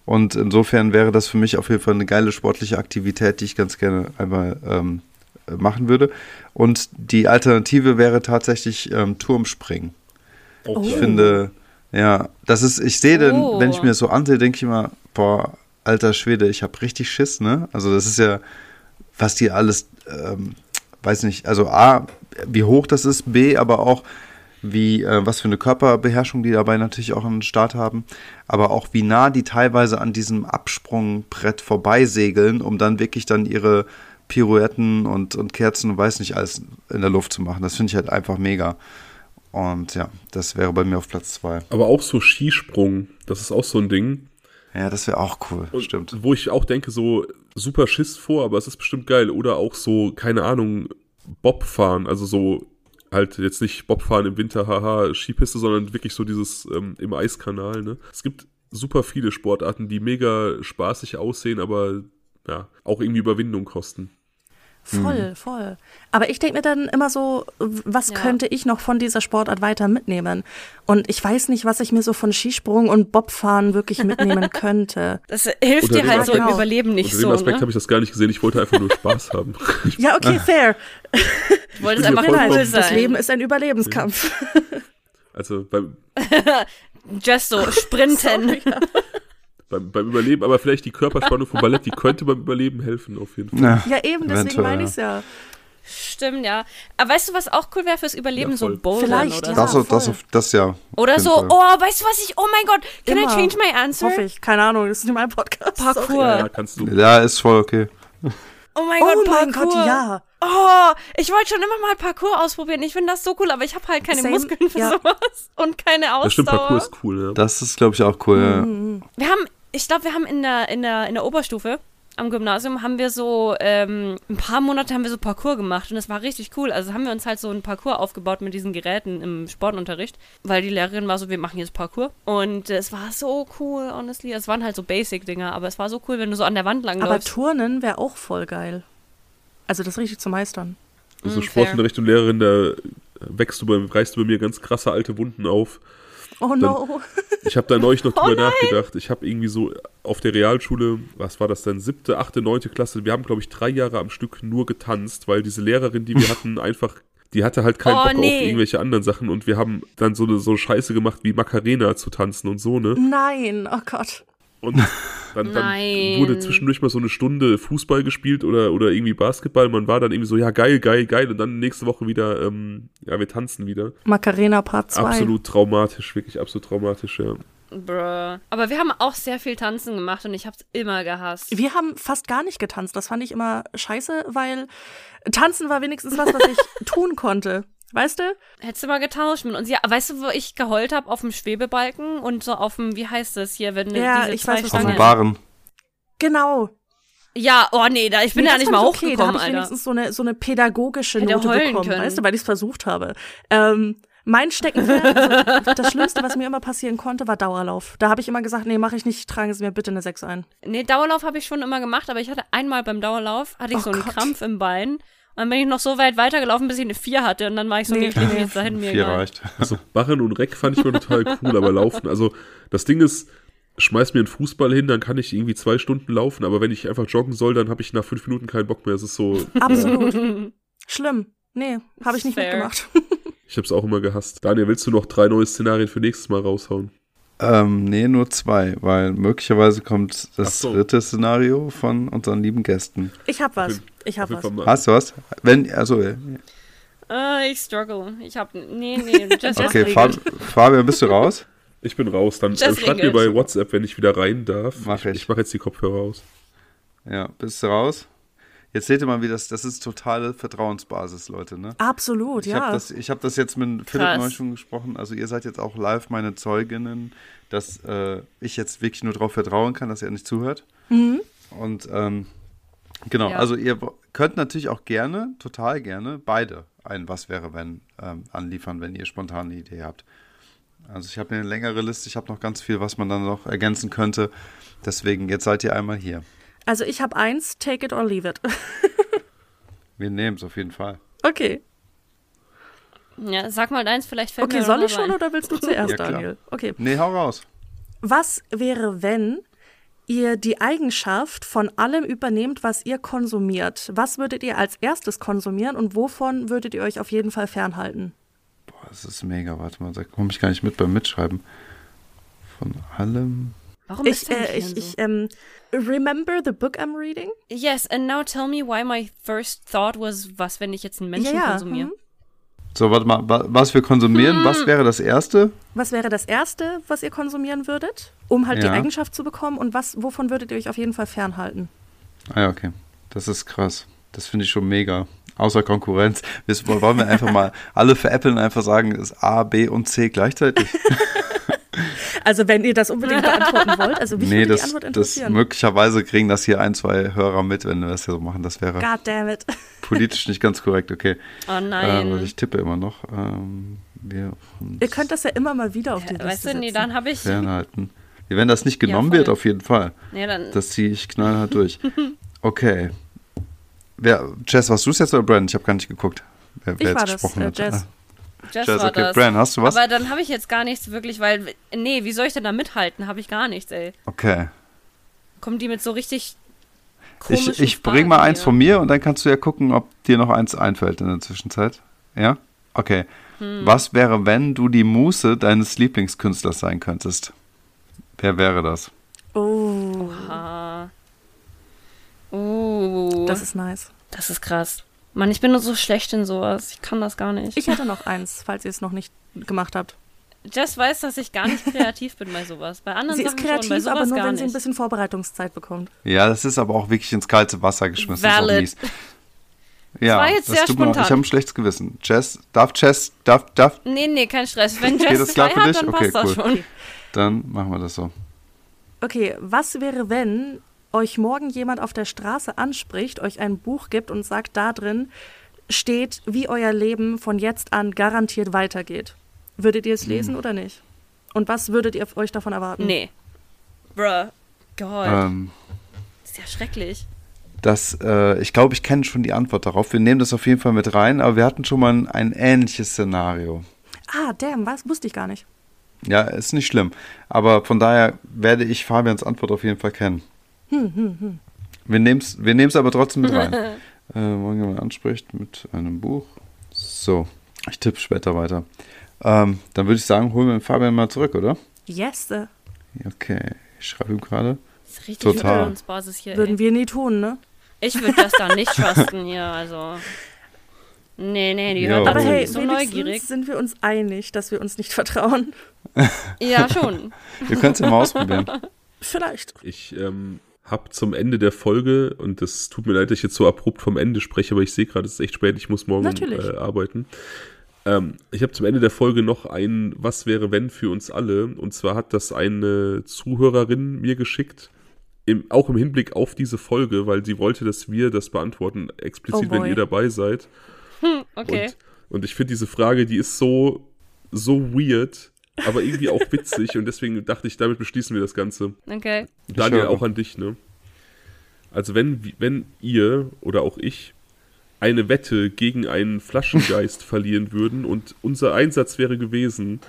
Und insofern wäre das für mich auf jeden Fall eine geile sportliche Aktivität, die ich ganz gerne einmal ähm, äh, machen würde. Und die Alternative wäre tatsächlich ähm, Turmspringen. Auch Ich Oh. finde, ja, das ist, ich sehe den, Oh. wenn ich mir das so ansehe, denke ich immer, boah, alter Schwede, ich habe richtig Schiss, ne? Also das ist ja, was die alles, ähm, weiß nicht, also A, wie hoch das ist, B, aber auch wie, äh, was für eine Körperbeherrschung die dabei natürlich auch am Start haben, aber auch wie nah die teilweise an diesem Absprungbrett vorbeisegeln, um dann wirklich dann ihre Pirouetten und, und Kerzen und weiß nicht alles in der Luft zu machen. Das finde ich halt einfach mega. Und ja, das wäre bei mir auf Platz zwei. Aber auch so Skisprung, das ist auch so ein Ding. Ja, das wäre auch cool, Und stimmt. Wo ich auch denke, so super Schiss vor, aber es ist bestimmt geil. Oder auch so, keine Ahnung, Bob fahren. Also so halt jetzt nicht Bob fahren im Winter, haha, Skipiste, sondern wirklich so dieses ähm, im Eiskanal. Ne? Es gibt super viele Sportarten, die mega spaßig aussehen, aber ja, auch irgendwie Überwindung kosten. Voll, voll. Aber ich denke mir dann immer so, was Ja. könnte ich noch von dieser Sportart weiter mitnehmen? Und ich weiß nicht, was ich mir so von Skisprung und Bobfahren wirklich mitnehmen könnte. Das hilft dir halt so im Überleben nicht Unter dem so, Aspekt ne? habe ich das gar nicht gesehen. Ich wollte einfach nur Spaß haben. Ich, Ja, okay, fair. Du wolltest einfach cool Nein, das sein. Leben ist ein Überlebenskampf. also beim, Just so, sprinten. Sorry. Beim, beim Überleben, aber vielleicht die Körperspannung vom Ballett, die könnte beim Überleben helfen, auf jeden Fall. Ja, Ja, eben, deswegen meine ja. ich's ja. Stimmt, ja. Aber weißt du, was auch cool wäre fürs Überleben? Ja, so. Bouldern Vielleicht, oder ja. Das, so. das, das ja. Oder so, Fall. oh, weißt du was ich, oh mein Gott, can Immer. I change my answer? Hoffe ich. Keine Ahnung, das ist nicht mein Podcast. Parkour. Ja, ja, kannst du. Ja, ist voll okay. Oh mein Oh Gott, mein Parkour. Gott, ja. Oh, ich wollte schon immer mal Parkour ausprobieren. Ich finde das so cool, aber ich habe halt keine Same, Muskeln für ja. sowas und keine Ausdauer. Das stimmt, Parcours ist cool, ja. Das ist, glaube ich, auch cool. Mhm. Wir haben, ich glaube, wir haben in der, in der, in der Oberstufe am Gymnasium haben wir so, ähm, ein paar Monate haben wir so Parkour gemacht und das war richtig cool. Also haben wir uns halt so ein Parcours aufgebaut mit diesen Geräten im Sportunterricht, weil die Lehrerin war so, wir machen jetzt Parkour. Und es war so cool, honestly. Es waren halt so Basic-Dinger, aber es war so cool, wenn du so an der Wand Aber langläufst. Turnen wäre auch voll geil. Also das richtig zu meistern. Also Mm, Sportunterricht und Lehrerin, da wächst du bei, reißt du bei mir ganz krasse alte Wunden auf. Oh no. Ich habe da neulich noch drüber Oh nachgedacht. Ich habe irgendwie so auf der Realschule, was war das denn, siebte, achte, neunte Klasse, wir haben, glaube ich, drei Jahre am Stück nur getanzt, weil diese Lehrerin, die wir hatten, einfach, die hatte halt keinen Oh, Bock nee. auf irgendwelche anderen Sachen und wir haben dann so eine so Scheiße gemacht wie Macarena zu tanzen und so, ne? Nein, oh Gott. Und dann, dann wurde zwischendurch mal so eine Stunde Fußball gespielt oder, oder irgendwie Basketball. Man war dann irgendwie so, ja, geil, geil, geil. Und dann nächste Woche wieder, ähm, ja, wir tanzen wieder. Macarena Part 2. Absolut traumatisch, wirklich absolut traumatisch, ja. Bruh. Aber wir haben auch sehr viel Tanzen gemacht und ich hab's immer gehasst. Wir haben fast gar nicht getanzt. Das fand ich immer scheiße, weil tanzen war wenigstens was, was ich tun konnte. Weißt du? Hättest du mal getauscht mit uns. Ja, weißt du, wo ich geheult habe? Auf dem Schwebebalken und so auf dem, wie heißt das hier, wenn du Ja, diese ich zwei weiß, was Auf dem Stangen. Baren. Genau. Ja, oh nee, da, ich bin Nee, da nicht mal okay. Da hochgekommen, habe ich Alter. wenigstens so eine, so eine pädagogische Hätte Note bekommen, können. weißt du, weil ich es versucht habe. Ähm, mein Steckenpferd, also das Schlimmste, was mir immer passieren konnte, war Dauerlauf. Da habe ich immer gesagt, nee, mache ich nicht, tragen Sie mir bitte eine 6 ein. Nee, Dauerlauf habe ich schon immer gemacht, aber ich hatte einmal beim Dauerlauf, hatte ich Oh so einen Gott. Krampf im Bein. Und dann bin ich noch so weit weitergelaufen, bis ich eine 4 hatte. Und dann war ich so, Nee, ich lege nee. jetzt dahin, mir Vier egal. reicht. Also Barren und Reck fand ich mal total cool, aber Laufen, also das Ding ist, schmeiß mir einen Fußball hin, dann kann ich irgendwie zwei Stunden laufen, aber wenn ich einfach joggen soll, dann habe ich nach fünf Minuten keinen Bock mehr. Es ist so, Absolut. Schlimm. Nee, habe ich nicht Fair. mitgemacht. ich habe es auch immer gehasst. Daniel, willst du noch drei neue Szenarien für nächstes Mal raushauen? Ähm, nee, nur zwei, weil möglicherweise kommt das so. dritte Szenario von unseren lieben Gästen. Ich hab was. Ich hab was. Hast du was? Wenn, also, äh, Äh, ich struggle. Ich hab, nee, nee, just okay, just Fab, Fabian, bist du raus? Ich bin raus. Dann äh, Just schreibt mir bei WhatsApp, wenn ich wieder rein darf. Mach ich. Ich mache jetzt die Kopfhörer aus. Ja, bist du raus? Jetzt seht ihr mal, wie das, das ist totale Vertrauensbasis, Leute, ne? Absolut, Ich ja. habe das, ich hab das jetzt mit Philipp Krass. neu schon gesprochen. Also ihr seid jetzt auch live meine Zeuginnen, dass äh, ich jetzt wirklich nur darauf vertrauen kann, dass er nicht zuhört. Mhm. Und ähm, genau, Ja. also ihr könnt natürlich auch gerne, total gerne, beide ein Was wäre wenn ähm, anliefern, wenn ihr spontan eine Idee habt. Also ich habe eine längere Liste, ich habe noch ganz viel, was man dann noch ergänzen könnte. Deswegen, jetzt seid ihr einmal hier. Also ich habe eins, take it or leave it. Wir nehmen es auf jeden Fall. okay. Ja, sag mal deins, vielleicht fällt Okay, mir soll ich schon ein. oder willst du zuerst, Ja, klar. Daniel? Okay. Nee, hau raus. Was wäre, wenn ihr die Eigenschaft von allem übernehmt, was ihr konsumiert? Was würdet ihr als erstes konsumieren und wovon würdet ihr euch auf jeden Fall fernhalten? Boah, das ist mega. Warte mal, da komme ich gar nicht mit beim Mitschreiben. Von allem. Warum Ich, ist äh, ich, so? ich, ähm, remember the book I'm reading? Yes, and now tell me why my first thought was, was, wenn ich jetzt einen Menschen konsumiere? hm. So, warte mal, wa- was wir konsumieren, was wäre das erste? Was wäre das Erste, was ihr konsumieren würdet, um halt die Ja. Eigenschaft zu bekommen? Und was, wovon würdet ihr euch auf jeden Fall fernhalten? Ah ja, okay. Das ist krass. Das finde ich schon mega. Außer Konkurrenz. Wir, wollen wir einfach mal alle veräppeln und einfach sagen, es ist A, B und C gleichzeitig? Also wenn ihr das unbedingt beantworten wollt, also mich nee, würde das, die Antwort das interessieren. möglicherweise kriegen das hier ein, zwei Hörer mit, wenn wir das hier so machen. Das wäre God damn it. politisch nicht ganz korrekt, okay. Oh nein. also ich tippe immer noch. Ähm, wir Ihr könnt das ja immer mal wieder auf die Liste weißt du, nee, dann habe ich. fernhalten. Wenn das nicht genommen voll. wird, auf jeden Fall. Nee, dann. Das ziehe ich knallhart durch. Okay. Wer, Jess, warst du es jetzt oder Brandon? Ich habe gar nicht geguckt. Wer, Ich wer war jetzt das, gesprochen äh, hat. Jess. Jess Jess, war okay. das. Brandon, hast du was? Aber dann habe ich jetzt gar nichts wirklich, weil. Nee, wie soll ich denn da mithalten? Habe ich gar nichts, ey. Okay. Kommen die mit so richtig komischen Ich, ich Fragen bring mal eins hier? von mir und dann kannst du ja gucken, ob dir noch eins einfällt in der Zwischenzeit. Ja? Okay. Hm. Was wäre, wenn du die Muse deines Lieblingskünstlers sein könntest? Wer wäre das? Oh, Ah. Uh, das das, ist nice. ist krass. Mann, ich bin nur so schlecht in sowas. Ich kann das gar nicht. Ich hätte noch eins, falls ihr es noch nicht gemacht habt. Jess weiß, dass ich gar nicht kreativ bin bei sowas. Bei anderen Sie ist Sachen schon, bei kreativ, sowas aber nur, gar wenn sie ein nicht. bisschen Vorbereitungszeit bekommt. Ja, das ist aber auch wirklich ins kalte Wasser geschmissen. Das Valid. ist auch mies. Ja, war jetzt sehr mir leid. spontan. Ich habe ein schlechtes Gewissen. Jess, darf Jess, darf, darf, Nee, nee, kein Stress. Wenn Jess das ist klar für hat, dich? dann Okay, passt das cool. schon. dann machen wir das so. Okay, was wäre, wenn euch morgen jemand auf der Straße anspricht, euch ein Buch gibt und sagt, da drin steht, wie euer Leben von jetzt an garantiert weitergeht? Würdet ihr es Hm. lesen oder nicht? Und was würdet ihr euch davon erwarten? Nee. Bruh. Gott. Ähm, Ist ja schrecklich. das, äh, ich glaube, ich kenne schon die Antwort darauf. Wir nehmen das auf jeden Fall mit rein, aber wir hatten schon mal ein, ein ähnliches Szenario. Ah, damn, was wusste ich gar nicht. Ja, ist nicht schlimm. Aber von daher werde ich Fabians Antwort auf jeden Fall kennen. Wir nehmen es wir nehmen's aber trotzdem mit rein. äh, wenn jemand anspricht mit einem Buch. So, ich tippe später weiter. Ähm, dann würde ich sagen, holen wir den Fabian mal zurück, oder? Yes, äh, Okay, ich schreibe ihm gerade. Das ist richtig Total. Vertrauensbasis hier. würden Ey. wir nie tun, ne? Ich würde das da nicht trusten hier, also. Nee, nee, die hört Aber hey, so wenigstens neugierig. sind wir uns einig, dass wir uns nicht vertrauen. Ja, schon. Wir können es ja mal ausprobieren. Vielleicht. Ich ähm, habe zum Ende der Folge, und das tut mir leid, dass ich jetzt so abrupt vom Ende spreche, aber ich sehe gerade, es ist echt spät, ich muss morgen äh, arbeiten. Ähm, ich habe zum Ende der Folge noch ein Was wäre wenn für uns alle. Und zwar hat das eine Zuhörerin mir geschickt, im, auch im Hinblick auf diese Folge, weil sie wollte, dass wir das beantworten, explizit, Oh wenn ihr dabei seid. Okay. Und, und ich finde diese Frage, die ist so, so weird, aber irgendwie auch witzig. und deswegen dachte ich, damit beschließen wir das Ganze. Okay. Daniel, auch an dich, ne? Also wenn, wenn ihr oder auch ich eine Wette gegen einen Flaschengeist verlieren würden und unser Einsatz wäre gewesen,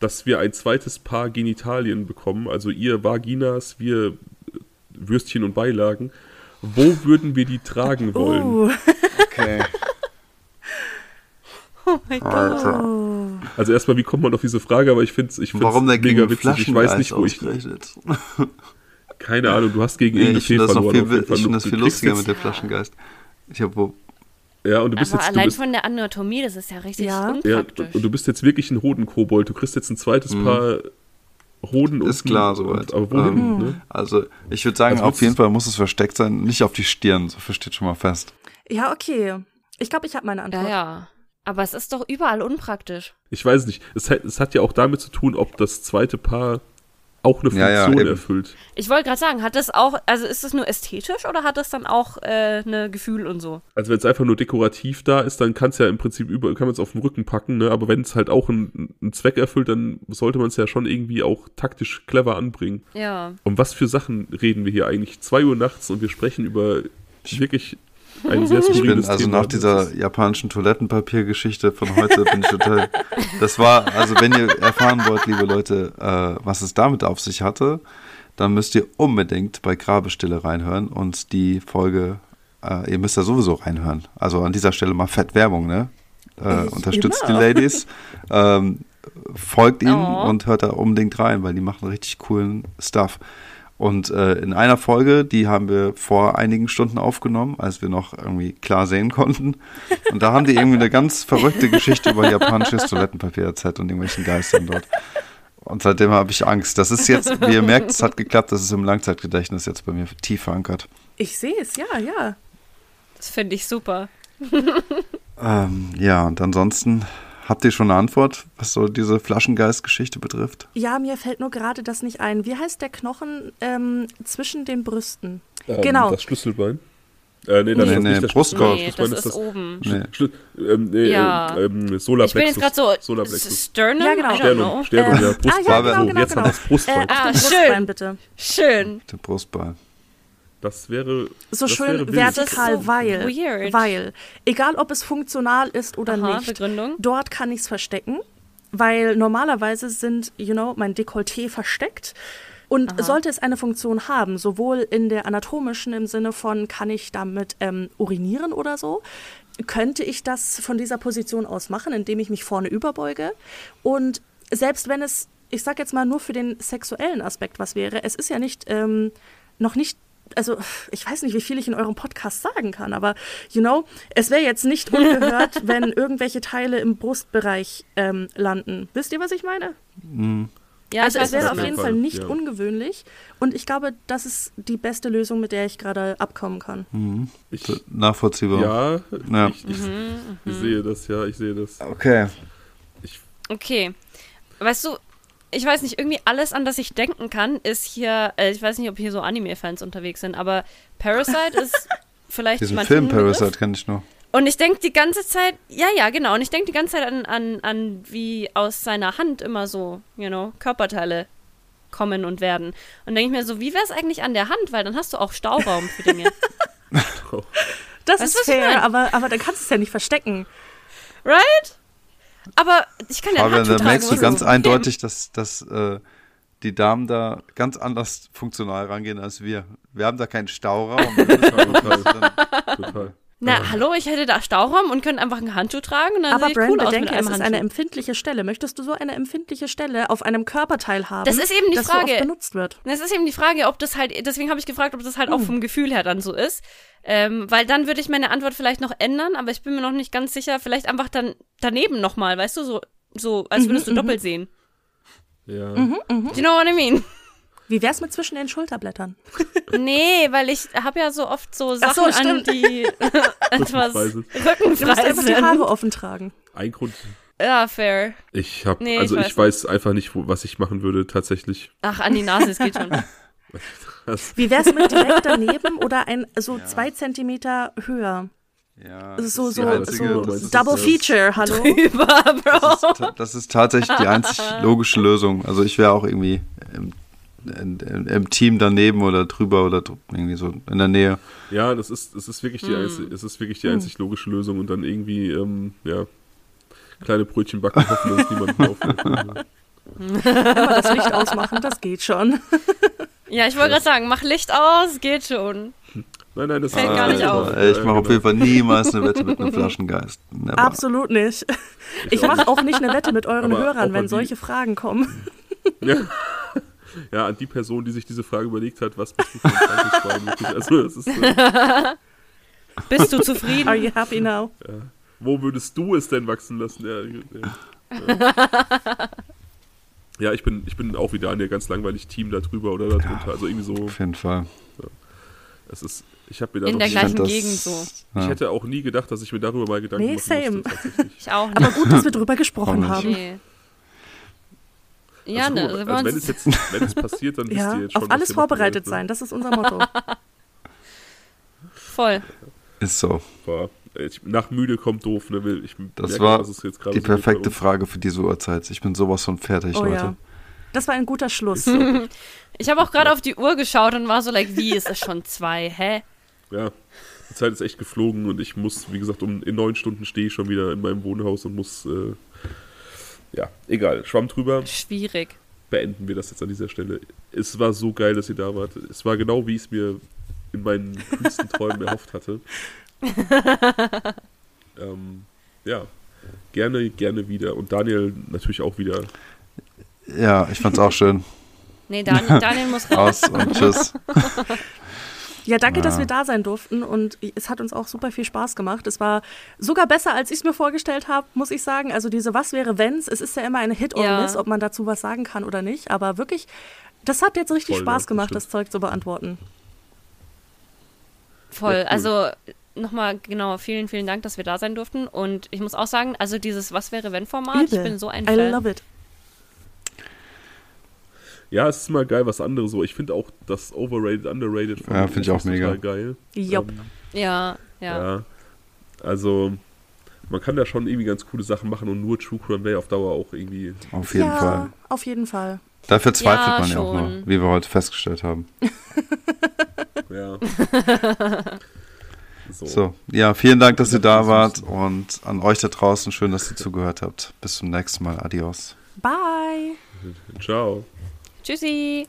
dass wir ein zweites Paar Genitalien bekommen, also ihr Vaginas, wir Würstchen und Beilagen, wo würden wir die tragen wollen? Uh, Okay. Oh mein Gott. Also erstmal, wie kommt man auf diese Frage, aber ich finde es ich find's Warum der mega gegen witzig. Ich weiß nicht, wo ich. Keine Ahnung, du hast gegen Nee, finde das, noch verloren. viel, auf jeden Fall. ich find Du- das viel lustiger jetzt- mit dem Flaschengeist. Ich habe wo. Ja, und du bist Aber jetzt. Du allein bist, von der Anatomie, das ist ja richtig Ja. ja, unpraktisch. und du bist jetzt wirklich ein Hodenkobold. Du kriegst jetzt ein zweites Paar Hoden Mhm. Ist unten klar und- soweit. Aber wohin? Ähm, Ne? Also, ich würde sagen, Also auf jeden Fall muss es versteckt sein, nicht auf die Stirn. So versteht schon mal fest. Ja, okay. Ich glaube, ich habe meine Antwort. ja, ja. Aber es ist doch überall unpraktisch. Ich weiß nicht. Es hat, es hat ja auch damit zu tun, ob das zweite Paar auch eine Ja, ja, Funktion eben. erfüllt. Ich wollte gerade sagen, hat das auch, also ist das nur ästhetisch oder hat das dann auch äh, eine Gefühl und so? Also wenn es einfach nur dekorativ da ist, dann kann es ja im Prinzip über, kann man es auf den Rücken packen, ne? Aber wenn es halt auch einen, einen Zweck erfüllt, dann sollte man es ja schon irgendwie auch taktisch clever anbringen. Ja. Um was für Sachen reden wir hier eigentlich? Zwei Uhr nachts und wir sprechen über wirklich ein sehr Ich bin also Thema. nach dieser japanischen Toilettenpapiergeschichte von heute bin ich total. Das war, also wenn ihr erfahren wollt, liebe Leute, äh, was es damit auf sich hatte, dann müsst ihr unbedingt bei Grabestille reinhören und die Folge, äh, ihr müsst da sowieso reinhören. Also an dieser Stelle mal fett Werbung, ne? Äh, unterstützt immer. die Ladies, ähm, folgt ihnen Oh. und hört da unbedingt rein, weil die machen richtig coolen Stuff. Und äh, in einer Folge, die haben wir vor einigen Stunden aufgenommen, als wir noch irgendwie klar sehen konnten. Und da haben die irgendwie eine ganz verrückte Geschichte über japanisches Toilettenpapier erzählt und irgendwelchen Geistern dort. Und seitdem habe ich Angst. Das ist jetzt, wie ihr merkt, es hat geklappt, das ist im Langzeitgedächtnis jetzt bei mir tief verankert. Ich sehe es, ja, ja. Das finde ich super. ähm, ja, und ansonsten Habt ihr schon eine Antwort, was so diese Flaschengeist-Geschichte betrifft? Ja, mir fällt nur gerade das nicht ein. Wie heißt der Knochen ähm, zwischen den Brüsten? Ähm, genau. Das Schlüsselbein. Äh, nee, das nee, ist nee, nicht der Brustkorb. Nee, das ist, oben. Nee. Ähm, nee, Ja. ähm, Solarplexus. Ich bin jetzt gerade so Solarplexus. Sternum? Ja, genau. Sternum. Sternum, Ähm, ja. ah, Brustbein. ja, genau, so, genau, jetzt genau. haben wir das Brustbein. Äh, Ah, schön. Brustbein, bitte. Schön. Der Brustball. Das wäre So das schön wäre vertikal, so weil, weird. weil, egal ob es funktional ist oder Aha, nicht, Begründung? dort kann ich es verstecken, weil normalerweise sind, you know, mein Dekolleté versteckt. Und sollte es eine Funktion haben, sowohl in der anatomischen im Sinne von, kann ich damit ähm, urinieren oder so, könnte ich das von dieser Position aus machen, indem ich mich vorne überbeuge. Und selbst wenn es, ich sag jetzt mal nur für den sexuellen Aspekt was wäre, es ist ja nicht, ähm, noch nicht also ich weiß nicht, wie viel ich in eurem Podcast sagen kann, aber you know, es wäre jetzt nicht ungehört, wenn irgendwelche Teile im Brustbereich ähm, landen. Wisst ihr, was ich meine? Ja, also es wäre auf jeden meinst. Fall nicht Ja. ungewöhnlich und ich glaube, das ist die beste Lösung, mit der ich gerade abkommen kann. Ich, Nachvollziehbar. ja, Ja. Ich, ich, ich sehe das, ja, ich sehe das. Okay. Ich, Okay. Weißt du, ich weiß nicht, irgendwie alles, an das ich denken kann, ist hier, äh, ich weiß nicht, ob hier so Anime-Fans unterwegs sind, aber Parasite ist vielleicht Diesen Film. Parasite kenne ich noch. Und ich denke die ganze Zeit, ja, ja, genau. Und ich denke die ganze Zeit an, an, an, wie aus seiner Hand immer so, you know, Körperteile kommen und werden. Und denke ich mir so, wie wäre es eigentlich an der Hand? Weil dann hast du auch Stauraum für Dinge. Das Weißt ist fair, aber, aber dann kannst du es ja nicht verstecken. right? Aber ich kann ja ein Aber Handschuh da merkst du ganz so- eindeutig, dass, dass äh, die Damen da ganz anders funktional rangehen als wir. Wir haben da keinen Stauraum. total. Na, hallo, ich hätte da Stauraum und könnte einfach ein Handschuh tragen und dann Aber sieht Brand, cool aus mit bedenke, es einem ist eine empfindliche Stelle. Möchtest du so eine empfindliche Stelle auf einem Körperteil haben, Das ist eben die so Frage. oft benutzt wird? Das ist eben die Frage, ob das halt, deswegen habe ich gefragt, ob das halt auch Hm. vom Gefühl her dann so ist. Ähm, weil dann würde ich meine Antwort vielleicht noch ändern, aber ich bin mir noch nicht ganz sicher. Vielleicht einfach dann daneben nochmal, weißt du, so, so als würdest du doppelt sehen. Ja. Do you know what I mean? Wie wär's mit zwischen den Schulterblättern? Nee, weil ich habe ja so oft so Ach so, Sachen an, die etwas Rückenfrei sind. Du musst die Haare offen tragen. Ein Grund. Ja, fair. Ich habe, Nee, ich also weiß ich weiß einfach nicht, wo, was ich machen würde tatsächlich. Ach, an die Nase, es geht schon. Wie wär's mit direkt daneben oder ein so zwei Zentimeter höher? Ja, ist so, so, einzige- so Double Feature, hallo? Über, Bro. Das ist, das ist tatsächlich die einzig logische Lösung. Also ich wäre auch irgendwie im, in, in, im Team daneben oder drüber oder irgendwie so in der Nähe. ja, das ist, es ist wirklich die, Hm. einzig, es ist wirklich die einzig logische Lösung und dann irgendwie, ähm, ja, kleine Brötchen backen, hoffen, dass niemand auffällt. Einmal das Licht ausmachen, das geht schon. Ja, ich wollte gerade sagen, mach Licht aus, geht schon. Nein, nein, das Fällt gar nicht auf. Ich mache auf genau. jeden Fall niemals eine Wette mit einem Flaschengeist. Never. Absolut nicht. Ich mache auch nicht eine Wette mit euren Aber Hörern, wenn solche Fragen kommen. Ja. Ja, an die Person, die sich diese Frage überlegt hat, was bist du für ein wirklich? Also, das ist, äh, Bist du zufrieden? Are you happy now? wo würdest du es denn wachsen lassen? Ja, ja, ja. ja ich, bin, ich bin auch wie Daniel ganz langweilig Team da drüber oder da drunter. Also irgendwie so, Auf jeden Fall. es ist, ich habe mir da In der gleichen das- Gegend so. Ich Ja. hätte auch nie gedacht, dass ich mir darüber mal Gedanken Nee, machen same. tatsächlich. Ich auch Aber nicht. gut, dass wir drüber gesprochen haben. Nee. Ja, also, ne, also wir also wenn, es jetzt, wenn es passiert, dann wisst Ja, ihr jetzt schon, auf alles vorbereitet sein, das ist unser Motto. voll. Ist so. War, ich, nach müde kommt doof. Ne? Ich Das merke, war gerade Die perfekte. Frage für diese Uhrzeit. Ich bin sowas von fertig, Oh Leute. ja. Das war ein guter Schluss. Ich habe auch gerade auf die Uhr geschaut und war so like, wie ist es schon zwei? Hä? Ja, die Zeit ist echt geflogen und ich muss, wie gesagt, um in neun Stunden stehe ich schon wieder in meinem Wohnhaus und muss, äh, ja, egal, Schwamm drüber, Schwierig. beenden wir das jetzt an dieser Stelle. Es war so geil, dass ihr da wart. Es war genau, wie ich es mir in meinen kühnsten Träumen erhofft hatte. ähm, ja, gerne, gerne wieder. Und Daniel natürlich auch wieder. Ja, ich fand's auch schön. Nee, Daniel, Daniel muss raus. Aus und tschüss. Ja, danke, dass Ja. wir da sein durften und es hat uns auch super viel Spaß gemacht. Es war sogar besser, als ich es mir vorgestellt habe, muss ich sagen. Also diese Was wäre wenn's, es ist ja immer eine Hit or Ja. Miss, ob man dazu was sagen kann oder nicht, aber wirklich, das hat jetzt richtig Voll, Spaß gemacht, das Zeug zu beantworten. Voll. Ja, cool. Also nochmal, genau, vielen, vielen Dank, dass wir da sein durften. Und ich muss auch sagen, also dieses Was wäre wenn Format, ich bin so ein Fan. I love it. Ja, es ist mal geil, was andere so. Ich finde auch das Overrated, Underrated. Ja, finde ich auch mega. geil. Jupp. Ähm, ja, ja, ja. Also, man kann da schon irgendwie ganz coole Sachen machen und nur True Crime wäre auf Dauer auch irgendwie. Auf jeden ja, Fall. Auf jeden Fall. Dafür zweifelt ja, man ja auch nur, wie wir heute festgestellt haben. ja. So. so. ja, vielen Dank, dass ihr da wart und an euch da draußen schön, dass ihr zugehört habt. Bis zum nächsten Mal. Adios. Bye. Ciao. Tschüssi.